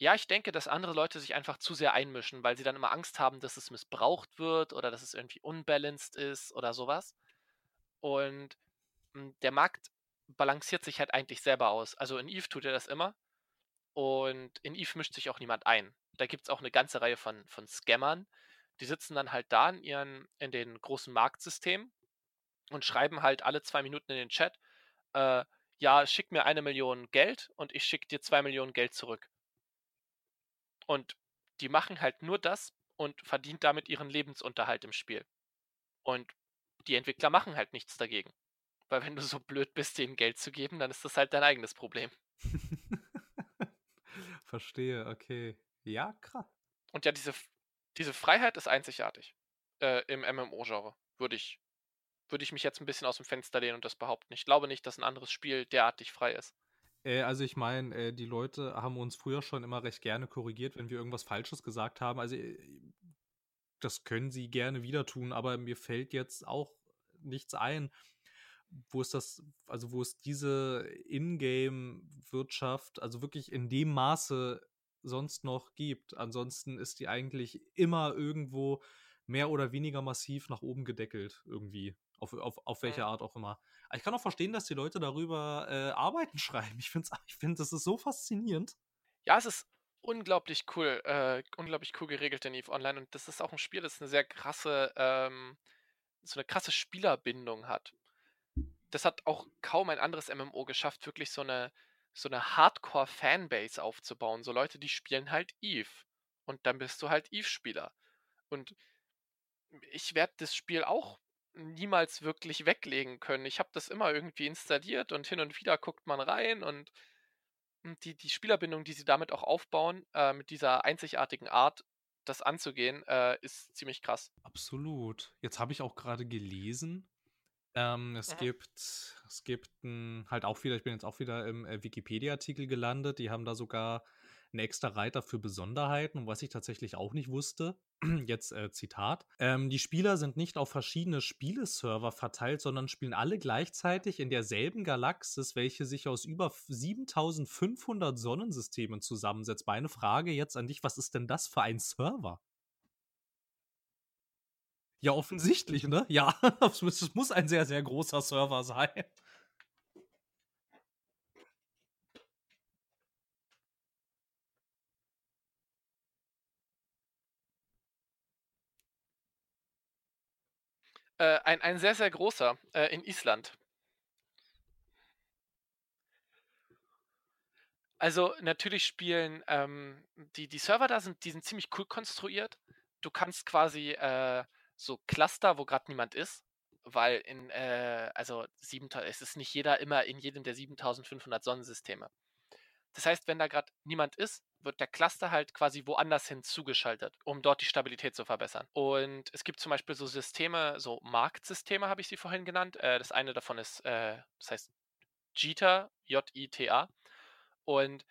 ja, ich denke, dass andere Leute sich einfach zu sehr einmischen, weil sie dann immer Angst haben, dass es missbraucht wird oder dass es irgendwie unbalanced ist oder sowas. Und hm, der Markt balanciert sich halt eigentlich selber aus. Also in Eve tut er das immer. Und in Eve mischt sich auch niemand ein. Da gibt es auch eine ganze Reihe von, von Scammern. Die sitzen dann halt da in ihren, in den großen Marktsystemen und schreiben halt alle zwei Minuten in den Chat, äh, ja, schick mir eine Million Geld und ich schick dir zwei Millionen Geld zurück. Und die machen halt nur das und verdienen damit ihren Lebensunterhalt im Spiel. Und die Entwickler machen halt nichts dagegen. Weil wenn du so blöd bist, denen Geld zu geben, dann ist das halt dein eigenes Problem. Verstehe, okay. Ja, krass. Und ja, diese, diese Freiheit ist einzigartig äh, im MMO-Genre. Würde ich, würde ich mich jetzt ein bisschen aus dem Fenster lehnen und das behaupten. Ich glaube nicht, dass ein anderes Spiel derartig frei ist. Äh, also ich meine, äh, die Leute haben uns früher schon immer recht gerne korrigiert, wenn wir irgendwas Falsches gesagt haben. Also äh, das können sie gerne wieder tun, aber mir fällt jetzt auch nichts ein, wo es das, also wo es diese Ingame-Wirtschaft, also wirklich in dem Maße sonst noch gibt. Ansonsten ist die eigentlich immer irgendwo mehr oder weniger massiv nach oben gedeckelt, irgendwie. Auf, auf, auf welche Art auch immer. Ich kann auch verstehen, dass die Leute darüber äh, Arbeiten schreiben. Ich finde, ich find, das ist so faszinierend. Ja, es ist unglaublich cool, äh, unglaublich cool geregelt in EVE Online und das ist auch ein Spiel, das eine sehr krasse, ähm, so eine krasse Spielerbindung hat. Das hat auch kaum ein anderes MMO geschafft, wirklich so eine, so eine Hardcore-Fanbase aufzubauen. So Leute, die spielen halt EVE. Und dann bist du halt EVE-Spieler. Und ich werde das Spiel auch niemals wirklich weglegen können. Ich habe das immer irgendwie installiert und hin und wieder guckt man rein und, und die, die Spielerbindung, die sie damit auch aufbauen, äh, mit dieser einzigartigen Art, das anzugehen, äh, ist ziemlich krass. Absolut. Jetzt habe ich auch gerade gelesen, ähm, es, mhm. gibt, es gibt ein, halt auch wieder, ich bin jetzt auch wieder im äh, Wikipedia-Artikel gelandet, die haben da sogar einen extra Reiter für Besonderheiten, was ich tatsächlich auch nicht wusste. Jetzt äh, Zitat. Ähm, die Spieler sind nicht auf verschiedene Spieleserver verteilt, sondern spielen alle gleichzeitig in derselben Galaxis, welche sich aus über 7500 Sonnensystemen zusammensetzt. Meine Frage jetzt an dich, was ist denn das für ein Server? Ja, offensichtlich, ne? Ja, es muss ein sehr, sehr großer Server sein. Äh, ein, ein sehr, sehr großer äh, in Island. Also natürlich spielen ähm, die, die Server da sind, die sind ziemlich cool konstruiert. Du kannst quasi äh, so Cluster, wo gerade niemand ist, weil in, äh, also 7000, es ist nicht jeder immer in jedem der 7500 Sonnensysteme. Das heißt, wenn da gerade niemand ist, wird der Cluster halt quasi woanders hin zugeschaltet, um dort die Stabilität zu verbessern. Und es gibt zum Beispiel so Systeme, so Marktsysteme habe ich sie vorhin genannt. Äh, das eine davon ist, äh, das heißt JITA, J-I-T-A. Und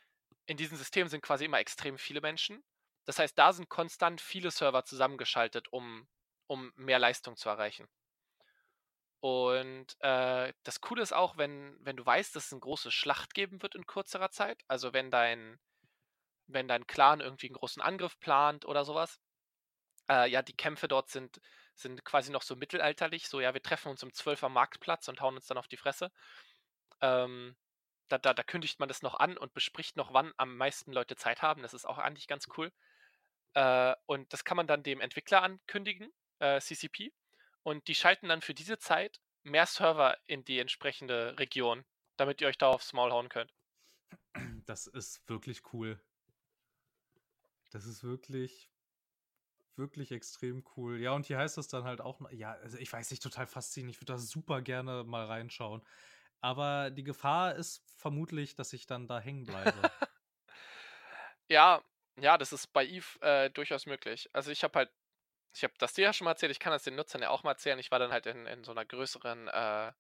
in diesen Systemen sind quasi immer extrem viele Menschen. Das heißt, da sind konstant viele Server zusammengeschaltet, um, um mehr Leistung zu erreichen. Und äh, das Coole ist auch, wenn, wenn du weißt, dass es eine große Schlacht geben wird in kürzerer Zeit, also wenn dein, wenn dein Clan irgendwie einen großen Angriff plant oder sowas, äh, ja, die Kämpfe dort sind, sind quasi noch so mittelalterlich, so ja, wir treffen uns um 12 am Marktplatz und hauen uns dann auf die Fresse. Ähm, da, da, da kündigt man das noch an und bespricht noch, wann am meisten Leute Zeit haben. Das ist auch eigentlich ganz cool. Äh, und das kann man dann dem Entwickler ankündigen, äh, CCP. Und die schalten dann für diese Zeit mehr Server in die entsprechende Region, damit ihr euch da aufs Maul hauen könnt. Das ist wirklich cool. Das ist wirklich, wirklich extrem cool. Ja, und hier heißt es dann halt auch, ja, also ich weiß nicht, total faszinierend. Ich würde da super gerne mal reinschauen. Aber die Gefahr ist vermutlich, dass ich dann da hängen bleibe. ja, ja, das ist bei Eve äh, durchaus möglich. Also ich habe halt Ich habe das dir ja schon mal erzählt, ich kann das den Nutzern ja auch mal erzählen. Ich war dann halt in, in so einer größeren, äh,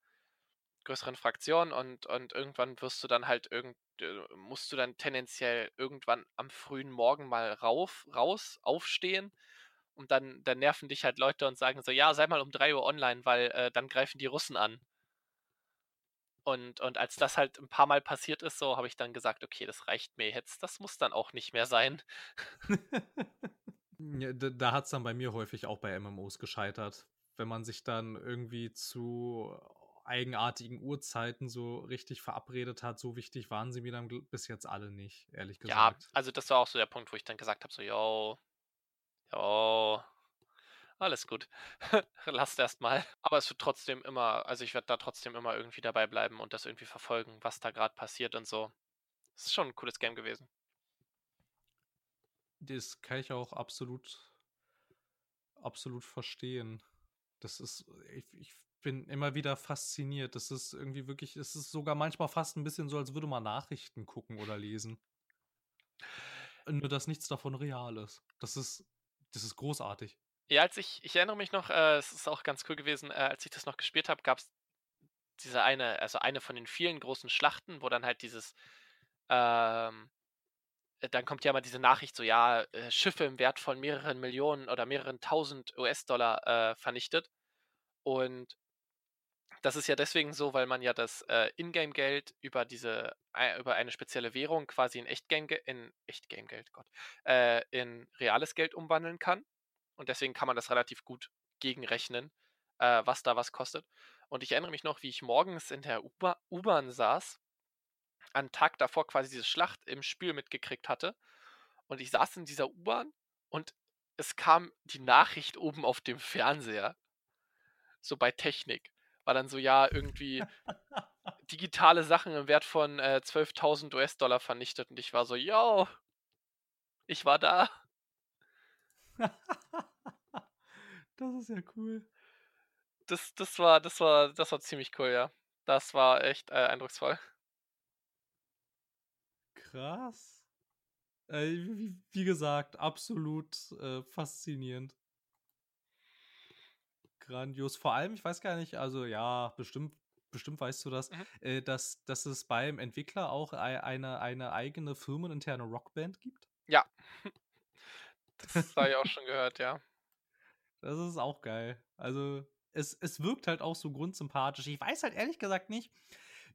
größeren Fraktion und, und irgendwann wirst du dann halt irgend, äh, musst du dann tendenziell irgendwann am frühen Morgen mal rauf, raus, aufstehen und dann, dann nerven dich halt Leute und sagen so, ja, sei mal um 3 Uhr online, weil äh, dann greifen die Russen an. Und, und als das halt ein paar Mal passiert ist, so habe ich dann gesagt, okay, das reicht mir jetzt, das muss dann auch nicht mehr sein. ja, da da hat es dann bei mir häufig auch bei MMOs gescheitert. Wenn man sich dann irgendwie zu eigenartigen Uhrzeiten so richtig verabredet hat, so wichtig waren sie mir dann bis jetzt alle nicht, ehrlich gesagt. Ja, also das war auch so der Punkt, wo ich dann gesagt habe, so, yo, yo, alles gut. Lasst erst mal. Aber es wird trotzdem immer, also ich werde da trotzdem immer irgendwie dabei bleiben und das irgendwie verfolgen, was da gerade passiert und so. Es ist schon ein cooles Game gewesen. Das kann ich auch absolut, absolut verstehen. Das ist, ich, ich bin immer wieder fasziniert. Das ist irgendwie wirklich, es ist sogar manchmal fast ein bisschen so, als würde man Nachrichten gucken oder lesen. Nur, dass nichts davon real ist. Das ist, das ist großartig. Ja, als ich, ich erinnere mich noch, äh, es ist auch ganz cool gewesen, äh, als ich das noch gespielt habe, gab es diese eine, also eine von den vielen großen Schlachten, wo dann halt dieses, ähm, äh, dann kommt ja mal diese Nachricht so, ja, äh, Schiffe im Wert von mehreren Millionen oder mehreren tausend US-Dollar äh, vernichtet. Und das ist ja deswegen so, weil man ja das äh, Ingame-Geld über diese, äh, über eine spezielle Währung quasi in Echtgame, in Echtgame-Geld, Gott, äh, in reales Geld umwandeln kann. Und deswegen kann man das relativ gut gegenrechnen, äh, was da was kostet. Und ich erinnere mich noch, wie ich morgens in der U-Bahn saß, einen Tag davor quasi diese Schlacht im Spiel mitgekriegt hatte. Und ich saß in dieser U-Bahn und es kam die Nachricht oben auf dem Fernseher. So bei Technik. War dann so, ja, irgendwie digitale Sachen im Wert von äh, 12.000 US-Dollar vernichtet. Und ich war so, yo, ich war da. das ist ja cool. Das, das war, das war, das war ziemlich cool, ja. Das war echt äh, eindrucksvoll. Krass. Äh, wie, wie, gesagt, absolut äh, faszinierend. Grandios. Vor allem, ich weiß gar nicht, also ja, bestimmt, bestimmt weißt du das, mhm. äh, dass, dass es beim Entwickler auch eine, eine eigene firmeninterne Rockband gibt. Ja. Das habe ich auch schon gehört, ja. Das ist auch geil. Also, es, es wirkt halt auch so grundsympathisch. Ich weiß halt ehrlich gesagt nicht,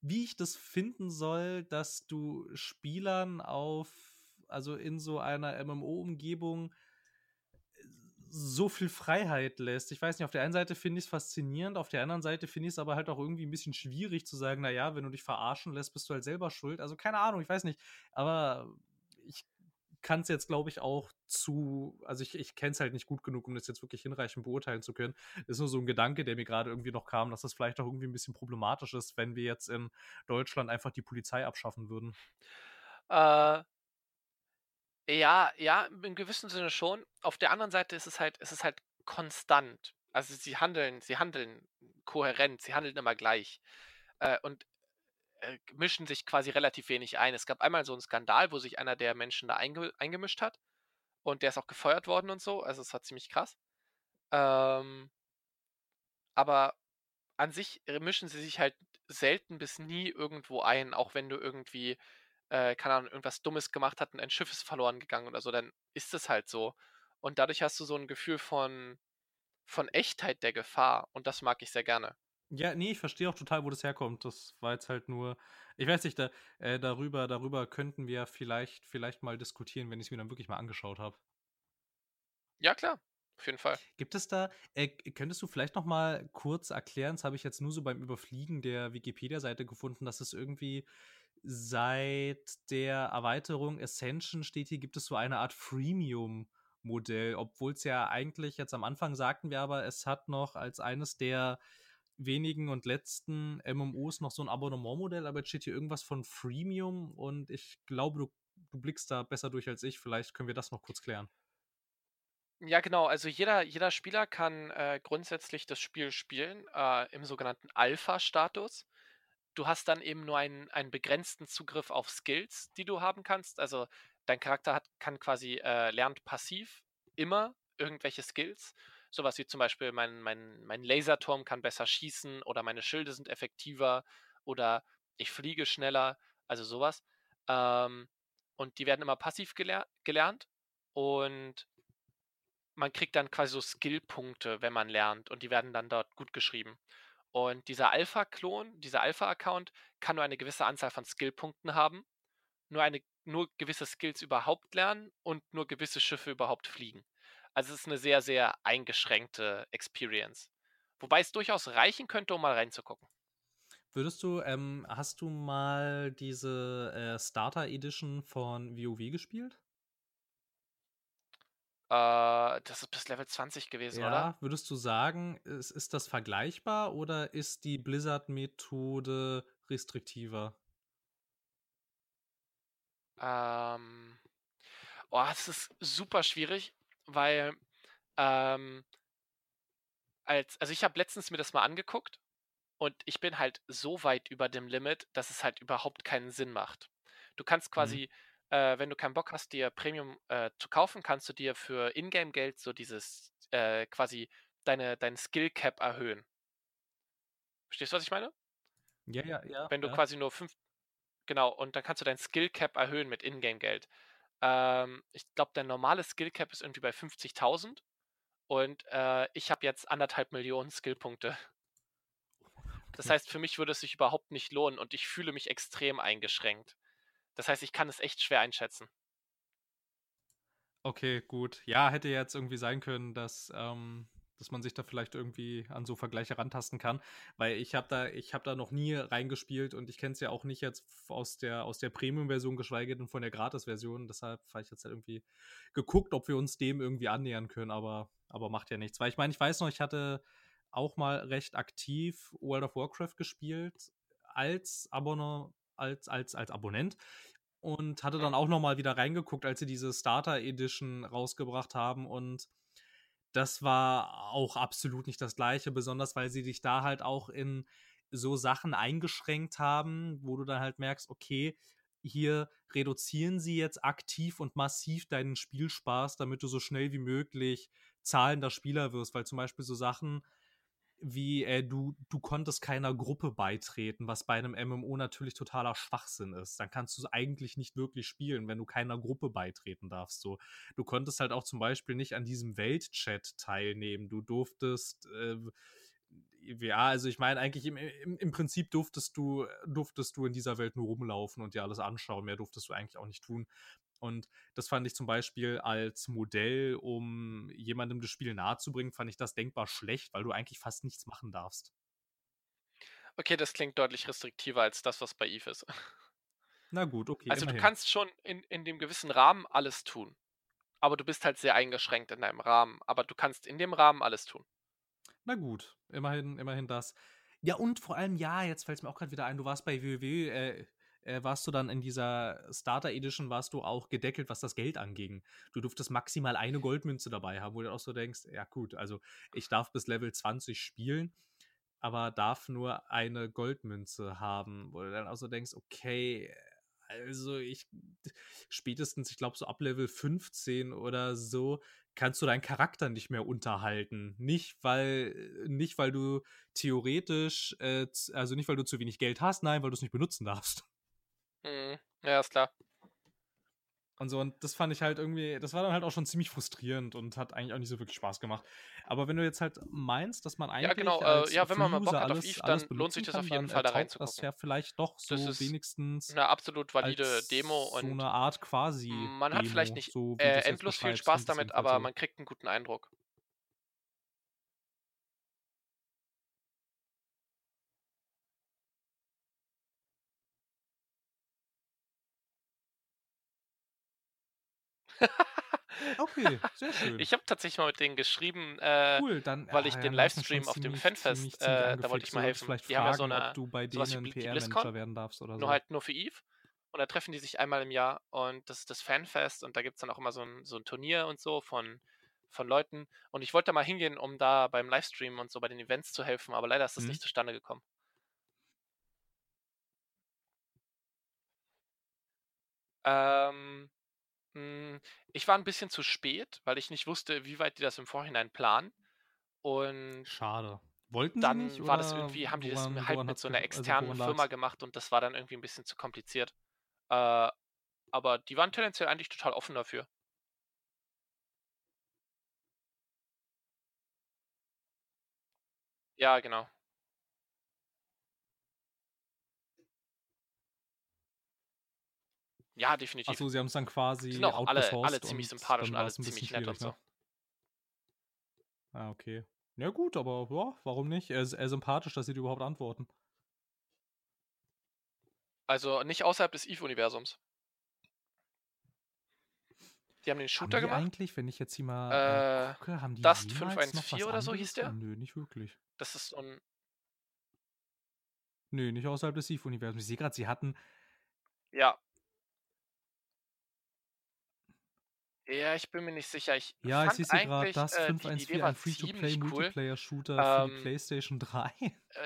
wie ich das finden soll, dass du Spielern auf, also in so einer MMO-Umgebung so viel Freiheit lässt. Ich weiß nicht, auf der einen Seite finde ich es faszinierend, auf der anderen Seite finde ich es aber halt auch irgendwie ein bisschen schwierig zu sagen, naja, wenn du dich verarschen lässt, bist du halt selber schuld. Also keine Ahnung, ich weiß nicht. Aber ich kann es jetzt, glaube ich, auch zu, also ich, ich kenne es halt nicht gut genug, um das jetzt wirklich hinreichend beurteilen zu können. Das ist nur so ein Gedanke, der mir gerade irgendwie noch kam, dass das vielleicht auch irgendwie ein bisschen problematisch ist, wenn wir jetzt in Deutschland einfach die Polizei abschaffen würden. Äh, ja, ja, im gewissen Sinne schon. Auf der anderen Seite ist es halt, ist es halt konstant. Also sie handeln, sie handeln kohärent, sie handeln immer gleich. Äh, und äh, mischen sich quasi relativ wenig ein. Es gab einmal so einen Skandal, wo sich einer der Menschen da einge eingemischt hat und der ist auch gefeuert worden und so. Also es war ziemlich krass. Ähm, aber an sich mischen sie sich halt selten bis nie irgendwo ein, auch wenn du irgendwie, äh, keine Ahnung, irgendwas Dummes gemacht hast und ein Schiff ist verloren gegangen oder so, dann ist es halt so. Und dadurch hast du so ein Gefühl von, von Echtheit der Gefahr und das mag ich sehr gerne. Ja, nee, ich verstehe auch total, wo das herkommt. Das war jetzt halt nur, ich weiß nicht, da, äh, darüber, darüber könnten wir vielleicht, vielleicht mal diskutieren, wenn ich es mir dann wirklich mal angeschaut habe. Ja, klar, auf jeden Fall. Gibt es da, äh, könntest du vielleicht noch mal kurz erklären, das habe ich jetzt nur so beim Überfliegen der Wikipedia-Seite gefunden, dass es irgendwie seit der Erweiterung Ascension steht hier, gibt es so eine Art Freemium-Modell, obwohl es ja eigentlich jetzt am Anfang sagten wir aber, es hat noch als eines der wenigen und letzten MMOs noch so ein Abonnementmodell, aber jetzt steht hier irgendwas von Freemium und ich glaube, du, du blickst da besser durch als ich. Vielleicht können wir das noch kurz klären. Ja, genau. Also jeder, jeder Spieler kann äh, grundsätzlich das Spiel spielen äh, im sogenannten Alpha-Status. Du hast dann eben nur einen, einen begrenzten Zugriff auf Skills, die du haben kannst. Also dein Charakter hat, kann quasi äh, lernt passiv immer irgendwelche Skills. Sowas wie zum Beispiel mein, mein, mein Laserturm kann besser schießen oder meine Schilde sind effektiver oder ich fliege schneller, also sowas. Ähm, und die werden immer passiv gelehr gelernt und man kriegt dann quasi so Skillpunkte, wenn man lernt und die werden dann dort gut geschrieben. Und dieser Alpha-Klon, dieser Alpha-Account kann nur eine gewisse Anzahl von Skillpunkten haben, nur eine nur gewisse Skills überhaupt lernen und nur gewisse Schiffe überhaupt fliegen. Also es ist eine sehr, sehr eingeschränkte Experience. Wobei es durchaus reichen könnte, um mal reinzugucken. Würdest du, ähm, hast du mal diese äh, Starter Edition von WoW gespielt? Äh, das ist bis Level 20 gewesen, ja, oder? Würdest du sagen, ist, ist das vergleichbar oder ist die Blizzard-Methode restriktiver? Ähm, oh, es ist super schwierig, weil ähm, als, also ich habe letztens mir das mal angeguckt und ich bin halt so weit über dem Limit, dass es halt überhaupt keinen Sinn macht. Du kannst Mhm. Äh, wenn du keinen Bock hast, dir Premium äh, zu kaufen, kannst du dir für Ingame-Geld so dieses äh, quasi deine, dein Skill-Cap erhöhen. Verstehst du, was ich meine? Ja, ja, ja. Wenn du ja. quasi nur fünf, genau, und dann kannst du dein Skill-Cap erhöhen mit Ingame-Geld. Ähm, ich glaube, dein normales Skill-Cap ist irgendwie bei 50.000 und äh, ich habe jetzt anderthalb Millionen Skillpunkte. Das heißt, für mich würde es sich überhaupt nicht lohnen und ich fühle mich extrem eingeschränkt. Das heißt, ich kann es echt schwer einschätzen. Okay, gut. Ja, hätte jetzt irgendwie sein können, dass, ähm, dass man sich da vielleicht irgendwie an so Vergleiche rantasten kann, weil ich habe da, ich da noch nie reingespielt und ich kenne es ja auch nicht jetzt aus der aus der Premium-Version, geschweige denn von der Gratis-Version. Deshalb habe ich jetzt halt irgendwie geguckt, ob wir uns dem irgendwie annähern können, aber aber macht ja nichts. Weil ich meine, ich weiß noch, ich hatte auch mal recht aktiv World of Warcraft gespielt als Abonner, als als als Abonnent und hatte dann auch noch mal wieder reingeguckt, als sie diese Starter Edition rausgebracht haben und das war auch absolut nicht das gleiche, besonders weil sie dich da halt auch in so Sachen eingeschränkt haben, wo du dann halt merkst, okay, hier reduzieren sie jetzt aktiv und massiv deinen Spielspaß, damit du so schnell wie möglich zahlender Spieler wirst, weil zum Beispiel so Sachen wie äh, du, du konntest keiner Gruppe beitreten, was bei einem MMO natürlich totaler Schwachsinn ist. Dann kannst du eigentlich nicht wirklich spielen, wenn du keiner Gruppe beitreten darfst. So, du konntest halt auch zum Beispiel nicht an diesem Weltchat teilnehmen. Du durftest äh, ja, also ich meine, eigentlich im, im, im Prinzip durftest du, durftest du in dieser Welt nur rumlaufen und dir alles anschauen. Mehr durftest du eigentlich auch nicht tun. Und das fand ich zum Beispiel als Modell, um jemandem das Spiel nahezubringen, fand ich das denkbar schlecht, weil du eigentlich fast nichts machen darfst. Okay, das klingt deutlich restriktiver als das, was bei Eve ist. Na gut, okay. Also immerhin. du kannst schon in, in dem gewissen Rahmen alles tun. Aber du bist halt sehr eingeschränkt in deinem Rahmen. Aber du kannst in dem Rahmen alles tun. Na gut, immerhin, immerhin das. Ja, und vor allem, ja, jetzt fällt es mir auch gerade wieder ein, du warst bei WoW, äh, äh, warst du dann in dieser Starter Edition, warst du auch gedeckelt, was das Geld anging. Du durftest maximal eine Goldmünze dabei haben, wo du auch so denkst, ja gut, also ich darf bis Level 20 spielen, aber darf nur eine Goldmünze haben, wo du dann auch so denkst, okay, also ich spätestens, ich glaube so ab Level 15 oder so, kannst du deinen Charakter nicht mehr unterhalten. Nicht, weil, nicht, weil du theoretisch, äh, also nicht, weil du zu wenig Geld hast, nein, weil du es nicht benutzen darfst. Mhm. Ja, ist klar. Und so, und das fand ich halt irgendwie, das war dann halt auch schon ziemlich frustrierend und hat eigentlich auch nicht so wirklich Spaß gemacht. Aber wenn du jetzt halt meinst, dass man eigentlich. Ja, genau, als äh, ja, wenn man mal Bock hat alles, auf Eve, dann lohnt sich das auf jeden dann, Fall da äh, reinzugucken. Das ja vielleicht doch so das ist wenigstens. Eine absolut valide Demo und so eine Art quasi. man hat vielleicht nicht so äh, endlos viel Spaß damit, aber so. man kriegt einen guten Eindruck. Okay, sehr schön. Ich habe tatsächlich mal mit denen geschrieben, äh, cool, dann, weil ich ah, den ja, Livestream auf dem Fanfest, ziemlich, ziemlich äh, da wollte ich mal helfen. Vielleicht die fragen, haben ja so eine, ob du bei denen PR-Manager BlizzCon, werden darfst oder so. nur halt nur für Eve. Und da treffen die sich einmal im Jahr und das ist das Fanfest und da gibt es dann auch immer so ein, so ein Turnier und so von, von Leuten. Und ich wollte da mal hingehen, um da beim Livestream und so bei den Events zu helfen, aber leider ist das Mhm. nicht zustande gekommen. Ähm, Hm, ich war ein bisschen zu spät, weil ich nicht wusste, wie weit die das im Vorhinein planen. Und Schade. Wollten sie nicht? dann war das irgendwie, haben die das woran, halt woran mit so einer also externen woran Firma gemacht und das war dann irgendwie ein bisschen zu kompliziert. Äh, aber die waren tendenziell eigentlich total offen dafür. Ja, genau. Ja, definitiv. Achso, sie haben es dann quasi sind auch alle, alle ziemlich sympathisch und alle ziemlich nett und ne? so. Ah, okay. Ja gut, aber ja, warum nicht? Er ist eher sympathisch, dass sie dir überhaupt antworten. Also nicht außerhalb des Eve-Universums. Die haben den Haben Shooter die gemacht. eigentlich, wenn ich jetzt hier mal äh, Äh, gucke, haben die Dust jemals noch was 514 oder so hieß der. Nö, nicht wirklich. Das ist so ein. Nö, nicht außerhalb des Eve-Universums. Ich sehe gerade, sie hatten Ja. Ja, ich bin mir nicht sicher. Ich Ja, ich sehe sie gerade, äh, die 514, Idee ein ziemlich cool. Free-to-Play-Multiplayer-Shooter für die Ähm, PlayStation 3.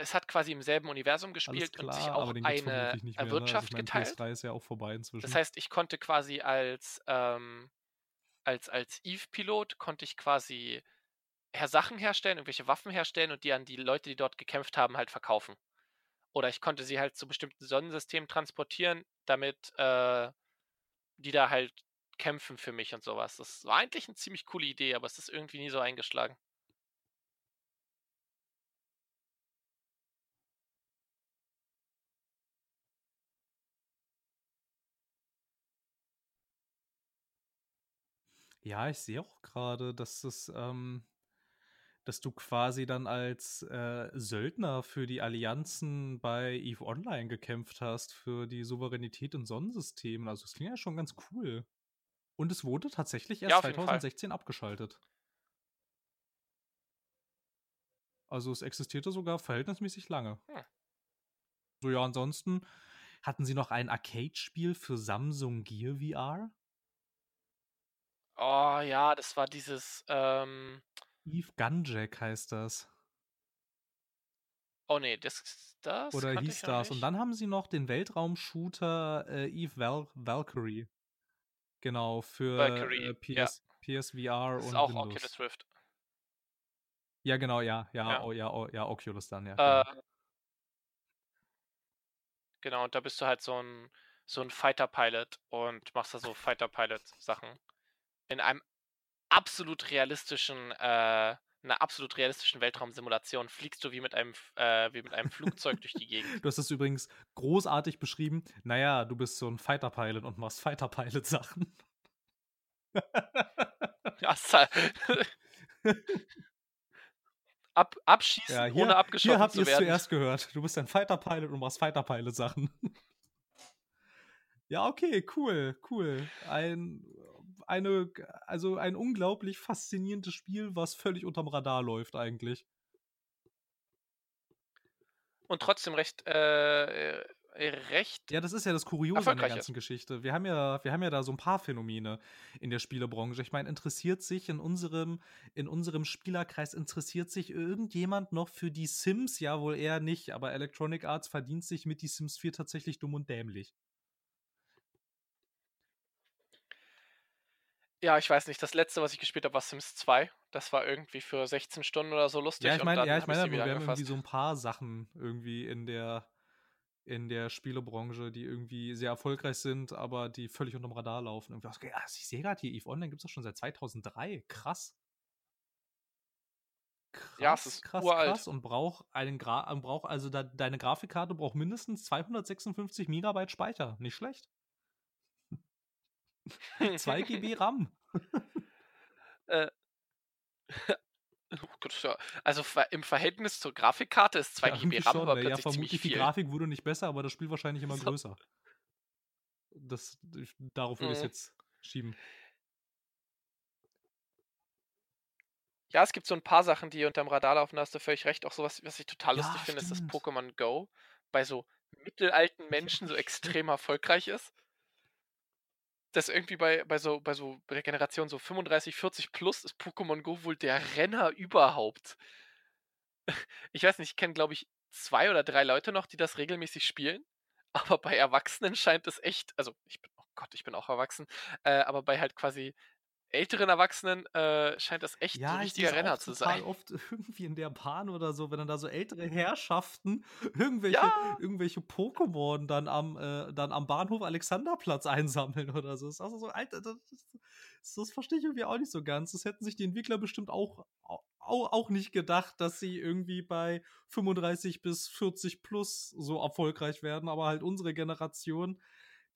es hat quasi im selben Universum gespielt und sich klar, auch eine äh, mehr, ne? Also Wirtschaft meine, geteilt. PS3 ist ja auch vorbei Das inzwischen. heißt, ich konnte quasi als, ähm, als, als Eve-Pilot konnte ich quasi her Sachen herstellen, irgendwelche Waffen herstellen und die an die Leute, die dort gekämpft haben, halt verkaufen. Oder ich konnte sie halt zu bestimmten Sonnensystemen transportieren, damit äh, die da halt kämpfen für mich und sowas. Das war eigentlich eine ziemlich coole Idee, aber es ist irgendwie nie so eingeschlagen. Ja, ich sehe auch gerade, dass es, ähm, dass du quasi dann als äh, Söldner für die Allianzen bei EVE Online gekämpft hast, für die Souveränität in Sonnensystemen. Also es klingt ja schon ganz cool. Und es wurde tatsächlich Ja, erst Fall. 2016 abgeschaltet. Also es existierte sogar verhältnismäßig lange. Hm. So ja, ansonsten hatten sie noch ein Arcade-Spiel für Samsung Gear VR. Oh ja, das war dieses, ähm, Eve Gunjack heißt das. oh nee, das, das Oder hieß das. Und dann haben sie noch den Weltraum-Shooter äh, Eve Val Valkyrie. Genau, für Valkyrie, äh, ja. PS, PSVR Das ist und auch Windows. Oculus Rift. Ja, genau, ja, ja, Ja. oh, ja, oh, ja, Oculus dann, ja. Äh, Genau. genau, und da bist du halt so ein, so ein Fighter-Pilot und machst da so Fighter-Pilot-Sachen. In einem absolut realistischen, äh, einer absolut realistischen Weltraumsimulation fliegst du wie mit einem, äh, wie mit einem Flugzeug durch die Gegend. Du hast das übrigens großartig beschrieben. Naja, du bist so ein Fighter-Pilot und machst Fighter-Pilot-Sachen. Ab, abschießen, Ja, hier, ohne hier abgeschossen habt zu ihr es zuerst gehört. Du bist ein Fighter-Pilot und machst Fighter-Pilot-Sachen. ja, okay, cool, cool. Ein, eine, also ein unglaublich faszinierendes Spiel, was völlig unterm Radar läuft eigentlich. Und trotzdem recht, äh, äh, recht Ja, das ist ja das Kuriose an der ist. ganzen Geschichte. Wir haben ja, wir haben ja da so ein paar Phänomene in der Spielebranche. Ich meine, interessiert sich in unserem, in unserem Spielerkreis, interessiert sich irgendjemand noch für die Sims? Ja, wohl eher nicht, aber Electronic Arts verdient sich mit die Sims 4 tatsächlich dumm und dämlich. Ja, ich weiß nicht. Das letzte, was ich gespielt habe, war Sims 2. Das war irgendwie für 16 Stunden oder so lustig Ja, ich meine, ja, ich meine, wir haben irgendwie so ein paar Sachen irgendwie in der, in der Spielebranche, die irgendwie sehr erfolgreich sind, aber die völlig unterm Radar laufen. Irgendwie, okay, ah, ich sehe gerade hier, EVE Online gibt es doch schon seit 2003. Krass. Ja, es Krass, ist krass, uralt. krass. Und braucht einen Gra braucht, also da, deine Grafikkarte braucht mindestens 256 Megabyte Speicher. Nicht schlecht. 2 GB RAM. Äh, oh. Also im Verhältnis zur Grafikkarte ist 2 Ja, GB RAM schon, aber ne? Ja, ziemlich vermutlich die viel. Grafik wurde nicht besser, aber das Spiel wahrscheinlich immer So. größer. Das, ich- darauf würde ich es Mhm. jetzt schieben. Ja, es gibt so ein paar Sachen, die unterm Radar laufen, da hast du völlig recht. Auch sowas, was ich total Ja, lustig finde, ist, dass. Pokémon Go bei so mittelalten Menschen so extrem erfolgreich ist. Dass irgendwie bei, bei so bei so der Generation so 35, 40 plus ist Pokémon Go wohl der Renner überhaupt. Ich weiß nicht, ich kenne, glaube ich, zwei oder drei Leute noch, die das regelmäßig spielen. Aber bei Erwachsenen scheint es echt, also ich bin noch Gott, ich bin auch erwachsen, äh, aber bei halt quasi älteren Erwachsenen äh, scheint das echt ja, ein richtiger Renner zu sein. oft irgendwie in der Bahn oder so, wenn dann da so ältere Herrschaften irgendwelche, ja. irgendwelche Pokémon dann am, äh, dann am Bahnhof Alexanderplatz einsammeln oder so. Das ist also so, Alter, das, das, das verstehe ich irgendwie auch nicht so ganz. Das hätten sich die Entwickler bestimmt auch, auch, auch nicht gedacht, dass sie irgendwie bei 35 bis 40 plus so erfolgreich werden, aber halt unsere Generation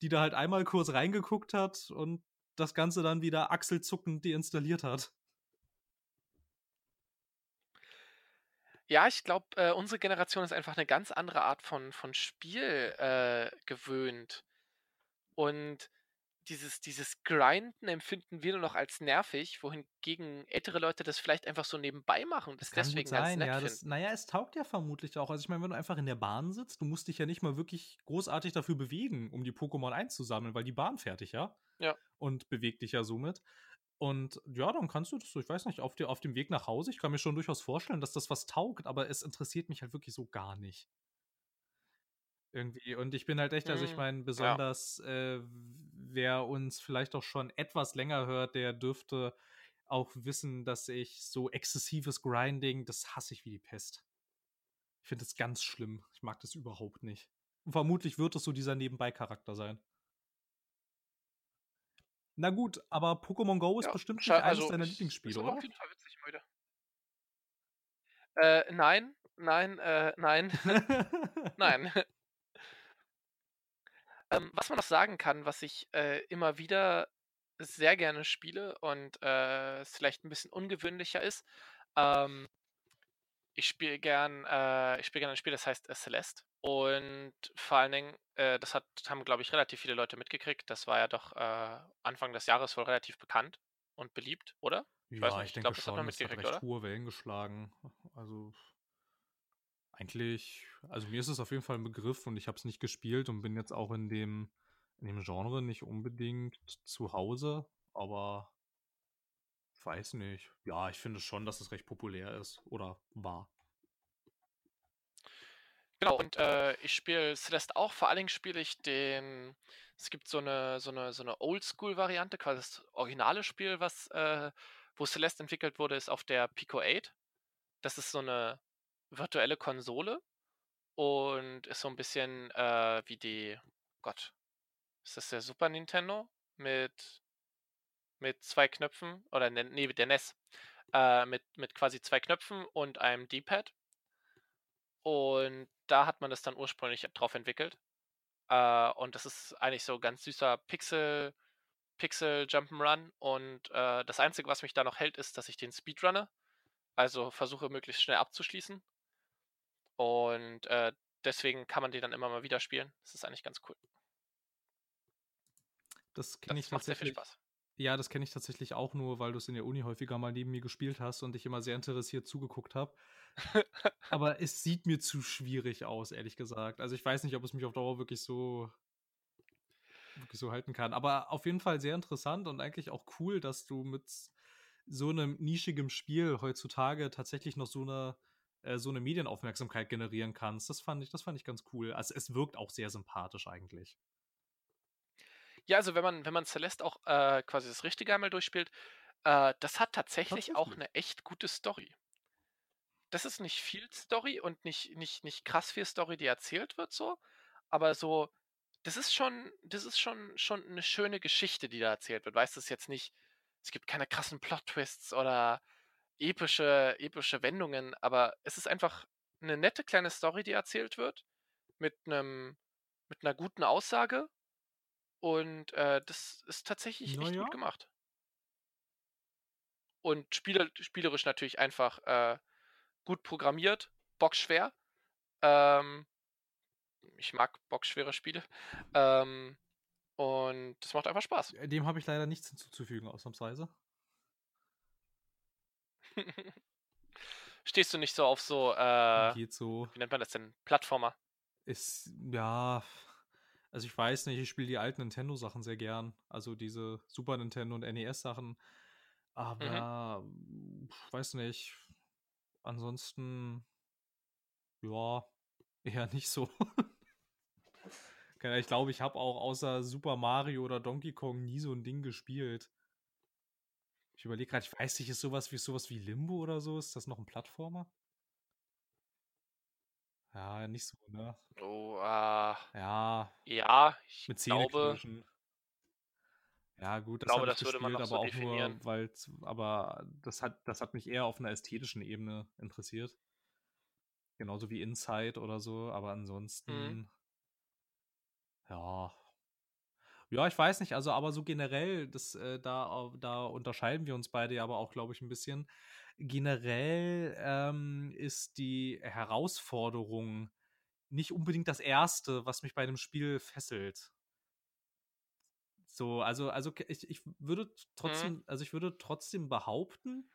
die da halt einmal kurz reingeguckt hat und das Ganze dann wieder achselzuckend deinstalliert hat. Ja, ich glaube, äh, unsere Generation ist einfach eine ganz andere Art von, von Spiel äh, gewöhnt. Und dieses, dieses Grinden empfinden wir nur noch als nervig, wohingegen ältere Leute das vielleicht einfach so nebenbei machen und das, deswegen sein, ganz nett ja, das, Naja, es taugt ja vermutlich auch. Also ich meine, wenn du einfach in der Bahn sitzt, du musst dich ja nicht mal wirklich großartig dafür bewegen, um die Pokémon einzusammeln, weil die Bahn fertig, ja? Ja. Und bewegt dich ja somit. Und ja, dann kannst du das so, ich weiß nicht, auf, die, auf dem Weg nach Hause, ich kann mir schon durchaus vorstellen, dass das was taugt, aber es interessiert mich halt wirklich so gar nicht. Irgendwie. Und ich bin halt echt, also ich mhm. meine, besonders ja. äh, wer uns vielleicht auch schon etwas länger hört, der dürfte auch wissen, dass ich so exzessives Grinding, das hasse ich wie die Pest. Ich finde das ganz schlimm. Ich mag das überhaupt nicht. Und vermutlich wird es so dieser Nebenbei-Charakter sein. Na gut, aber Pokémon Go ist ja, bestimmt nicht eines also, deiner Lieblingsspiele, oder? Auf jeden Fall witzig, müde. Äh, nein, nein, äh, nein. nein. Ähm, was man noch sagen kann, was ich äh, immer wieder sehr gerne spiele und äh, es vielleicht ein bisschen ungewöhnlicher ist, ähm, ich spiele gern, äh, ich spiele gern ein Spiel, das heißt äh, Celeste. Und vor allen Dingen, äh, das hat, haben, glaube ich, relativ viele Leute mitgekriegt. Das war ja doch äh, Anfang des Jahres wohl relativ bekannt und beliebt, oder? Ich ja, nicht, ich, denke glaub, schon, das hat man mitgekriegt, das hat recht oder? hohe Wellen geschlagen. Also eigentlich, also mir ist es auf jeden Fall ein Begriff und ich habe es nicht gespielt und bin jetzt auch in dem, in dem Genre nicht unbedingt zu Hause, aber weiß nicht. Ja, ich finde schon, dass es recht populär ist oder war. Genau, und äh, ich spiele Celeste auch. Vor allen Dingen spiele ich den. Es gibt so eine, so eine, so eine Oldschool-Variante, quasi das originale Spiel, was, äh, wo Celeste entwickelt wurde, ist auf der Pico 8. Das ist so eine virtuelle Konsole und ist so ein bisschen äh, wie die, Gott, ist das der Super Nintendo mit, mit zwei Knöpfen oder ne, nee, der NES äh, mit, mit quasi zwei Knöpfen und einem D-Pad. Und da hat man das dann ursprünglich drauf entwickelt. Äh, und das ist eigentlich so ganz süßer Pixel, Pixel Jump'n'Run. Und äh, das Einzige, was mich da noch hält, ist, dass ich den Speedrunne. Also versuche möglichst schnell abzuschließen. Und äh, deswegen kann man die dann immer mal wieder spielen. Das ist eigentlich ganz cool. Das kenne ich macht tatsächlich. Sehr viel Spaß. Ja, das kenne ich tatsächlich auch nur, weil du es in der Uni häufiger mal neben mir gespielt hast und ich immer sehr interessiert zugeguckt habe. Aber es sieht mir zu schwierig aus, ehrlich gesagt. Also ich weiß nicht, ob es mich auf Dauer wirklich so wirklich so halten kann. Aber auf jeden Fall sehr interessant und eigentlich auch cool, dass du mit so einem nischigen Spiel heutzutage tatsächlich noch so eine äh, so eine Medienaufmerksamkeit generieren kannst. Das fand ich, das fand ich ganz cool. Also es wirkt auch sehr sympathisch eigentlich. Ja, also wenn man, wenn man Celeste auch äh, quasi das Richtige einmal durchspielt, äh, das hat tatsächlich, tatsächlich, auch eine echt gute Story. Das ist nicht viel Story und nicht, nicht, nicht krass viel Story, die erzählt wird, so, aber so, das ist schon, das ist schon, schon eine schöne Geschichte, die da erzählt wird. Weißt du, es jetzt nicht, es gibt keine krassen Plot-Twists oder epische, epische Wendungen, aber es ist einfach eine nette kleine Story, die erzählt wird, mit einem, mit einer guten Aussage. Und äh, das ist tatsächlich echt gut gemacht. Und spieler, spielerisch natürlich einfach äh, gut programmiert, bockschwer. Ähm, ich mag bockschwere Spiele. Ähm, und das macht einfach Spaß. Dem habe ich leider nichts hinzuzufügen, ausnahmsweise. Stehst du nicht so auf so, äh, Geht so. Wie nennt man das denn? Plattformer? Ist, ja. Also ich weiß nicht, ich spiele die alten Nintendo-Sachen sehr gern. Also diese Super Nintendo und NES-Sachen. Mhm. Aber, mhm. weiß nicht. Ansonsten, ja, eher nicht so. Ich glaube, ich habe auch außer Super Mario oder Donkey Kong nie so ein Ding gespielt. Ich überlege gerade, ich weiß nicht, ist sowas wie sowas wie Limbo oder so? Ist das noch ein Plattformer? Ja, nicht so, ne? Oh, äh, Ja, ja, ich mit glaube. Ja, gut, das glaube, das würde man gespielt, aber so auch nur, definieren. weil aber das hat, das hat mich eher auf einer ästhetischen Ebene interessiert. Genauso wie Inside oder so, aber Mhm. ansonsten, ja. Ja, ich weiß nicht, also aber so generell, das, äh, da, da unterscheiden wir uns beide ja aber auch, glaube ich, ein bisschen. Generell ähm, ist die Herausforderung nicht unbedingt das Erste, was mich bei einem Spiel fesselt. So, also, also ich, ich würde Mhm. trotzdem, also ich würde trotzdem behaupten,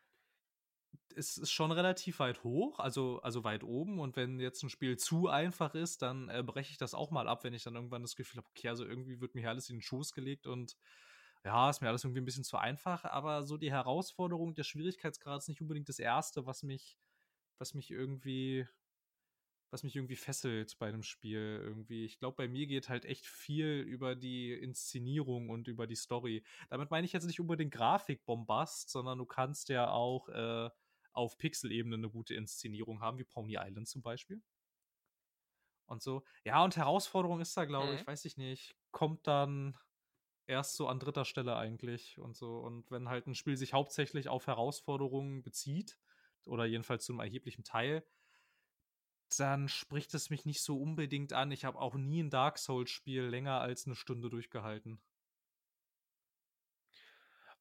es ist schon relativ weit hoch, also, also weit oben. Und wenn jetzt ein Spiel zu einfach ist, dann äh, breche ich das auch mal ab, wenn ich dann irgendwann das Gefühl habe, okay, also irgendwie wird mir hier alles in den Schoß gelegt und ja, ist mir alles irgendwie ein bisschen zu einfach. Aber so die Herausforderung, der Schwierigkeitsgrad ist nicht unbedingt das Erste, was mich, was mich irgendwie, was mich irgendwie fesselt bei einem Spiel irgendwie. Ich glaube, bei mir geht halt echt viel über die Inszenierung und über die Story. Damit meine ich jetzt nicht unbedingt Grafikbombast, sondern du kannst ja auch äh, auf Pixel-Ebene eine gute Inszenierung haben, wie Pony Island zum Beispiel. Und so. Ja, und Herausforderung ist da, glaube ich, Mhm. weiß ich nicht, kommt dann erst so an dritter Stelle eigentlich und so. Und wenn halt ein Spiel sich hauptsächlich auf Herausforderungen bezieht, oder jedenfalls zu einem erheblichen Teil, dann spricht es mich nicht so unbedingt an. Ich habe auch nie ein Dark Souls-Spiel länger als eine Stunde durchgehalten.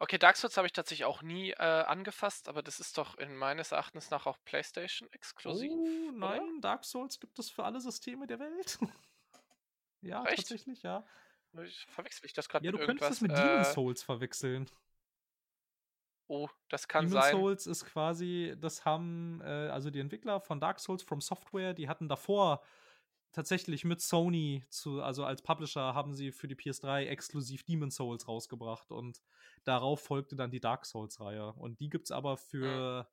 Okay, Dark Souls habe ich tatsächlich auch nie äh, angefasst, aber das ist doch in meines Erachtens nach auch PlayStation exklusiv. Oh, oder? nein, Dark Souls gibt es für alle Systeme der Welt. ja, Echt? tatsächlich, ja. Ich verwechsel ich das gerade Ja, mit du könntest es irgendwas. mit Demon Äh, Souls verwechseln. oh, das kann Demon sein. Souls ist quasi, das haben, äh, also die Entwickler von Dark Souls From Software, die hatten davor tatsächlich mit Sony zu, also als Publisher haben sie für die PS3 exklusiv Demon Souls rausgebracht und darauf folgte dann die Dark Souls-Reihe. Und die gibt es aber Mhm. für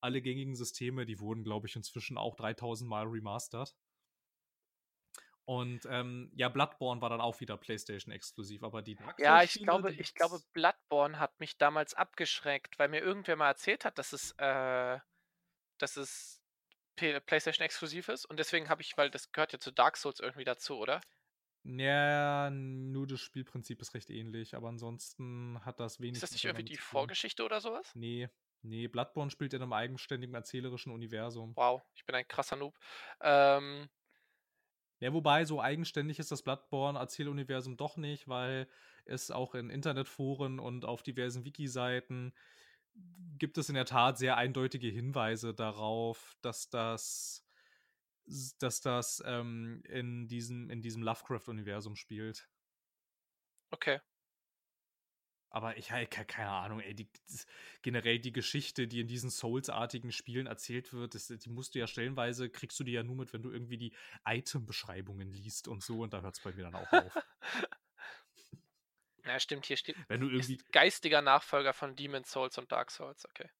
alle gängigen Systeme, die wurden, glaube ich, inzwischen auch 3000 Mal remastert. Und ähm, ja, Bloodborne war dann auch wieder PlayStation exklusiv, aber die Dark Ja, ich glaube, ich glaube, Bloodborne hat mich damals abgeschreckt, weil mir irgendwer mal erzählt hat, dass es, äh, dass es PlayStation exklusiv ist. Und deswegen habe ich, weil das gehört ja zu Dark Souls irgendwie dazu, oder? Ja, nur das Spielprinzip ist recht ähnlich, aber ansonsten hat das wenig Ist das nicht irgendwie die. Vorgeschichte oder sowas? Nee, nee, Bloodborne spielt in einem eigenständigen erzählerischen Universum. Wow, ich bin ein krasser Noob. Ähm, Ja, wobei so eigenständig ist das Bloodborne-Erzähluniversum doch nicht, weil es auch in Internetforen und auf diversen Wiki-Seiten gibt es in der Tat sehr eindeutige Hinweise darauf, dass das, dass das ähm, in diesem, in diesem Lovecraft-Universum spielt. okay. Aber ich habe keine Ahnung, ey, die, generell die Geschichte, die in diesen Souls-artigen Spielen erzählt wird, das, die musst du ja stellenweise, kriegst du die ja nur mit, wenn du irgendwie die Item-Beschreibungen liest und so, und da hört es bei mir dann auch auf. Ja, stimmt, hier steht wenn du irgendwie. ist geistiger Nachfolger von Demon's Souls und Dark Souls, okay.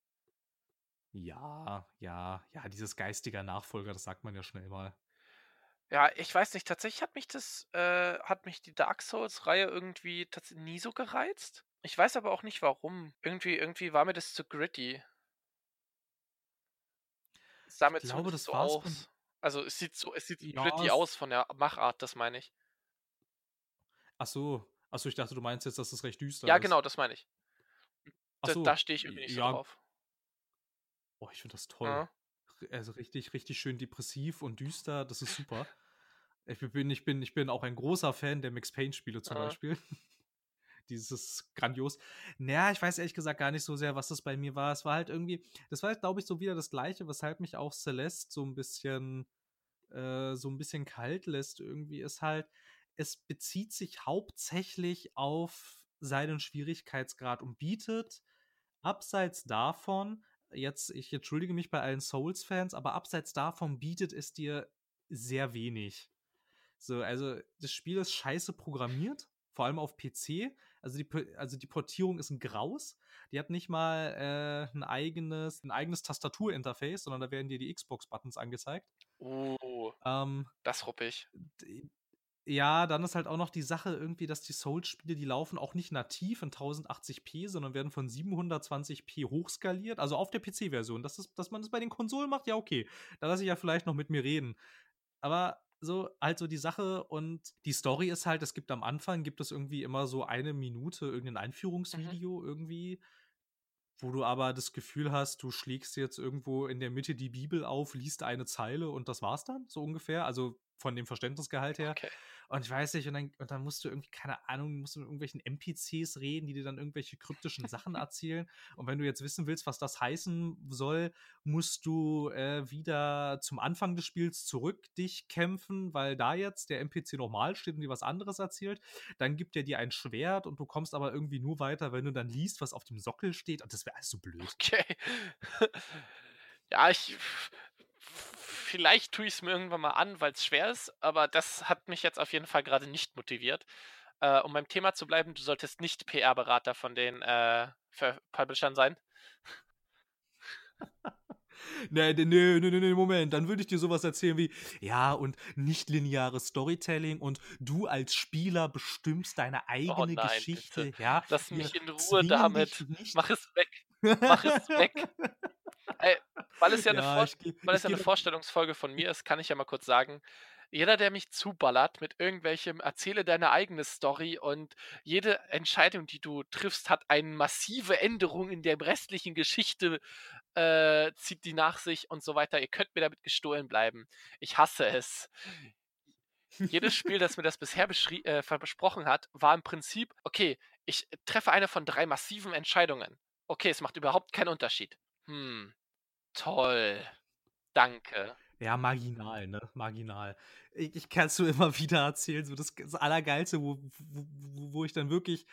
Ja, ja, ja, dieses geistiger Nachfolger, das sagt man ja schnell mal. Ja, ich weiß nicht, tatsächlich hat mich das, äh, hat mich die Dark Souls-Reihe irgendwie tatsächlich nie so gereizt. Ich weiß aber auch nicht warum. Irgendwie, irgendwie war mir das zu gritty. Es sah mir Ich glaube, das so war's aus. Also es sieht so, es sieht Ja, gritty aus von der Machart, das meine ich. Ach so, ach so, ich dachte, du meinst jetzt, dass es recht düster Ja, ist. genau, das meine ich. Da, so, da stehe ich irgendwie nicht so ja, drauf. Oh, ich finde das toll. Ja. R- Also richtig, richtig schön depressiv und düster. Das ist super. Ich bin, ich bin, ich bin auch ein großer Fan der Max Payne-Spiele zum Ja. Beispiel. Dieses grandios. Naja, ich weiß ehrlich gesagt gar nicht so sehr, was das bei mir war. Es war halt irgendwie, das war, glaube ich, so wieder das Gleiche, weshalb mich auch Celeste so ein bisschen, äh, so ein bisschen kalt lässt. Irgendwie ist halt, es bezieht sich hauptsächlich auf seinen Schwierigkeitsgrad und bietet abseits davon, jetzt, ich entschuldige mich bei allen Souls-Fans, aber abseits davon bietet es dir sehr wenig. So, also das Spiel ist scheiße programmiert, vor allem auf PC. Also die, also die Portierung ist ein Graus. Die hat nicht mal äh, ein eigenes, ein eigenes Tastaturinterface, sondern da werden dir die Xbox-Buttons angezeigt. Uh, Ähm, das ruppig. Ja, dann ist halt auch noch die Sache irgendwie, dass die Souls-Spiele, die laufen auch nicht nativ in 1080p, sondern werden von 720p hochskaliert, also auf der PC-Version. Dass, das, dass man das bei den Konsolen macht, ja, okay. Da lasse ich ja vielleicht noch mit mir reden. Aber so, halt so die Sache und die Story ist halt, es gibt am Anfang, gibt es irgendwie immer so eine Minute irgendein Mhm. Einführungsvideo irgendwie, wo du aber das Gefühl hast, du schlägst jetzt irgendwo in der Mitte die Bibel auf, liest eine Zeile und das war's dann, so ungefähr. Also von dem Verständnisgehalt her. Okay. Und ich weiß nicht, und dann, und dann musst du irgendwie, keine Ahnung, musst du mit irgendwelchen NPCs reden, die dir dann irgendwelche kryptischen Sachen erzählen. Und wenn du jetzt wissen willst, was das heißen soll, musst du äh, wieder zum Anfang des Spiels zurück dich kämpfen, weil da jetzt der NPC normal steht und dir was anderes erzählt. Dann gibt er dir ein Schwert und du kommst aber irgendwie nur weiter, wenn du dann liest, was auf dem Sockel steht. Und das wäre alles so blöd. Okay. ja, ich. Vielleicht tue ich es mir irgendwann mal an, weil es schwer ist, aber das hat mich jetzt auf jeden Fall gerade nicht motiviert. Äh, um beim Thema zu bleiben, du solltest nicht PR-Berater von den äh, Publishern sein. Nee, nee, nee, nee, nee, Moment. Dann würde ich dir sowas erzählen wie, ja, und nicht lineares Storytelling und du als Spieler bestimmst deine eigene Oh nein, Geschichte, bitte. ja. Lass mich in Ruhe damit. Mach es weg. Mach es weg. Ey, weil es ja eine, Ja, Vor ich weil es ja eine Vorstellungsfolge von mir ist, kann ich ja mal kurz sagen. Jeder, der mich zuballert mit irgendwelchem, erzähle deine eigene Story und jede Entscheidung, die du triffst, hat eine massive Änderung in der restlichen Geschichte, äh, zieht die nach sich und so weiter. Ihr könnt mir damit gestohlen bleiben. Ich hasse es. Jedes Spiel, das mir das bisher äh, versprochen hat, war im Prinzip, okay, ich treffe eine von drei massiven Entscheidungen. Okay, es macht überhaupt keinen Unterschied. Hm, toll. Danke. Ja, marginal, ne? Marginal. Ich, ich kann es so immer wieder erzählen, so das, das Allergeilste, wo, wo, wo- ich dann wirklich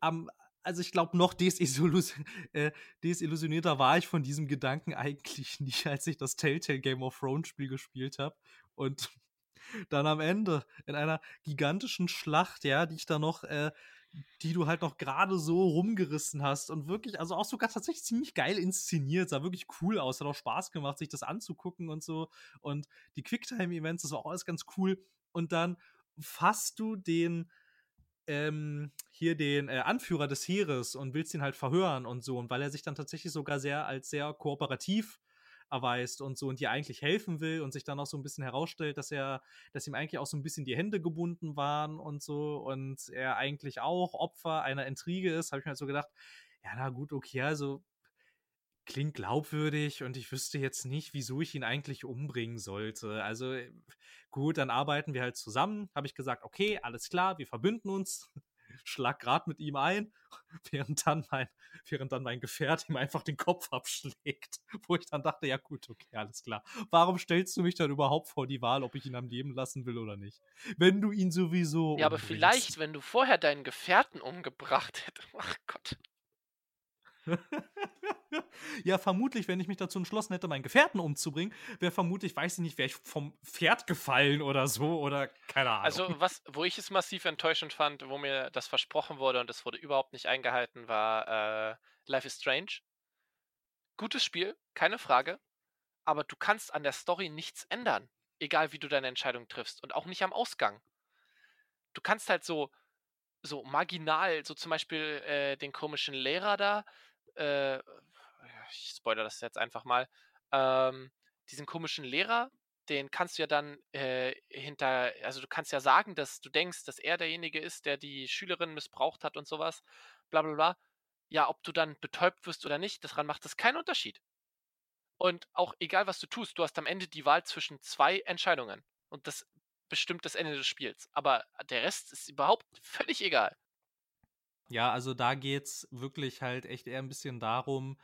am, also ich glaube, noch äh, desillusionierter war ich von diesem Gedanken eigentlich nicht, als ich das Telltale Game of Thrones Spiel gespielt habe. Und dann am Ende in einer gigantischen Schlacht, ja, die ich da noch, äh, die du halt noch gerade so rumgerissen hast und wirklich, also auch sogar tatsächlich ziemlich geil inszeniert, sah wirklich cool aus, hat auch Spaß gemacht, sich das anzugucken und so. Und die Quicktime-Events, das war auch alles ganz cool. Und dann fasst du den, ähm, hier den äh, Anführer des Heeres und willst ihn halt verhören und so. Und weil er sich dann tatsächlich sogar sehr als sehr kooperativ erweist und so und dir eigentlich helfen will und sich dann auch so ein bisschen herausstellt, dass er, dass ihm eigentlich auch so ein bisschen die Hände gebunden waren und so und er eigentlich auch Opfer einer Intrige ist, habe ich mir halt so gedacht, ja, na gut, okay, also klingt glaubwürdig und ich wüsste jetzt nicht, wieso ich ihn eigentlich umbringen sollte. Also gut, dann arbeiten wir halt zusammen. Habe ich gesagt, okay, alles klar, wir verbünden uns. Schlag grad mit ihm ein, während dann mein, während dann mein Gefährt ihm einfach den Kopf abschlägt. Wo ich dann dachte, ja gut, okay, alles klar. Warum stellst du mich dann überhaupt vor die Wahl, ob ich ihn am Leben lassen will oder nicht? Wenn du ihn sowieso. Ja, aber umbringst. vielleicht, wenn du vorher deinen Gefährten umgebracht hättest. Ach Gott. ja, vermutlich, wenn ich mich dazu entschlossen hätte, meinen Gefährten umzubringen, wäre vermutlich, weiß ich nicht, wäre ich vom Pferd gefallen oder so oder keine Ahnung. Also, was, wo ich es massiv enttäuschend fand, wo mir das versprochen wurde und es wurde überhaupt nicht eingehalten, war äh, Life is Strange. Gutes Spiel, keine Frage. Aber du kannst an der Story nichts ändern. Egal wie du deine Entscheidung triffst. Und auch nicht am Ausgang. Du kannst halt so, so marginal, so zum Beispiel äh, den komischen Lehrer da, äh, ich spoilere das jetzt einfach mal, ähm, diesen komischen Lehrer, den kannst du ja dann äh, hinter, also du kannst ja sagen, dass du denkst, dass er derjenige ist, der die Schülerin missbraucht hat und sowas, bla bla bla. Ja, ob du dann betäubt wirst oder nicht, daran macht das keinen Unterschied. Und auch egal, was du tust, du hast am Ende die Wahl zwischen zwei Entscheidungen. Und das bestimmt das Ende des Spiels. Aber der Rest ist überhaupt völlig egal. Ja, also da geht's wirklich halt echt eher ein bisschen darum,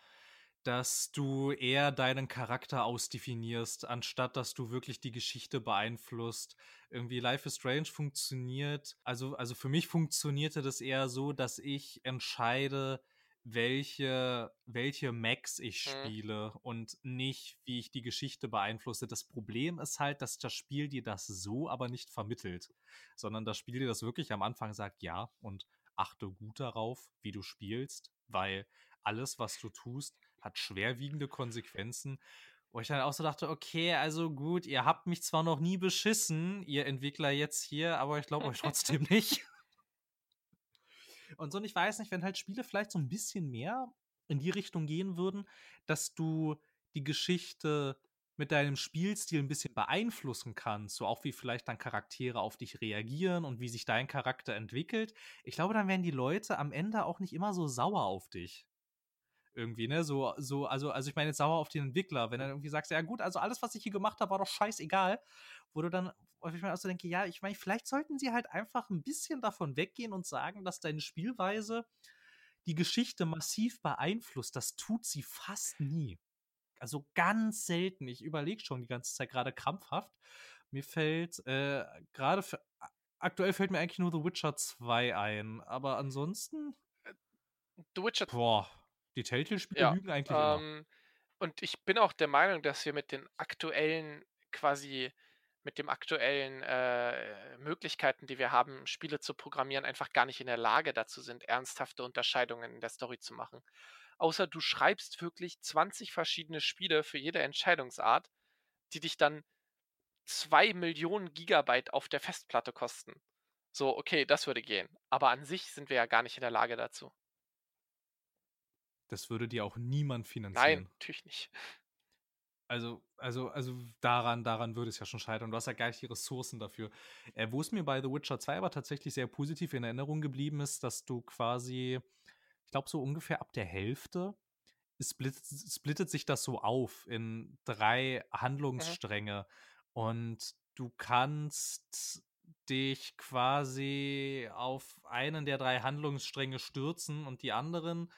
dass du eher deinen Charakter ausdefinierst, anstatt dass du wirklich die Geschichte beeinflusst. Irgendwie Life is Strange funktioniert, also, also für mich funktionierte das eher so, dass ich entscheide, welche, welche Max ich Mhm. spiele und nicht, wie ich die Geschichte beeinflusse. Das Problem ist halt, dass das Spiel dir das so aber nicht vermittelt, sondern das Spiel dir das wirklich am Anfang sagt, ja, und achte gut darauf, wie du spielst, weil alles, was du tust, hat schwerwiegende Konsequenzen. Wo ich dann auch so dachte, okay, also gut, ihr habt mich zwar noch nie beschissen, ihr Entwickler jetzt hier, aber ich glaube euch trotzdem nicht. Und so, und ich weiß nicht, wenn halt Spiele vielleicht so ein bisschen mehr in die Richtung gehen würden, dass du die Geschichte mit deinem Spielstil ein bisschen beeinflussen kannst, so auch wie vielleicht dann Charaktere auf dich reagieren und wie sich dein Charakter entwickelt. Ich glaube, dann wären die Leute am Ende auch nicht immer so sauer auf dich irgendwie, ne? So, so, also, also ich meine jetzt sauer auf den Entwickler, wenn er irgendwie sagst, ja gut, also alles, was ich hier gemacht habe, war doch scheißegal, wo du dann, ich mir auch so denke, ja, ich meine, vielleicht sollten sie halt einfach ein bisschen davon weggehen und sagen, dass deine Spielweise die Geschichte massiv beeinflusst. Das tut sie fast nie. Also ganz selten. Ich überlege schon die ganze Zeit gerade krampfhaft. Mir fällt äh, gerade aktuell fällt mir eigentlich nur The Witcher 2 ein, aber ansonsten äh, The Witcher Boah. Die Telltale-Spiele ja, lügen eigentlich ähm, immer. Und ich bin auch der Meinung, dass wir mit den aktuellen, quasi mit den aktuellen äh, Möglichkeiten, die wir haben, Spiele zu programmieren, einfach gar nicht in der Lage dazu sind, ernsthafte Unterscheidungen in der Story zu machen. Außer du schreibst wirklich 20 verschiedene Spiele für jede Entscheidungsart, die dich dann 2 Millionen Gigabyte auf der Festplatte kosten. So, okay, das würde gehen. Aber an sich sind wir ja gar nicht in der Lage dazu. Das würde dir auch niemand finanzieren. Nein, natürlich nicht. Also, also, also daran, daran würde es ja schon scheitern. Du hast ja gar nicht die Ressourcen dafür. Äh, Wo es mir bei The Witcher 2 aber tatsächlich sehr positiv in Erinnerung geblieben ist, dass du quasi, ich glaube, so ungefähr ab der Hälfte splittet, splittet sich das so auf in drei. Handlungsstränge. Mhm. Und du kannst dich quasi auf einen der drei Handlungsstränge stürzen und die anderen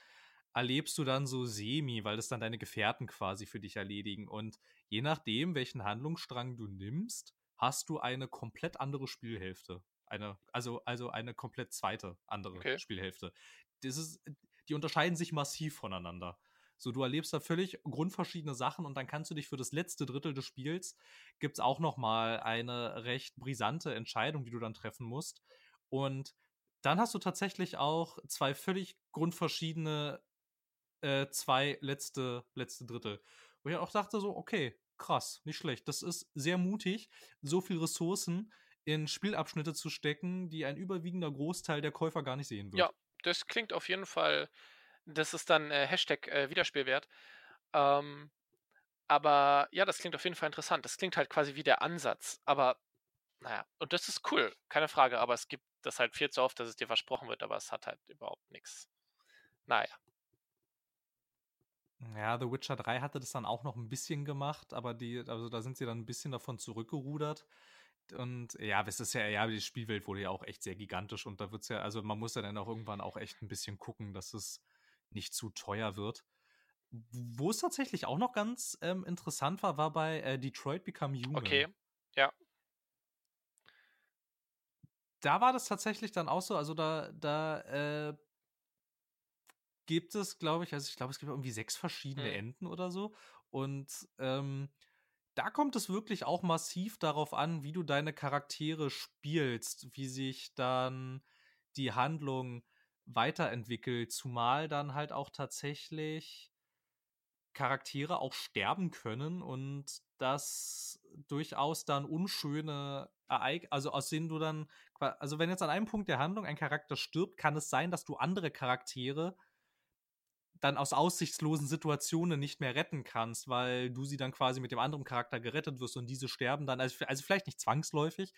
erlebst du dann so semi, weil das dann deine Gefährten quasi für dich erledigen. Und je nachdem, welchen Handlungsstrang du nimmst, hast du eine komplett andere Spielhälfte. Eine, also, also eine komplett zweite andere okay. Spielhälfte. Das ist, die unterscheiden sich massiv voneinander. So, du erlebst da völlig grundverschiedene Sachen und dann kannst du dich für das letzte Drittel des Spiels gibt es auch noch mal eine recht brisante Entscheidung, die du dann treffen musst. Und dann hast du tatsächlich auch zwei völlig grundverschiedene äh, zwei letzte, letzte Drittel. Wo ich auch dachte so, okay, krass, nicht schlecht. Das ist sehr mutig, so viel Ressourcen in Spielabschnitte zu stecken, die ein überwiegender Großteil der Käufer gar nicht sehen wird. Ja, das klingt auf jeden Fall, das ist dann äh, Hashtag äh, Wiederspielwert. Ähm, aber ja, das klingt auf jeden Fall interessant. Das klingt halt quasi wie der Ansatz. Aber naja, und das ist cool, keine Frage. Aber es gibt das halt viel zu oft, dass es dir versprochen wird, aber es hat halt überhaupt nichts. Naja. Ja, The Witcher 3 hatte das dann auch noch ein bisschen gemacht, aber die, also da sind sie dann ein bisschen davon zurückgerudert. Und ja, es ist ja, ja, die Spielwelt wurde ja auch echt sehr gigantisch und da wird es ja, also man muss ja dann auch irgendwann auch echt ein bisschen gucken, dass es nicht zu teuer wird. Wo es tatsächlich auch noch ganz ähm, interessant war, war bei äh, Detroit Become Human. Okay, ja. Da war das tatsächlich dann auch so, also da, da äh, gibt es, glaube ich, also ich glaube, es gibt irgendwie sechs verschiedene mhm. Enden oder so. Und ähm, da kommt es wirklich auch massiv darauf an, wie du deine Charaktere spielst, wie sich dann die Handlung weiterentwickelt, zumal dann halt auch tatsächlich Charaktere auch sterben können und das durchaus dann unschöne Ereignisse, also aus denen du dann, also wenn jetzt an einem Punkt der Handlung ein Charakter stirbt, kann es sein, dass du andere Charaktere dann aus aussichtslosen Situationen nicht mehr retten kannst, weil du sie dann quasi mit dem anderen Charakter gerettet wirst und diese sterben dann, also, also vielleicht nicht zwangsläufig,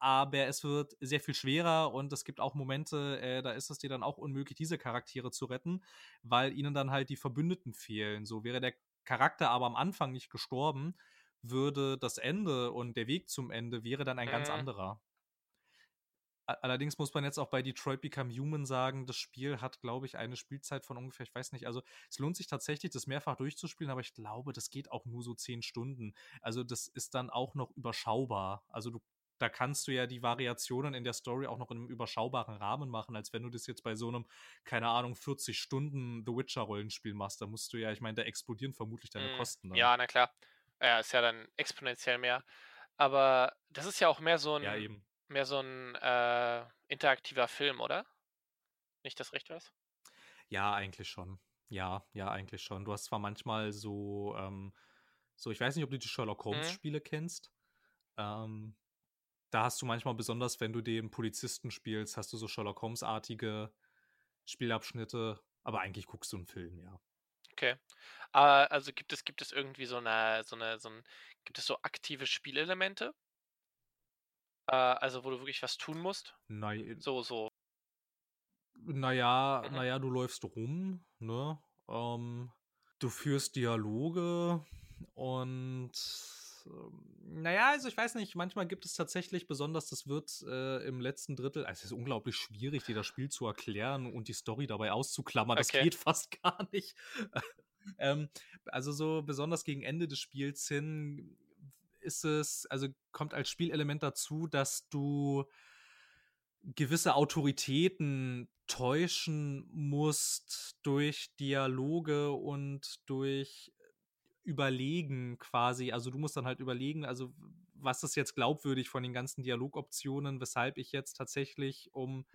aber es wird sehr viel schwerer und es gibt auch Momente, äh, da ist es dir dann auch unmöglich, diese Charaktere zu retten, weil ihnen dann halt die Verbündeten fehlen. So wäre der Charakter aber am Anfang nicht gestorben, würde das Ende und der Weg zum Ende wäre dann ein ganz mhm. anderer. Allerdings muss man jetzt auch bei Detroit Become Human sagen, das Spiel hat, glaube ich, eine Spielzeit von ungefähr, ich weiß nicht, also es lohnt sich tatsächlich, das mehrfach durchzuspielen, aber ich glaube, das geht auch nur so zehn Stunden. Also das ist dann auch noch überschaubar. Also du, da kannst du ja die Variationen in der Story auch noch in einem überschaubaren Rahmen machen, als wenn du das jetzt bei so einem, keine Ahnung, 40 Stunden The Witcher-Rollenspiel machst. Da musst du ja, ich meine, da explodieren vermutlich deine mm, Kosten. Dann. Ja, na klar. Ja, ist ja dann exponentiell mehr. Aber das ist ja auch mehr so ein. Ja, eben mehr so ein äh, interaktiver Film, oder? Nicht das recht was? Ja, eigentlich schon. Ja, ja, eigentlich schon. Du hast zwar manchmal so, ähm, So, ich weiß nicht, ob du die Sherlock Mhm. Holmes-Spiele kennst. Ähm, da hast du manchmal, besonders wenn du den Polizisten spielst, hast du so Sherlock Holmes-artige Spielabschnitte, aber eigentlich guckst du einen Film, ja. Okay. Äh, also gibt es, gibt es irgendwie so eine, so eine, so ein, gibt es so aktive Spielelemente? Äh, also wo du wirklich was tun musst? Nei So, so. naja, Mhm. naja, du läufst rum, ne? Ähm, du führst Dialoge und ähm, naja, also ich weiß nicht, manchmal gibt es tatsächlich, besonders das wird äh, im letzten Drittel, also es ist unglaublich schwierig, dir das Spiel zu erklären und die Story dabei auszuklammern. Das Okay. geht fast gar nicht. ähm, also so besonders gegen Ende des Spiels hin ist es, also kommt als Spielelement dazu, dass du gewisse Autoritäten täuschen musst durch Dialoge und durch Überlegen quasi. Also du musst dann halt überlegen, also was ist jetzt glaubwürdig von den ganzen Dialogoptionen, weshalb ich jetzt tatsächlich um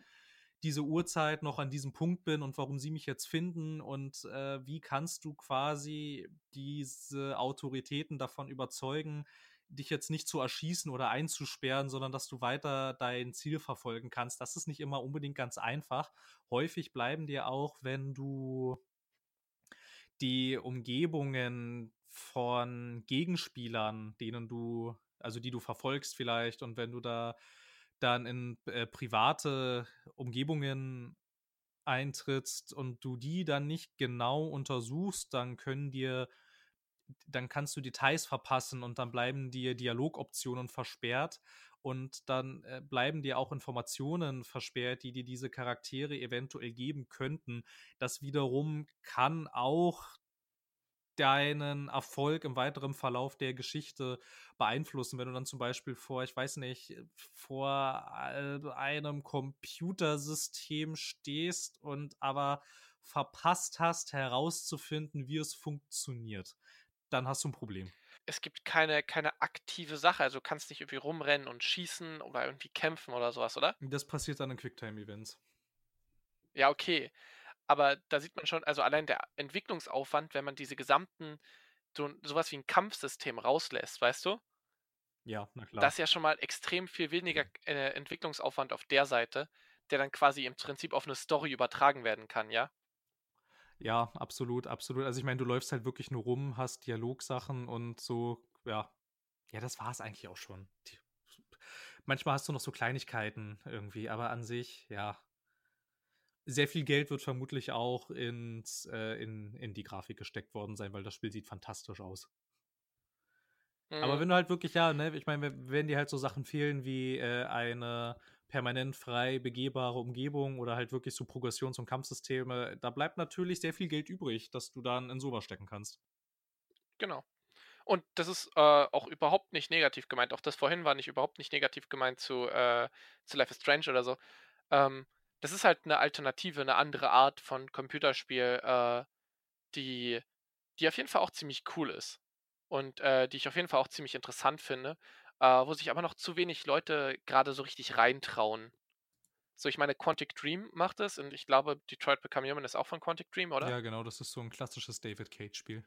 diese Uhrzeit noch an diesem Punkt bin und warum sie mich jetzt finden und äh, wie kannst du quasi diese Autoritäten davon überzeugen, dich jetzt nicht zu erschießen oder einzusperren, sondern dass du weiter dein Ziel verfolgen kannst. Das ist nicht immer unbedingt ganz einfach. Häufig bleiben dir auch, wenn du die Umgebungen von Gegenspielern, denen du, also die du verfolgst vielleicht, und wenn du da dann in äh, private Umgebungen eintrittst und du die dann nicht genau untersuchst, dann können dir, dann kannst du Details verpassen und dann bleiben dir Dialogoptionen versperrt und dann äh, bleiben dir auch Informationen versperrt, die dir diese Charaktere eventuell geben könnten. Das wiederum kann auch deinen Erfolg im weiteren Verlauf der Geschichte beeinflussen, wenn du dann zum Beispiel vor, ich weiß nicht, vor einem Computersystem stehst und aber verpasst hast, herauszufinden, wie es funktioniert. Dann hast du ein Problem. Es gibt keine, keine aktive Sache, also du kannst nicht irgendwie rumrennen und schießen oder irgendwie kämpfen oder sowas, oder? Das passiert dann in Quicktime-Events. Ja, okay. Aber da sieht man schon, also allein der Entwicklungsaufwand, wenn man diese gesamten, so, sowas wie ein Kampfsystem rauslässt, weißt du? Ja, na klar. Das ist ja schon mal extrem viel weniger äh, Entwicklungsaufwand auf der Seite, der dann quasi im Prinzip auf eine Story übertragen werden kann, ja? Ja, absolut, absolut. Also ich meine, du läufst halt wirklich nur rum, hast Dialogsachen und so, ja. Ja, das war es eigentlich auch schon. Die, manchmal hast du noch so Kleinigkeiten irgendwie, aber an sich, ja. Sehr viel Geld wird vermutlich auch ins, äh, in, in die Grafik gesteckt worden sein, weil das Spiel sieht fantastisch aus. Aber Mhm. wenn du halt wirklich, ja, ne, ich meine, wenn dir halt so Sachen fehlen wie äh, eine permanent frei begehbare Umgebung oder halt wirklich so Progressions- und Kampfsysteme, da bleibt natürlich sehr viel Geld übrig, dass du dann in sowas stecken kannst. Genau. Und das ist äh, auch überhaupt nicht negativ gemeint. Auch das vorhin war nicht überhaupt nicht negativ gemeint zu, äh, zu Life is Strange oder so. Ähm, das ist halt eine Alternative, eine andere Art von Computerspiel, äh, die, die auf jeden Fall auch ziemlich cool ist. Und äh, die ich auf jeden Fall auch ziemlich interessant finde, äh, wo sich aber noch zu wenig Leute gerade so richtig reintrauen. So, ich meine, Quantic Dream macht es und ich glaube, Detroit Become Human ist auch von Quantic Dream, oder? Ja, genau, das ist so ein klassisches David Cage-Spiel.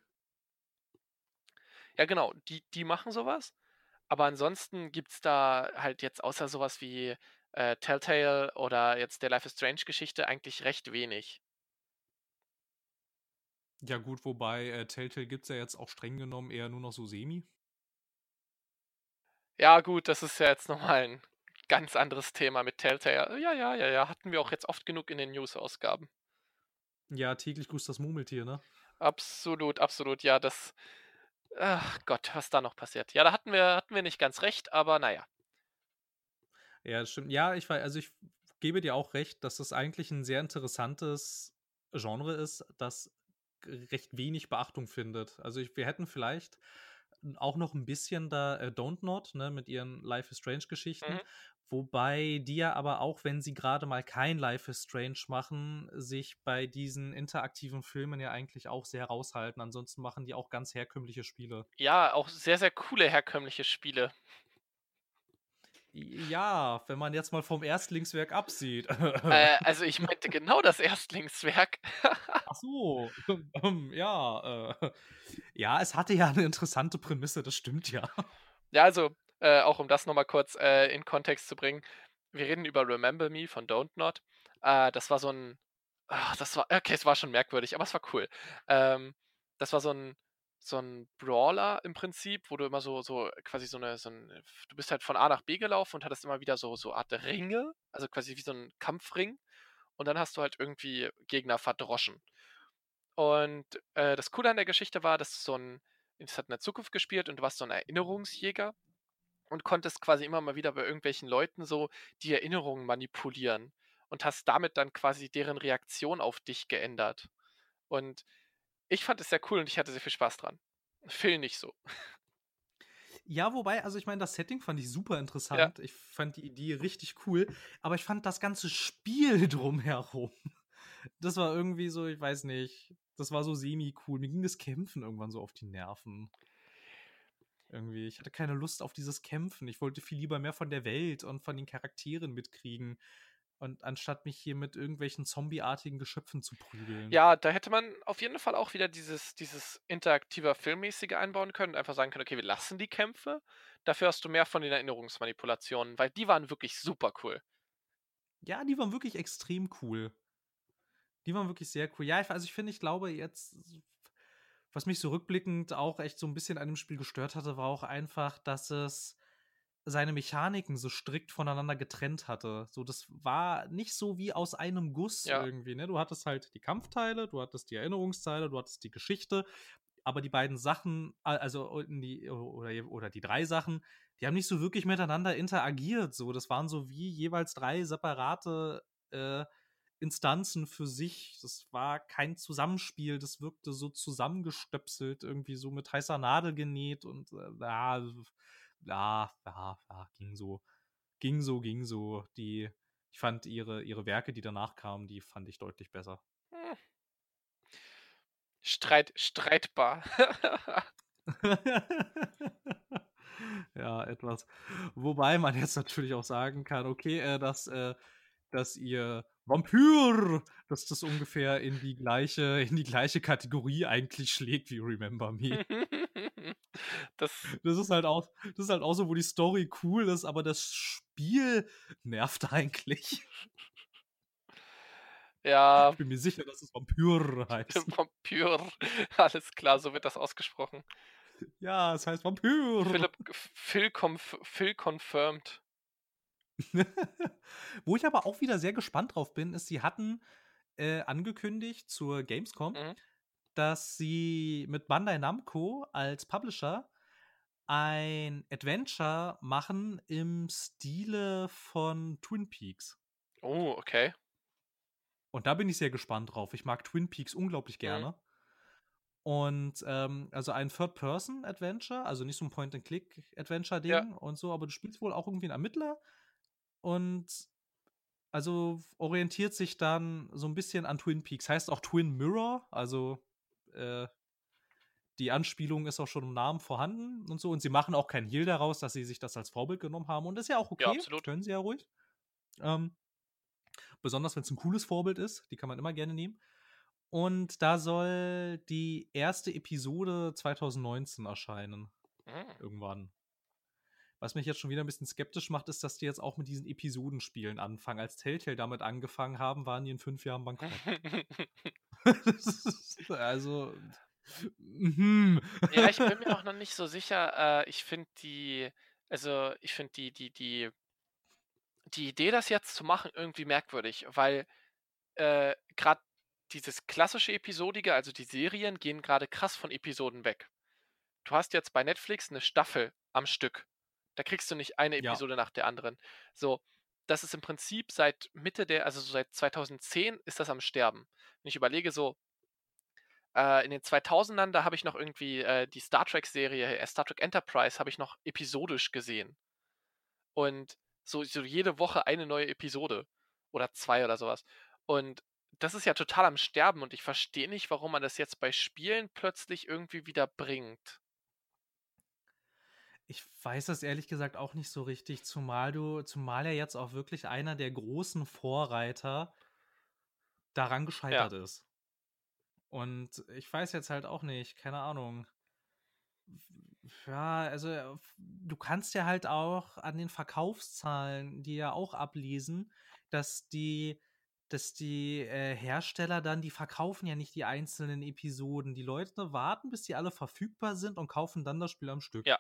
Ja, genau, die, die machen sowas. Aber ansonsten gibt es da halt jetzt außer sowas wie äh, Telltale oder jetzt der Life is Strange Geschichte eigentlich recht wenig. Ja, gut, wobei äh, Telltale gibt es ja jetzt auch streng genommen eher nur noch so semi. Ja, gut, das ist ja jetzt nochmal ein ganz anderes Thema mit Telltale. Ja, ja, ja, ja, hatten wir auch jetzt oft genug in den News-Ausgaben. Ja, täglich grüßt das Murmeltier, ne? Absolut, absolut, ja, das. Ach Gott, was da noch passiert. Ja, da hatten wir, hatten wir nicht ganz recht, aber naja. Ja, das stimmt. Ja, ich weiß, also ich gebe dir auch recht, dass das eigentlich ein sehr interessantes Genre ist, das recht wenig Beachtung findet. Also ich, wir hätten vielleicht auch noch ein bisschen da äh, Don't Not, ne, mit ihren Life is Strange Geschichten. Mhm. Wobei die ja aber auch, wenn sie gerade mal kein Life is Strange machen, sich bei diesen interaktiven Filmen ja eigentlich auch sehr raushalten. Ansonsten machen die auch ganz herkömmliche Spiele. Ja, auch sehr, sehr coole herkömmliche Spiele. Ja, wenn man jetzt mal vom Erstlingswerk absieht. Äh, also ich meinte genau das Erstlingswerk. Ach so, ähm, ja. Äh, ja, es hatte ja eine interessante Prämisse, das stimmt ja. Ja, also, äh, auch um das nochmal kurz äh, in Kontext zu bringen. Wir reden über Remember Me von Don't Not. Äh, das war so ein. ach, das war. Okay, es war schon merkwürdig, aber es war cool. Ähm, das war so ein so ein Brawler im Prinzip, wo du immer so, so quasi so eine, so ein, du bist halt von A nach B gelaufen und hattest immer wieder so, so Art Ringe, also quasi wie so ein Kampfring. Und dann hast du halt irgendwie Gegner verdroschen. Und äh, das Coole an der Geschichte war, dass so ein, es hat in der Zukunft gespielt und du warst so ein Erinnerungsjäger und konntest quasi immer mal wieder bei irgendwelchen Leuten so die Erinnerungen manipulieren und hast damit dann quasi deren Reaktion auf dich geändert. Und ich fand es sehr cool und ich hatte sehr viel Spaß dran. Phil nicht so. Ja, wobei, also ich meine, das Setting fand ich super interessant. Ja. Ich fand die Idee richtig cool, aber ich fand das ganze Spiel drumherum. Das war irgendwie so, ich weiß nicht, das war so semi-cool. Mir ging das Kämpfen irgendwann so auf die Nerven. Irgendwie, ich hatte keine Lust auf dieses Kämpfen. Ich wollte viel lieber mehr von der Welt und von den Charakteren mitkriegen. Und anstatt mich hier mit irgendwelchen zombieartigen Geschöpfen zu prügeln. Ja, da hätte man auf jeden Fall auch wieder dieses, dieses interaktiver Filmmäßige einbauen können. Einfach sagen können, okay, wir lassen die Kämpfe. Dafür hast du mehr von den Erinnerungsmanipulationen, weil die waren wirklich super cool. Ja, die waren wirklich extrem cool. Die waren wirklich sehr cool. Ja, also ich finde, ich glaube jetzt, was mich so rückblickend auch echt so ein bisschen an dem Spiel gestört hatte, war auch einfach, dass es seine Mechaniken so strikt voneinander getrennt hatte. So, das war nicht so wie aus einem Guss ja. irgendwie. Ne? Du hattest halt die Kampfteile, du hattest die Erinnerungsteile, du hattest die Geschichte, aber die beiden Sachen, also die, oder, oder die drei Sachen, die haben nicht so wirklich miteinander interagiert. So, das waren so wie jeweils drei separate äh, Instanzen für sich. Das war kein Zusammenspiel, das wirkte so zusammengestöpselt, irgendwie so mit heißer Nadel genäht und äh, ja, ja, ja, ging so, ging so, ging so. Die, ich fand ihre, ihre Werke, die danach kamen, die fand ich deutlich besser. Hm. Streit, streitbar. ja, etwas. Wobei man jetzt natürlich auch sagen kann, okay, äh, dass, äh, dass ihr Vampyr, dass das ungefähr in die gleiche, in die gleiche Kategorie eigentlich schlägt wie Remember Me. das, das ist halt auch, das ist halt auch so, wo die Story cool ist, aber das Spiel nervt eigentlich. Ja. Ich bin mir sicher, dass es Vampyr heißt. Vampyr. Alles klar, so wird das ausgesprochen. Ja, es heißt Vampyr. Philipp, Phil, conf Phil confirmed. Wo ich aber auch wieder sehr gespannt drauf bin, ist, sie hatten äh, angekündigt zur Gamescom, mhm. dass sie mit Bandai Namco als Publisher ein Adventure machen im Stile von Twin Peaks. Oh, okay. Und da bin ich sehr gespannt drauf. Ich mag Twin Peaks unglaublich mhm. gerne. Mhm. Und ähm, also ein Third-Person-Adventure, also nicht so ein Point-and-Click-Adventure-Ding ja. und so, aber du spielst wohl auch irgendwie einen Ermittler und also orientiert sich dann so ein bisschen an Twin Peaks. Heißt auch Twin Mirror, also äh, die Anspielung ist auch schon im Namen vorhanden und so. Und sie machen auch kein Heal daraus, dass sie sich das als Vorbild genommen haben. Und das ist ja auch okay. Ja, absolut. Können sie ja ruhig. Ähm, besonders wenn es ein cooles Vorbild ist. Die kann man immer gerne nehmen. Und da soll die erste Episode 2019 erscheinen. Mhm. Irgendwann. Was mich jetzt schon wieder ein bisschen skeptisch macht, ist, dass die jetzt auch mit diesen Episodenspielen anfangen. Als Telltale damit angefangen haben, waren die in fünf Jahren bankrott. also. Mm. Ja, ich bin mir auch noch nicht so sicher. Äh, ich finde die, also ich finde die, die, die, die Idee, das jetzt zu machen, irgendwie merkwürdig, weil äh, gerade dieses klassische Episodige, also die Serien, gehen gerade krass von Episoden weg. Du hast jetzt bei Netflix eine Staffel am Stück. Da kriegst du nicht eine Episode ja. nach der anderen. So, das ist im Prinzip seit Mitte der, also so seit 2010 ist das am Sterben. Wenn ich überlege, so äh, in den 2000ern, da habe ich noch irgendwie äh, die Star Trek-Serie, äh, Star Trek Enterprise, habe ich noch episodisch gesehen. Und so, so jede Woche eine neue Episode. Oder zwei oder sowas. Und das ist ja total am Sterben und ich verstehe nicht, warum man das jetzt bei Spielen plötzlich irgendwie wieder bringt. Ich weiß das ehrlich gesagt auch nicht so richtig, zumal du, zumal er jetzt auch wirklich einer der großen Vorreiter daran gescheitert ja. ist. Und ich weiß jetzt halt auch nicht, keine Ahnung. Ja, also äh, du kannst ja halt auch an den Verkaufszahlen, die ja auch ablesen, dass die, dass die äh, Hersteller dann, die verkaufen ja nicht die einzelnen Episoden. Die Leute warten, bis die alle verfügbar sind und kaufen dann das Spiel am Stück. Ja.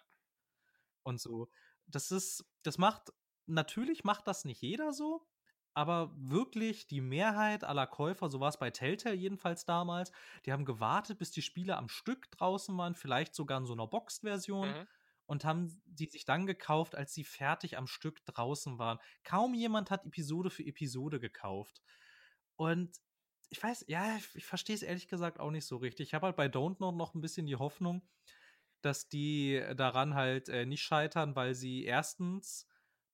Und so. Das ist, das macht, natürlich macht das nicht jeder so, aber wirklich die Mehrheit aller Käufer, so war es bei Telltale jedenfalls damals, die haben gewartet, bis die Spiele am Stück draußen waren, vielleicht sogar in so einer Boxed-Version. Mhm. Und haben die sich dann gekauft, als sie fertig am Stück draußen waren. Kaum jemand hat Episode für Episode gekauft. Und ich weiß, ja, ich, ich verstehe es ehrlich gesagt auch nicht so richtig. Ich habe halt bei Don't Know noch ein bisschen die Hoffnung, dass die daran halt äh, nicht scheitern, weil sie erstens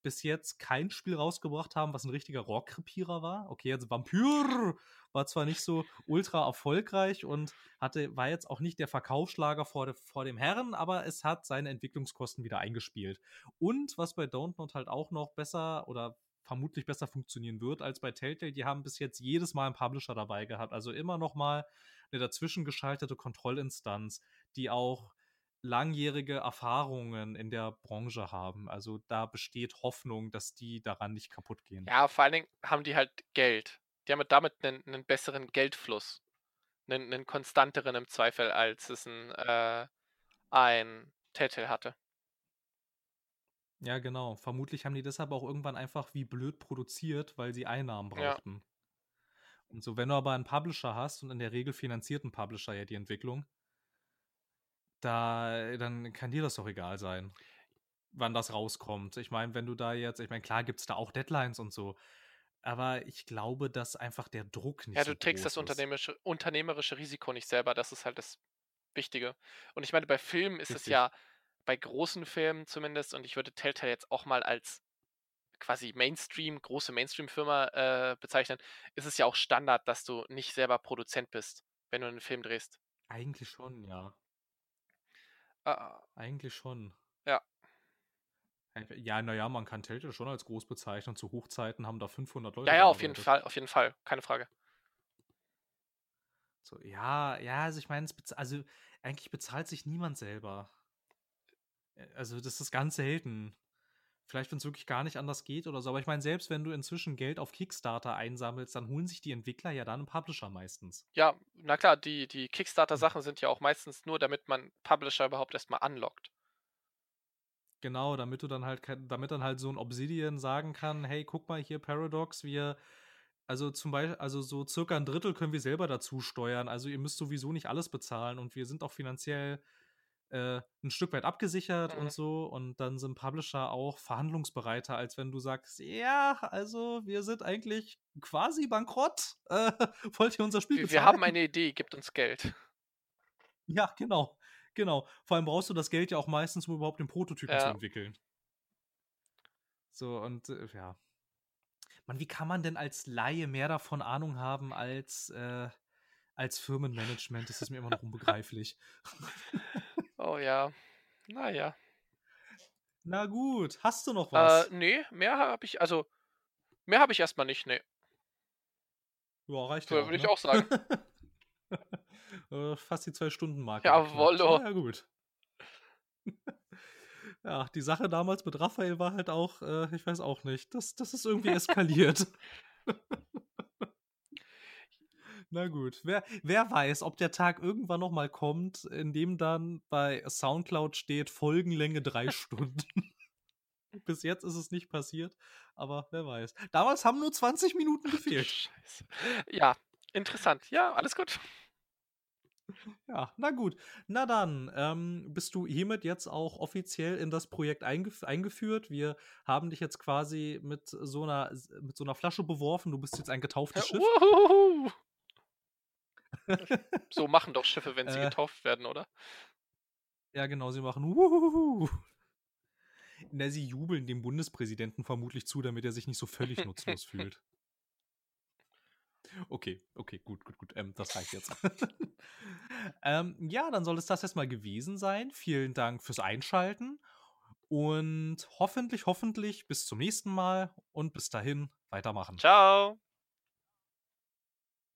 bis jetzt kein Spiel rausgebracht haben, was ein richtiger Rohrkrepierer war. Okay, jetzt Vampyr war zwar nicht so ultra erfolgreich und hatte, war jetzt auch nicht der Verkaufsschlager vor, de, vor dem Herren, aber es hat seine Entwicklungskosten wieder eingespielt. Und was bei Don't Not halt auch noch besser oder vermutlich besser funktionieren wird als bei Telltale, die haben bis jetzt jedes Mal einen Publisher dabei gehabt. Also immer noch mal eine dazwischen geschaltete Kontrollinstanz, die auch langjährige Erfahrungen in der Branche haben. Also da besteht Hoffnung, dass die daran nicht kaputt gehen. Ja, vor allen Dingen haben die halt Geld. Die haben damit einen, einen besseren Geldfluss. Einen, einen, konstanteren im Zweifel, als es ein, äh, ein Telltale hatte. Ja, genau. Vermutlich haben die deshalb auch irgendwann einfach wie blöd produziert, weil sie Einnahmen brauchten. Ja. Und so, wenn du aber einen Publisher hast und in der Regel finanziert ein Publisher ja die Entwicklung, da, dann kann dir das doch egal sein, wann das rauskommt. Ich meine, wenn du da jetzt, ich meine, klar gibt es da auch Deadlines und so, aber ich glaube, dass einfach der Druck nicht Ja, du so trägst das unternehmerische, unternehmerische Risiko nicht selber, das ist halt das Wichtige. Und ich meine, bei Filmen ist Richtig. es ja, bei großen Filmen zumindest, und ich würde Telltale jetzt auch mal als quasi Mainstream, große Mainstream-Firma äh, bezeichnen, ist es ja auch Standard, dass du nicht selber Produzent bist, wenn du einen Film drehst. Eigentlich schon, ja. Uh, Eigentlich schon. Ja. Ja, naja, man kann Telltale schon als groß bezeichnen. Zu Hochzeiten haben da 500 Leute. Ja, ja, auf jeden Fall, auf jeden Fall, keine Frage. So, ja, ja, also ich meine, also eigentlich bezahlt sich niemand selber. Also das ist ganz selten. Vielleicht, wenn es wirklich gar nicht anders geht oder so. Aber ich meine, selbst wenn du inzwischen Geld auf Kickstarter einsammelst, dann holen sich die Entwickler ja dann einen Publisher meistens. Ja, na klar, die, die Kickstarter-Sachen sind ja auch meistens nur, damit man Publisher überhaupt erstmal anlockt. Genau, damit du dann halt, damit dann halt so ein Obsidian sagen kann, hey, guck mal hier, Paradox, wir, also zum Beispiel, also so circa ein Drittel können wir selber dazu steuern. Also ihr müsst sowieso nicht alles bezahlen und wir sind auch finanziell äh, ein Stück weit abgesichert mhm. und so. Und dann sind Publisher auch verhandlungsbereiter, als wenn du sagst, ja, also wir sind eigentlich quasi bankrott. Äh, wollt ihr unser Spiel wir, wir haben eine Idee, gibt uns Geld. Ja, genau. Genau. Vor allem brauchst du das Geld ja auch meistens, um überhaupt den Prototypen ja. zu entwickeln. So, und äh, ja. Man, wie kann man denn als Laie mehr davon Ahnung haben als, äh, als Firmenmanagement? Das ist mir immer noch unbegreiflich. Oh ja. Naja. Na gut, hast du noch was? Äh, nee, mehr habe ich, also, mehr habe ich erstmal nicht, nee. Ja, reicht ja. Würde ich ne? auch sagen. Äh, fast die Zwei-Stunden-Marke. Jawollo. Ja, gut. ja, die Sache damals mit Raphael war halt auch, äh, ich weiß auch nicht, das, das ist irgendwie eskaliert. Na gut, wer, wer weiß, ob der Tag irgendwann noch mal kommt, in dem dann bei Soundcloud steht Folgenlänge drei Stunden. Bis jetzt ist es nicht passiert, aber wer weiß. Damals haben nur 20 Minuten gefehlt. Scheiße. Ja, interessant. Ja, alles gut. Ja, na gut. Na dann, ähm, bist du hiermit jetzt auch offiziell in das Projekt eingef eingeführt. Wir haben dich jetzt quasi mit so einer, mit so einer Flasche beworfen. Du bist jetzt ein getauftes Schiff. Uhuhu. So machen doch Schiffe, wenn sie äh, getauft werden, oder? Ja, genau, sie machen Uhuhu. Na, sie jubeln dem Bundespräsidenten vermutlich zu, damit er sich nicht so völlig nutzlos fühlt. Okay, okay, gut, gut, gut. Ähm, das reicht jetzt. ähm, ja, dann soll es das erstmal gewesen sein. Vielen Dank fürs Einschalten. Und hoffentlich, hoffentlich bis zum nächsten Mal und bis dahin weitermachen. Ciao.